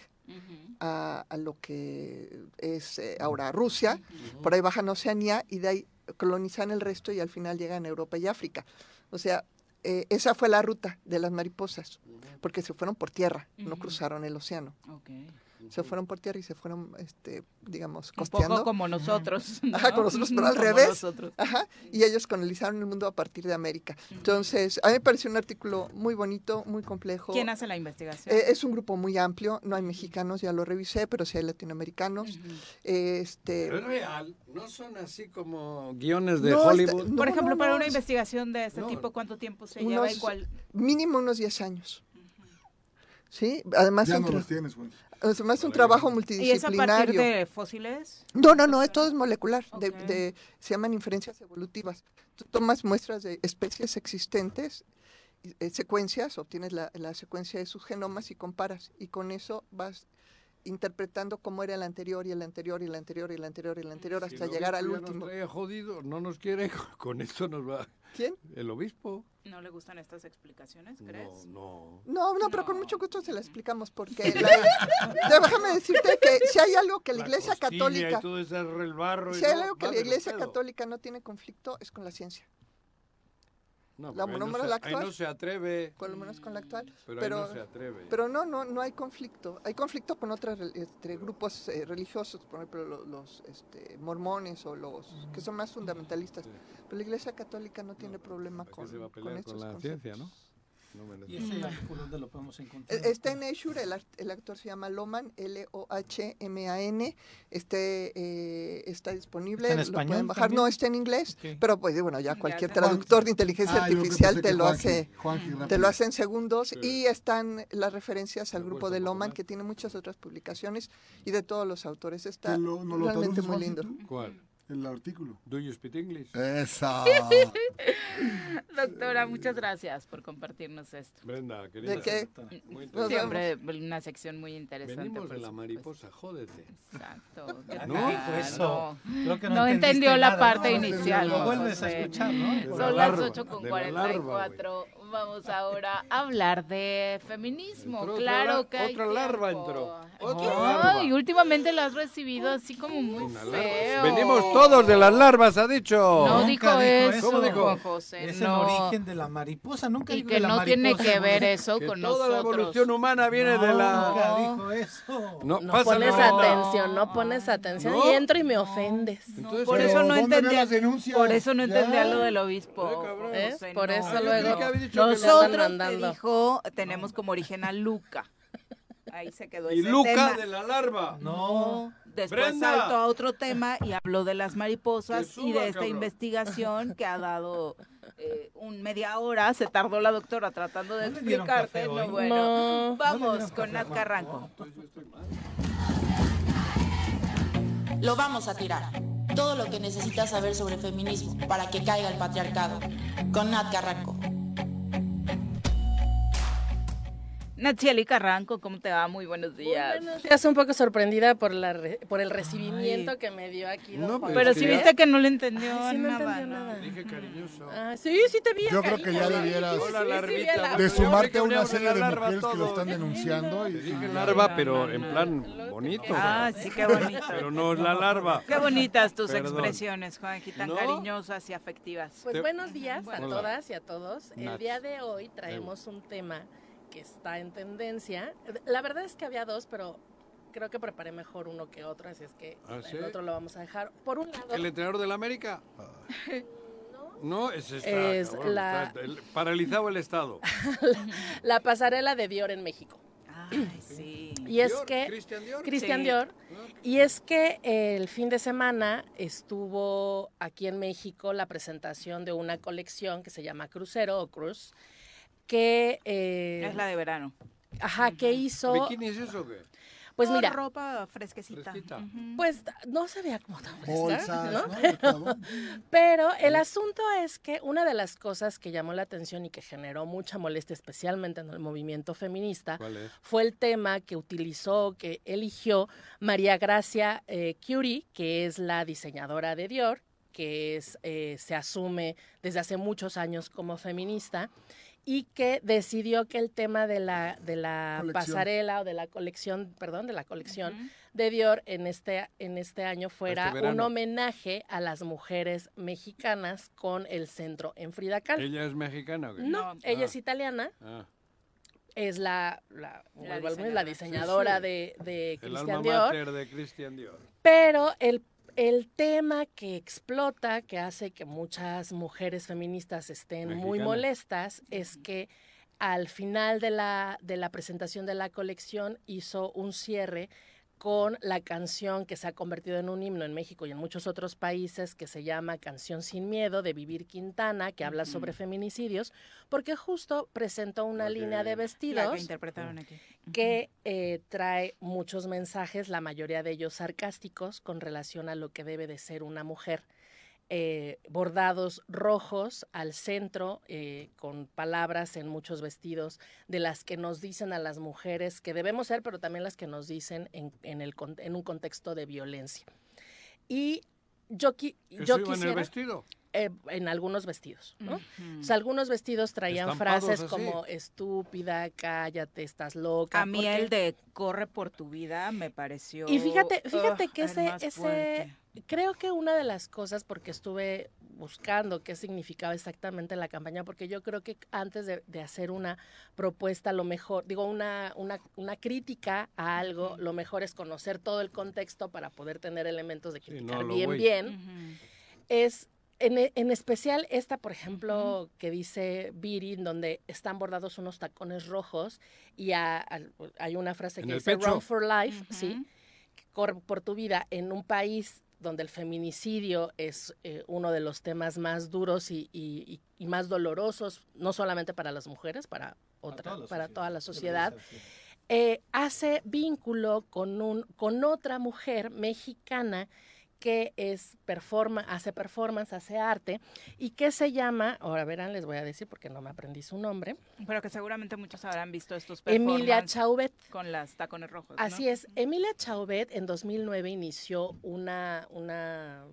a, a lo que es eh, ahora Rusia, por ahí bajan Oceanía y de ahí colonizan el resto y al final llegan a Europa y África. O sea, eh, esa fue la ruta de las mariposas, porque se fueron por tierra, no cruzaron el océano. Se fueron por tierra y se fueron, este, digamos, Un costeando. poco como nosotros. Ajá, ¿no? con nosotros, pero (laughs) al Como revés. nosotros. Ajá, y ellos colonizaron el mundo a partir de América. Entonces, a mí me pareció un artículo muy bonito, muy complejo. ¿Quién hace la investigación? Eh, es un grupo muy amplio, no hay mexicanos, ya lo revisé, pero sí hay latinoamericanos. Este, Pero es real. No son así como guiones de No, está- Hollywood. no, Por ejemplo, no, para una es- investigación de este No. tipo, ¿cuánto tiempo se unos- lleva y cuál? mínimo unos 10 años. ¿Sí? Además, Ya un no los tienes, Juan. además un trabajo ¿Y es a multidisciplinario. partir de fósiles? No, no, no, es todo es molecular. de- de- se llaman inferencias evolutivas. Tú tomas muestras de especies existentes, eh, secuencias, obtienes la, la secuencia de sus genomas y comparas. Y con eso vas interpretando cómo era el anterior y el anterior y el anterior y el anterior y el anterior hasta el llegar al último. Nos trae jodido, no nos quiere, (laughs) con esto nos va. ¿Quién? El obispo. ¿No le gustan estas explicaciones, crees? No, no. No, no, pero con mucho gusto se la explicamos porque (laughs) la- déjame decirte que si hay algo que la, Iglesia costilla Católica Y todo ese barro. y si hay no, algo que la Iglesia. Católica no tiene conflicto es con la ciencia. No, la ahí no se- la Ahí actual. no se atreve. por lo menos con la actual. Pero, Pero, ahí no se atreve. pero no, no, no hay conflicto. Hay conflicto con otros este, grupos eh, religiosos, por ejemplo, lo- los, este, mormones o los que son más fundamentalistas. Pero la Iglesia Católica no tiene problema ¿Para con, qué se va a con pelear estos con la conceptos. ciencia, no? No me ¿Y ese artículo dónde lo podemos encontrar? Eh, Está en Azure, el, art- el actor se llama Loman, L-O-H-M-A-N. Este, eh, está disponible, ¿Está en lo español pueden bajar. también? No, está en inglés, pero pues bueno, ya cualquier traductor de inteligencia Ah, artificial te lo hace te lo hace en segundos Sí. y están las referencias al ¿Me grupo de Loman que tiene muchas otras publicaciones y de todos los autores. Está ¿Que lo- no lo realmente muy lindo. ¿Cuál? El artículo. ¿Do you speak English? Esa. (laughs) Doctora, muchas gracias por compartirnos esto. Brenda, querida. ¿De qué? Muy interesante. Siempre una sección muy interesante. Venimos de la mariposa, jódete. Exacto. (laughs) ¿No? te dijo eso. Creo que no, No entendió la nada, parte ¿no? inicial. Lo vuelves a escuchar, ¿no? Son las larva, 8 con de la larva, 44 Vamos ahora a hablar de feminismo. Entró claro lar- que hay otra larva entró. Otra larva. y últimamente la has recibido así como muy feo. Venimos todos de las larvas, ha dicho. No dijo eso, ¿Cómo dijo? Juan José, Es no. el origen de la mariposa, nunca Y dijo que de la no tiene que ver eso Que con toda la nosotros. evolución humana viene de la... Nunca dijo eso. No, No pones la- atención, no pones atención No. y entro y me ofendes. Por eso no entendía, por eso no entendía lo del obispo. Por eso luego que que nosotros le te andan mandando. te dijo, tenemos como origen a Luca. Ahí se quedó Y ese Luca tema. de la larva. No. Después Brenda. saltó a otro tema y habló de las mariposas Que y de esta cabrón. investigación que ha dado eh, un media hora. Se tardó la doctora tratando de explicarte. No, bueno, No. vamos con Nat. Carranco. Lo vamos a tirar. Todo lo que necesitas saber sobre feminismo para que caiga el patriarcado. Con Nat Carranco. Natsieli Carranco, ¿cómo te va? Muy buenos días. Estoy un poco sorprendida por, la re- por el recibimiento que me dio aquí. No. Pero si que- viste que no le entendió Ay, sí, no nada. entendió nada. Dije cariñoso. Ah, sí, sí te vi. Yo creo que ya sí, debieras sí, sí, sí, de sumarte a una serie de mujeres que lo están denunciando. Y, Dije larva, pero en plan bonito. Ah, sí, qué bonito. Pero no es la larva. Qué bonitas tus Perdón. expresiones, Juanqui, tan ¿No? cariñosas y afectivas. Pues Te- buenos días a todas y a todos. El día de hoy traemos un tema que está en tendencia. La verdad es que había dos, pero creo que preparé mejor uno que otro, así es que ¿Ah, sí? el otro lo vamos a dejar. Por un lado, ¿El entrenador del América? (laughs) No, ese está, Es cabrón, la- está el- paralizado el Estado. (laughs) la pasarela de Dior en México. Ay, sí. (clears throat) Y es Dior, que Christian Dior. Christian Sí. Dior. Y es que el fin de semana estuvo aquí en México la presentación de una colección que se llama Crucero o Cruz, que eh, Es la de verano. ajá, que hizo, ¿Bikini es eso o qué? pues mira, ropa fresquecita. Fresquita. Ujú. pues no se veía como tan fresca, Bolsas. (laughs) Pero el asunto es que una de las cosas que llamó la atención y que generó mucha molestia, especialmente en el movimiento feminista, fue el tema que utilizó, que eligió María Gracia eh, Curie, que es la diseñadora de Dior, que es, eh, se asume desde hace muchos años como feminista y que decidió que el tema de la, de la Colección. pasarela o de la colección, perdón, de la colección de Dior en este, en este año fuera un verano. homenaje a las mujeres mexicanas con el centro en Frida Kahlo. ¿Ella es mexicana o qué? No, No. ella Ah. es italiana, Ah, es la, la, La diseñadora. la diseñadora Sí, sí. de, de el Christian alma Dior, mater de Christian Dior. pero el, el tema que explota, que hace que muchas mujeres feministas estén muy molestas, es que al final de la, de la presentación de la colección hizo un cierre con la canción que se ha convertido en un himno en México y en muchos otros países que se llama Canción sin Miedo de Vivir Quintana, que habla sobre feminicidios, porque justo presentó una línea de vestidos que interpretaron aquí. que eh, trae muchos mensajes, la mayoría de ellos sarcásticos, con relación a lo que debe de ser una mujer. Eh, bordados rojos al centro, eh, con palabras en muchos vestidos, de las que nos dicen a las mujeres que debemos ser, pero también las que nos dicen en, en el, con- en un contexto de violencia. Y yo, qui- ¿Eso yo iba en el quisiera... vestido? eh, en algunos vestidos, ¿no? O sea, algunos vestidos traían Estampados frases así. como estúpida, cállate, estás loca. A mí porque- el de corre por tu vida me pareció. Y fíjate, fíjate que ese. Creo que una de las cosas, porque estuve buscando qué significaba exactamente la campaña, porque yo creo que antes de, de hacer una propuesta, lo mejor, digo, una, una, una crítica a algo, lo mejor es conocer todo el contexto para poder tener elementos de criticar bien, bien. Es en, e- en especial esta, por ejemplo, que dice Viri, en donde están bordados unos tacones rojos y a- al- hay una frase que dice pecho. Run for Life, sí, corre por tu vida en un país donde el feminicidio es eh, uno de los temas más duros y, y- y- y más dolorosos, no solamente para las mujeres, para, otra, toda la para toda la sociedad. eh, hace vínculo con, un, con otra mujer mexicana que es performa, hace performance, hace arte, y que se llama, ahora verán, les voy a decir porque no me aprendí su nombre, Pero que seguramente muchos habrán visto estos Emilia Chauvet. con las tacones rojos. ¿no? Así es, Emilia Chauvet en 2009 inició una, una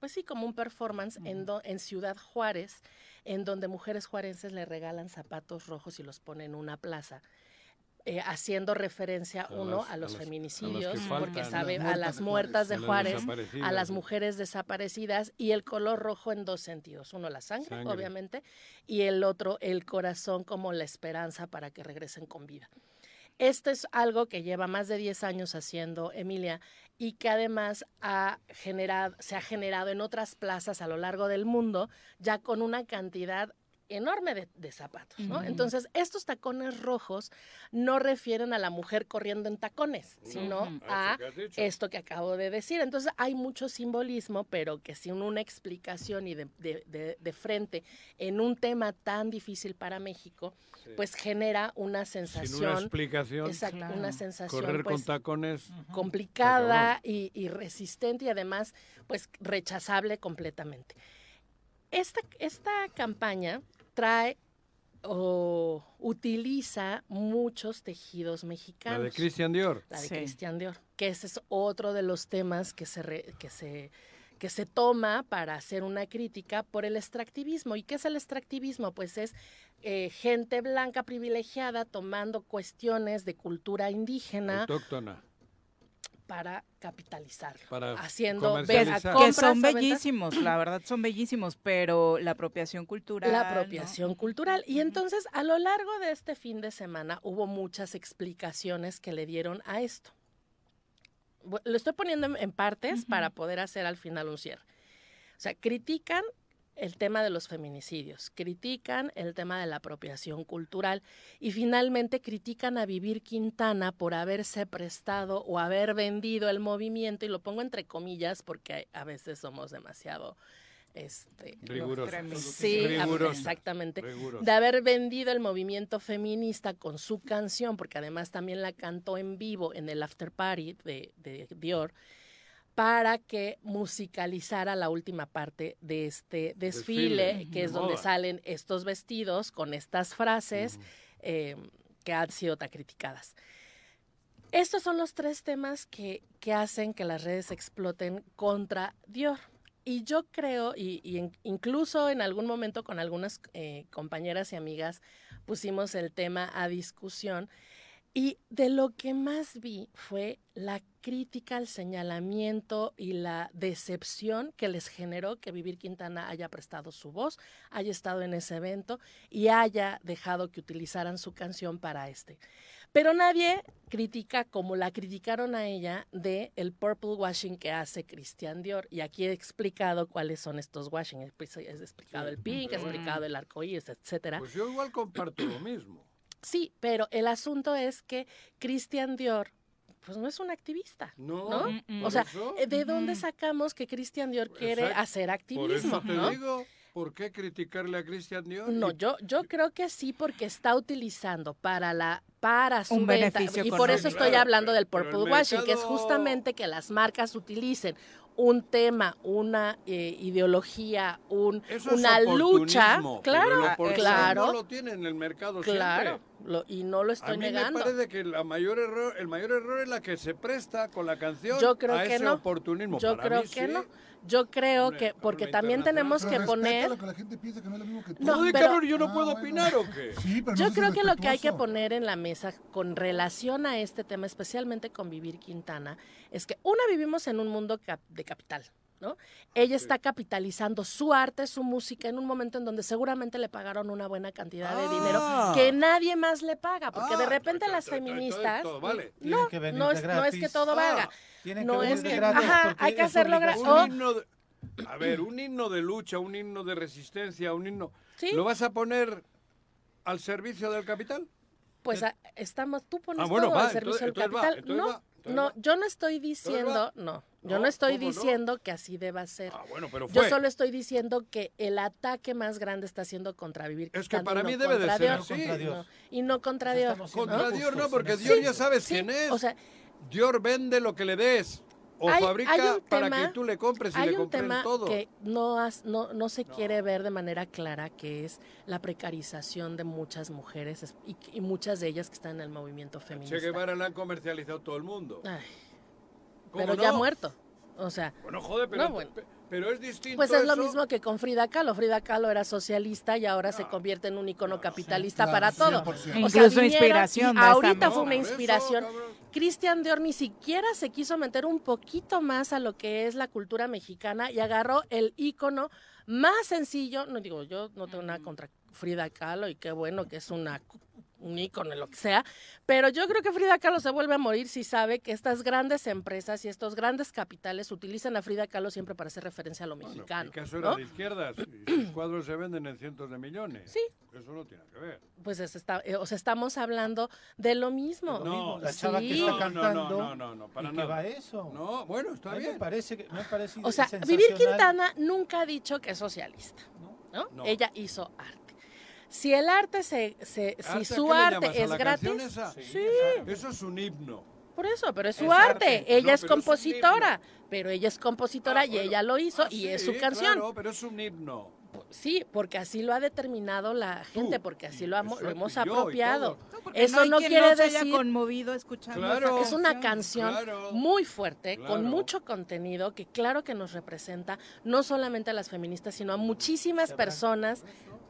pues sí, como un performance en, do- en Ciudad Juárez, en donde mujeres juarenses le regalan zapatos rojos y los ponen en una plaza. Eh, haciendo referencia A uno las- a a los las- a feminicidios, faltan, porque las sabe a las muertas de Juárez, a las mujeres desaparecidas y el color rojo en dos sentidos. Uno, la sangre, Sangre. obviamente, y el otro, el corazón como la esperanza para que regresen con vida. Esto es algo que lleva más de 10 años haciendo Emilia y que además ha generado, se ha generado en otras plazas a lo largo del mundo, ya con una cantidad enorme de, de zapatos, ¿no? Entonces, estos tacones rojos no refieren a la mujer corriendo en tacones, No, sino a que esto que acabo de decir. Entonces, hay mucho simbolismo, pero que sin una explicación y de, de- de- de frente en un tema tan difícil para México, Sí. pues genera una sensación. Sin una explicación. Exacto, una sensación Correr pues, con tacones. complicada y, y resistente y además pues rechazable completamente. Esta, esta campaña trae o utiliza muchos tejidos mexicanos. La de Christian Dior. La de Sí. Christian Dior, que ese es otro de los temas que se, re- que se que se toma para hacer una crítica por el extractivismo. ¿Y qué es el extractivismo? Pues es eh, gente blanca privilegiada tomando cuestiones de cultura indígena Autóctona. Para capitalizar. Para haciendo comercializar. ve- Que son bellísimos, la verdad son bellísimos, pero la apropiación cultural. La ¿no? apropiación cultural. Y entonces, a lo largo de este fin de semana, hubo muchas explicaciones que le dieron a esto. Lo estoy poniendo en, en partes para poder hacer al final un cierre. O sea, critican el tema de los feminicidios, critican el tema de la apropiación cultural y finalmente critican a Vivir Quintana por haberse prestado o haber vendido el movimiento, y lo pongo entre comillas porque a veces somos demasiado este, no, Rigurosos. Sí, exactamente. De haber vendido el movimiento feminista con su canción, porque además también la cantó en vivo en el after party de, de Dior, para que musicalizara la última parte de este desfile, Desfile. que es De donde salen estos vestidos con estas frases eh, que han sido tan criticadas. Estos son los tres temas que, que hacen que las redes exploten contra Dior. Y yo creo, y, incluso en algún momento con algunas eh, compañeras y amigas pusimos el tema a discusión, y de lo que más vi fue la crítica, el señalamiento y la decepción que les generó que Vivir Quintana haya prestado su voz, haya estado en ese evento y haya dejado que utilizaran su canción para este. Pero nadie critica como la criticaron a ella de el purple washing que hace Christian Dior. Y aquí he explicado cuáles son estos washing. He he explicado el pink, he explicado el arcoíris, etcétera. Pues yo igual comparto lo mismo. Sí, pero el asunto es que Christian Dior pues no es un activista, No, ¿no? mm, O por sea, eso. eh, ¿de dónde sacamos que Christian Dior quiere Exacto. hacer Por activismo, eso te ¿no? digo, ¿por qué criticarle a Christian Dior? No, yo, yo creo que sí, porque está utilizando para la para su Un venta, beneficio y por eso estoy Claro, hablando del purple washing, que es justamente que las marcas utilicen un tema, una eh, ideología, un, Eso es una lucha, oportunismo, claro, pero claro, lo tiene en el mercado claro, siempre. lo- y no lo estoy a mí negando. me parece que la mayor error, el mayor error es la que se presta con la canción Yo creo a que ese no. oportunismo. Yo Para creo mí que sí. no. Yo creo Hombre, que, porque hombre, también tenemos Pero que poner... lo que la gente piensa que no es lo mismo que tú. No, pero- cabrón, yo no Ah, puedo bueno. opinar o qué. Sí, pero no Yo seas creo que lo que hay que poner en la mesa con relación a este tema, especialmente con Vivir Quintana, es que una vivimos en un mundo cap- de capital, ¿no? Ella está capitalizando su arte, su música en un momento en donde seguramente le pagaron una buena cantidad de dinero Ah. que nadie más le paga, porque de Ah, repente las feministas todo vale. no, que venir no es, no es que todo valga. Ah, no que es que, gratis ajá, hay que hacerlo gratis. obligación. Un himno de- a ver, un himno de lucha, un himno de resistencia, un himno. Sí. ¿Lo vas a poner al servicio del capital? Pues a- estamos, tú pones Ah, bueno, todo va, al servicio entonces- del entonces capital. no, va, no, yo no estoy diciendo, no, yo No, no estoy diciendo que así deba ser. Ah, bueno, pero Yo fue. solo estoy diciendo que el ataque más grande está siendo contra Vivir Es que para no mí debe de ser así. Contra Dios. No, y no contra siendo Contra ¿no? Dior no, porque eso. ya sabes Sí, quién es. O sea, Dior vende lo que le des. O Hay- fabrica hay un para tema- que tú le compres y hay le un tema todo. que no, has- no, no se quiere ver de manera clara, que es la precarización de muchas mujeres es- y, y muchas de ellas que están en el movimiento feminista. Che Guevara la han comercializado todo el mundo. Ay, ¿Cómo pero ya no? muerto. O sea, Bueno, joder, pero, no, bueno. pe- pero es distinto Pues es lo mismo que con Frida Kahlo. Frida Kahlo era socialista y ahora se convierte en un icono capitalista claro, para todo. 100%. O Incluso vinieron inspiración ahorita fue una eso, Cristian Dior ni siquiera se quiso meter un poquito más a lo que es la cultura mexicana y agarró el icono más sencillo. No digo, yo no tengo nada contra Frida Kahlo y qué bueno que es una un ícono, lo que sea, pero yo creo que Frida Kahlo se vuelve a morir si sabe que estas grandes empresas y estos grandes capitales utilizan a Frida Kahlo siempre para hacer referencia a lo mexicano. Picasso era ¿no? de izquierdas y sus (clears throat) cuadros se venden en cientos de millones. Sí. Eso no tiene que ver. Pues es- está, eh, o sea, estamos hablando de lo mismo. No, la chava que Sí. está no, cantando. no, no, no, no, para y que nada. va eso. No, bueno, está A mí bien. Me parece, que- me parece O sea, Vivir. Quintana nunca ha dicho que es socialista, ¿no? No. Ella hizo arte. Si el arte se, se si ¿Arte a su arte es gratis, esa? sí. Eso es un himno. Por eso, pero es su Es arte. arte. Ella No, es compositora, pero ella es compositora y ella lo hizo y es su Sí, canción. Claro, pero es un himno. Sí, porque así lo ha determinado la gente, porque así lo, hamo- lo hemos apropiado. Eso no quiere se haya decir conmovido escuchando Claro. es una canción Claro. muy fuerte, Claro. con mucho contenido, que claro que nos representa no solamente a las feministas, sino a muchísimas personas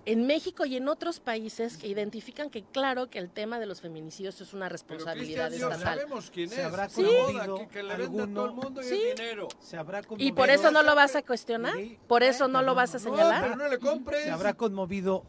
en México y en otros países que identifican que claro que el tema de los feminicidios es una Pero responsabilidad Dior estatal. sabemos quién Se es. habrá que, que le vende a todo el mundo y Sí. el dinero. Se habrá ¿Y por eso no lo vas a cuestionar? ¿Por eso no lo vas a No, señalar? pero no le compres. ¿Se habrá conmovido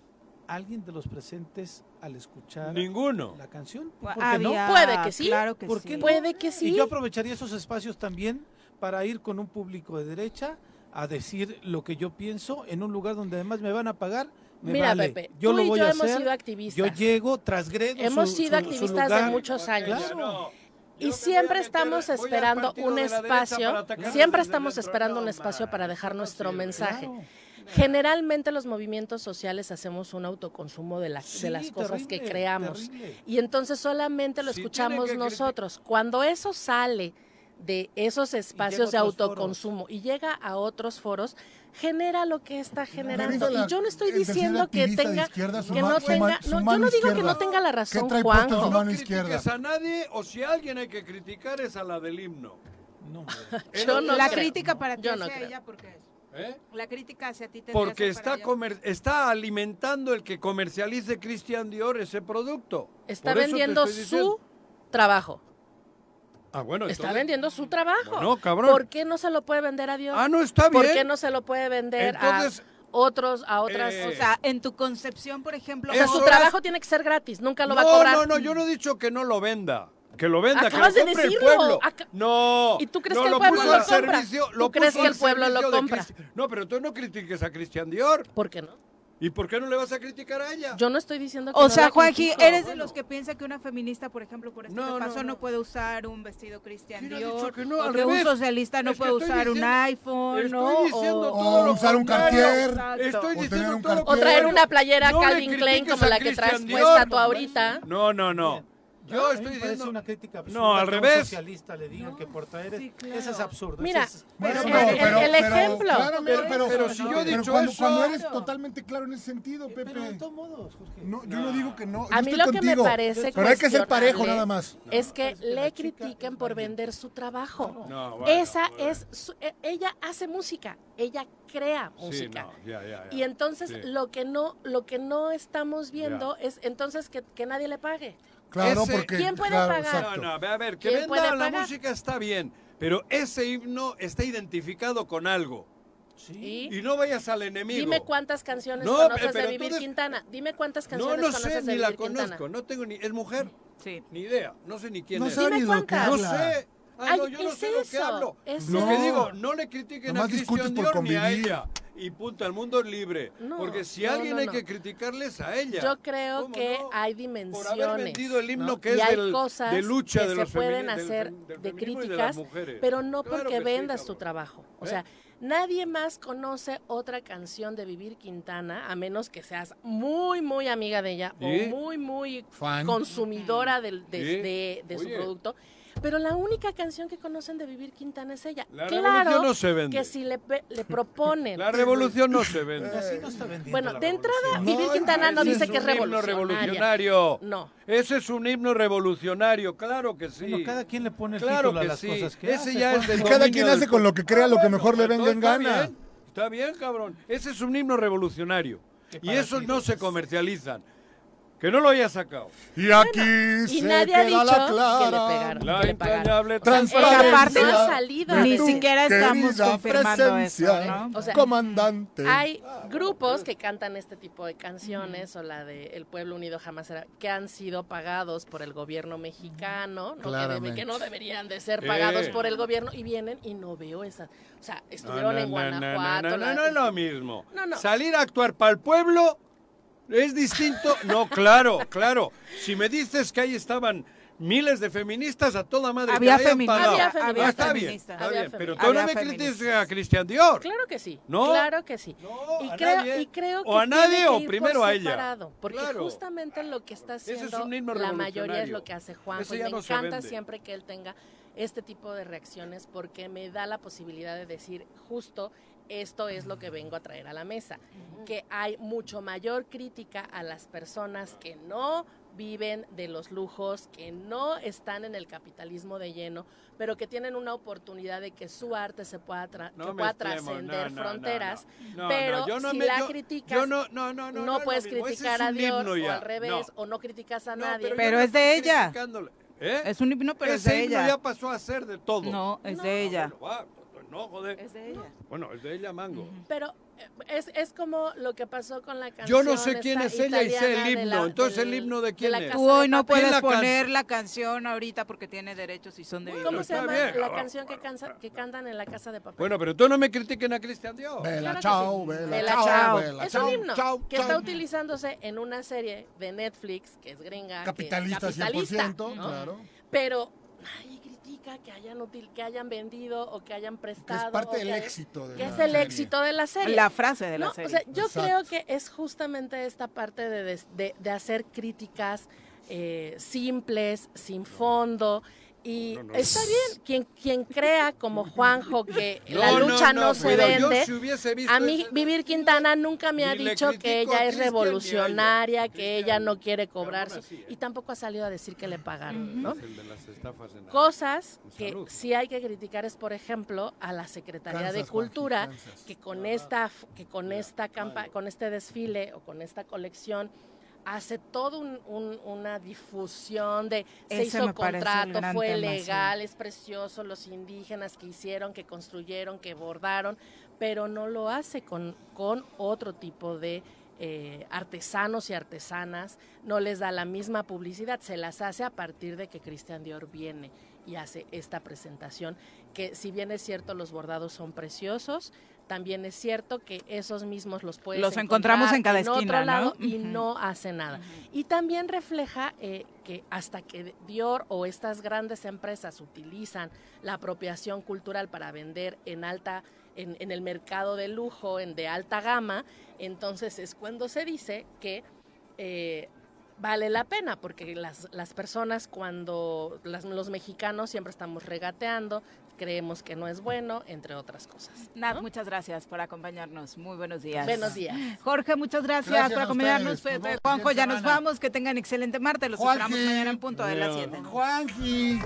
alguien de los presentes al escuchar Ninguno. la canción? ¿Por qué no? Puede que sí. Claro que ¿Por sí. qué no? Puede que sí. Y yo aprovecharía esos espacios también para ir con un público de derecha a decir lo que yo pienso en un lugar donde además me van a pagar. Me Mira, vale. Pepe, yo tú lo y voy yo a hemos hacer. sido activistas. Yo llego, trasgredo Hemos su- sido su- su activistas de muchos años. Claro. Y siempre estamos esperando un espacio, siempre estamos esperando un espacio para dejar nuestro mensaje. Generalmente los movimientos sociales hacemos un autoconsumo de, la- Sí, de las cosas que creamos. terrible. Y entonces solamente lo escuchamos nosotros. Cuando eso sale de esos espacios de autoconsumo y llega a otros foros, genera lo que está generando. La- Y yo no estoy diciendo que tenga, izquierda, que no tenga, no, yo no digo que no tenga la ¿Qué razón, trae Juanjo. mano No izquierda? critiques a nadie o si a alguien hay que criticar es a la del himno. No, (laughs) Yo no la creo. crítica para ti Yo no hacia creo. ella, ¿por qué es? ¿eh? La crítica hacia ti Porque está, comer- está alimentando el que comercialice Christian Dior ese producto. Está Por vendiendo diciendo. su trabajo. Ah, bueno, Está entonces- vendiendo su trabajo. Bueno, cabrón. ¿Por qué no se lo puede vender a Dios? Ah, no, está ¿Por bien. qué no se lo puede vender Entonces, a otros, a otras? eh, O sea, en tu concepción, por ejemplo, o sea, ¿cómo- su trabajo tiene que ser gratis, nunca lo va a no, cobrar. no, no, yo no he dicho que no lo venda. Que lo venda, Acabas que de lo compre el decirlo. pueblo. Aca- No. ¿Y tú crees no, que el lo pueblo puso lo compra? servicio- ¿Tú lo crees puso que el pueblo lo de compra? No, pero tú no critiques a Christian Dior. ¿Por qué no? ¿Y por qué no le vas a criticar a ella? Yo no estoy diciendo que O no sea, la Juanji, critico. eres de los que piensa que una feminista, por ejemplo, por esto No, que no, pasó, no, no. puede usar un vestido Cristian ¿Quién ha Dior, que no? o que un socialista no Es puede usar un diciendo- iPhone, Estoy ¿no? diciendo O- todo o lo usar un. Cartier. Exacto. Estoy O diciendo un todo lo O traer una playera Calvin Klein como la que traes puesta tú ahorita. No, no, no. Yo estoy diciendo... una crítica No, absurda al que a un revés. socialista le digan que por traer sí, eso es claro. absurdo. Mira, eso es- Bueno, el- pero- el- pero- el pero- ejemplo. claramente, Pero- pero, pero si yo he dicho cuando, eso- cuando eres totalmente claro en ese sentido, Pepe. Pero de todos modos, Jorge. No, yo no digo que no. A yo mí estoy lo que me parece Pero hay que ser parejo nada más. Es que es que le critiquen por vender su trabajo. No, bueno, Esa bueno. es, su- e- ella hace música, ella crea Sí, música. no. Y entonces Sí. lo que no, lo que no estamos viendo es entonces que, que nadie le pague. Claro, Ese- porque. ¿Quién puede claro, pagar? No, exacto. no, ve a ver, que ¿Quién puede venda la música está bien, pero ese himno está identificado con algo. ¿Y? Y no vayas al enemigo. Dime cuántas canciones No, conoces pero de Vivir entonces- Quintana. Dime cuántas No, canciones no conoces sé, de ni la Vivir Quintana. conozco, no tengo ni... ¿Es mujer? Sí. Ni idea, no sé ni quién No es. sabe Dime cuántas. No habla. sé. Ah, Ay, no, yo no es sé lo que eso, hablo. es Lo eso. que No. digo, no le critiquen Nomás a por Dior ni a ella. Y punto, el mundo libre. No, Porque si no, alguien no, hay que criticarles a ella. Yo creo ¿Cómo que hay Por dimensiones. haber vendido el himno ¿no? que y es hay del- cosas de lucha que de se pueden del hacer del de críticas, pero no Claro porque sí, vendas tu trabajo. O ¿Eh? sea, nadie más conoce otra canción de Vivir Quintana, a menos que seas muy, muy amiga de ella ¿Sí? o muy, muy Fan. consumidora del- de, ¿Sí? de- de su producto. Pero la única canción que conocen de Vivir Quintana es ella. La claro revolución no se vende. que si le, pe- le proponen... La revolución no se vende. (laughs) Bueno, de entrada, No, Vivir Quintana no dice es que es un himno revolucionaria. revolucionario. No. Ese es un himno revolucionario, claro que sí. Bueno, cada quien le pone el claro título a las sí. cosas que Ese hace, ya es del (laughs) cada quien hace con lo que crea lo que mejor le venga en Está gana. bien, Está bien, cabrón. Ese es un himno revolucionario. Y esos no se comercializan. Que no lo haya sacado. Y aquí y se nadie ha dicho la que le pegaron. La que le entrañable transparencia no Ni siquiera estamos confirmando eso, presencia, ¿no? O sea, comandante. Hay grupos que cantan este tipo de canciones o la de El Pueblo Unido Jamás Será, que han sido pagados por el gobierno mexicano, ¿no? que, debe- Claramente. que no deberían de ser Eh. pagados por el gobierno y vienen y no veo esa. O sea, estuvieron en Guanajuato. No, no, la- no, es lo mismo. No, no. Salir a actuar para el pueblo es distinto. No, claro, claro. Si me dices que ahí estaban miles de feministas a toda madre Había que feministas. Había feministas. Ah, está bien, feministas. está bien. Pero tú no me critiques a Cristian Dior. Claro que sí. ¿No? Claro que sí. No, y, a creo, nadie. y creo que O a nadie o primero a ella. separado, Porque Claro. justamente lo que está es haciendo la mayoría es lo que hace y ya me no encanta siempre que él tenga este tipo de reacciones porque me da la posibilidad de decir justo esto es lo que vengo a traer a la mesa. Que hay mucho mayor crítica a las personas que no viven de los lujos, que no están en el capitalismo de lleno, pero que tienen una oportunidad de que su arte se pueda, tra- No que pueda trascender no, no, fronteras. no, no. No, pero no, yo no si me- la yo- criticas, yo no, no, no, no, no no es lo puedes criticar es a Dios o al revés, No. o no criticas a No, nadie. Pero no es de ella. ¿Eh? Es un himno, pero es Ese de himno ella. ya pasó a ser de todo. No, es No, de ella. Bueno, va, no, joder. Es de ella. Bueno, es de ella, Mango. Pero eh, es, es como lo que pasó con la canción. Yo no sé quién es ella y sé el de himno. la- Entonces, del- ¿el himno de de quién la es? Tú de hoy no puedes la can- poner la canción ahorita porque tiene derechos y son de ¿Cómo se llama bien. la canción que, cansa- que cantan en la casa de papel? Bueno, pero tú no me critiquen a Cristian Dios. Vela, Claro chao, sí. vela, Vela, chao, chao. vela, es chao, un himno chao, que chao. está utilizándose en una serie de Netflix que es gringa, que- Capitalista, capitalista, 100%, ¿no? claro. Pero nadie que hayan util- que hayan vendido o que hayan prestado. parte o del que- éxito de que la es el serie. éxito de la serie. La frase de la No, serie. O sea, yo Exacto. creo que es justamente esta parte de- de hacer críticas eh, simples, sin fondo. Y No, no. está bien, quien, quien crea como Juanjo que (laughs) No, la lucha no, se vende, si a mí Vivir Quintana nunca me ha dicho que ella es ella. revolucionaria, que ella no quiere cobrar, aún su- así, ¿eh? y tampoco ha salido a decir que le pagaron, ¿no? Cosas que sí hay que criticar es, por ejemplo, a la Secretaría de Cultura, Juanji, que con esta, que con esta campa con este desfile o con esta colección hace todo un- un- una difusión de se Ese hizo contrato, fue legal, es precioso, los indígenas que hicieron, que construyeron, que bordaron, pero no lo hace con, con otro tipo de eh, artesanos y artesanas, no les da la misma publicidad, se las hace a partir de que Cristian Dior viene y hace esta presentación, que si bien es cierto los bordados son preciosos, también es cierto que esos mismos los puedes Los encontramos en cada esquina, y no hace nada. Y también refleja eh, que hasta que Dior o estas grandes empresas utilizan la apropiación cultural para vender en alta en, en el mercado de lujo, en de alta gama, entonces es cuando se dice que eh, vale la pena, porque las, las personas cuando las- los mexicanos siempre estamos regateando, creemos que no es bueno, entre otras cosas. Nat, muchas gracias por acompañarnos. Muy buenos días. Buenos días. Jorge, muchas gracias, Gracias por acompañarnos. ustedes. Juanjo, ya nos vamos. Que tengan excelente martes. Los Juanji. esperamos mañana en punto de las Adiós. 7. Juanji.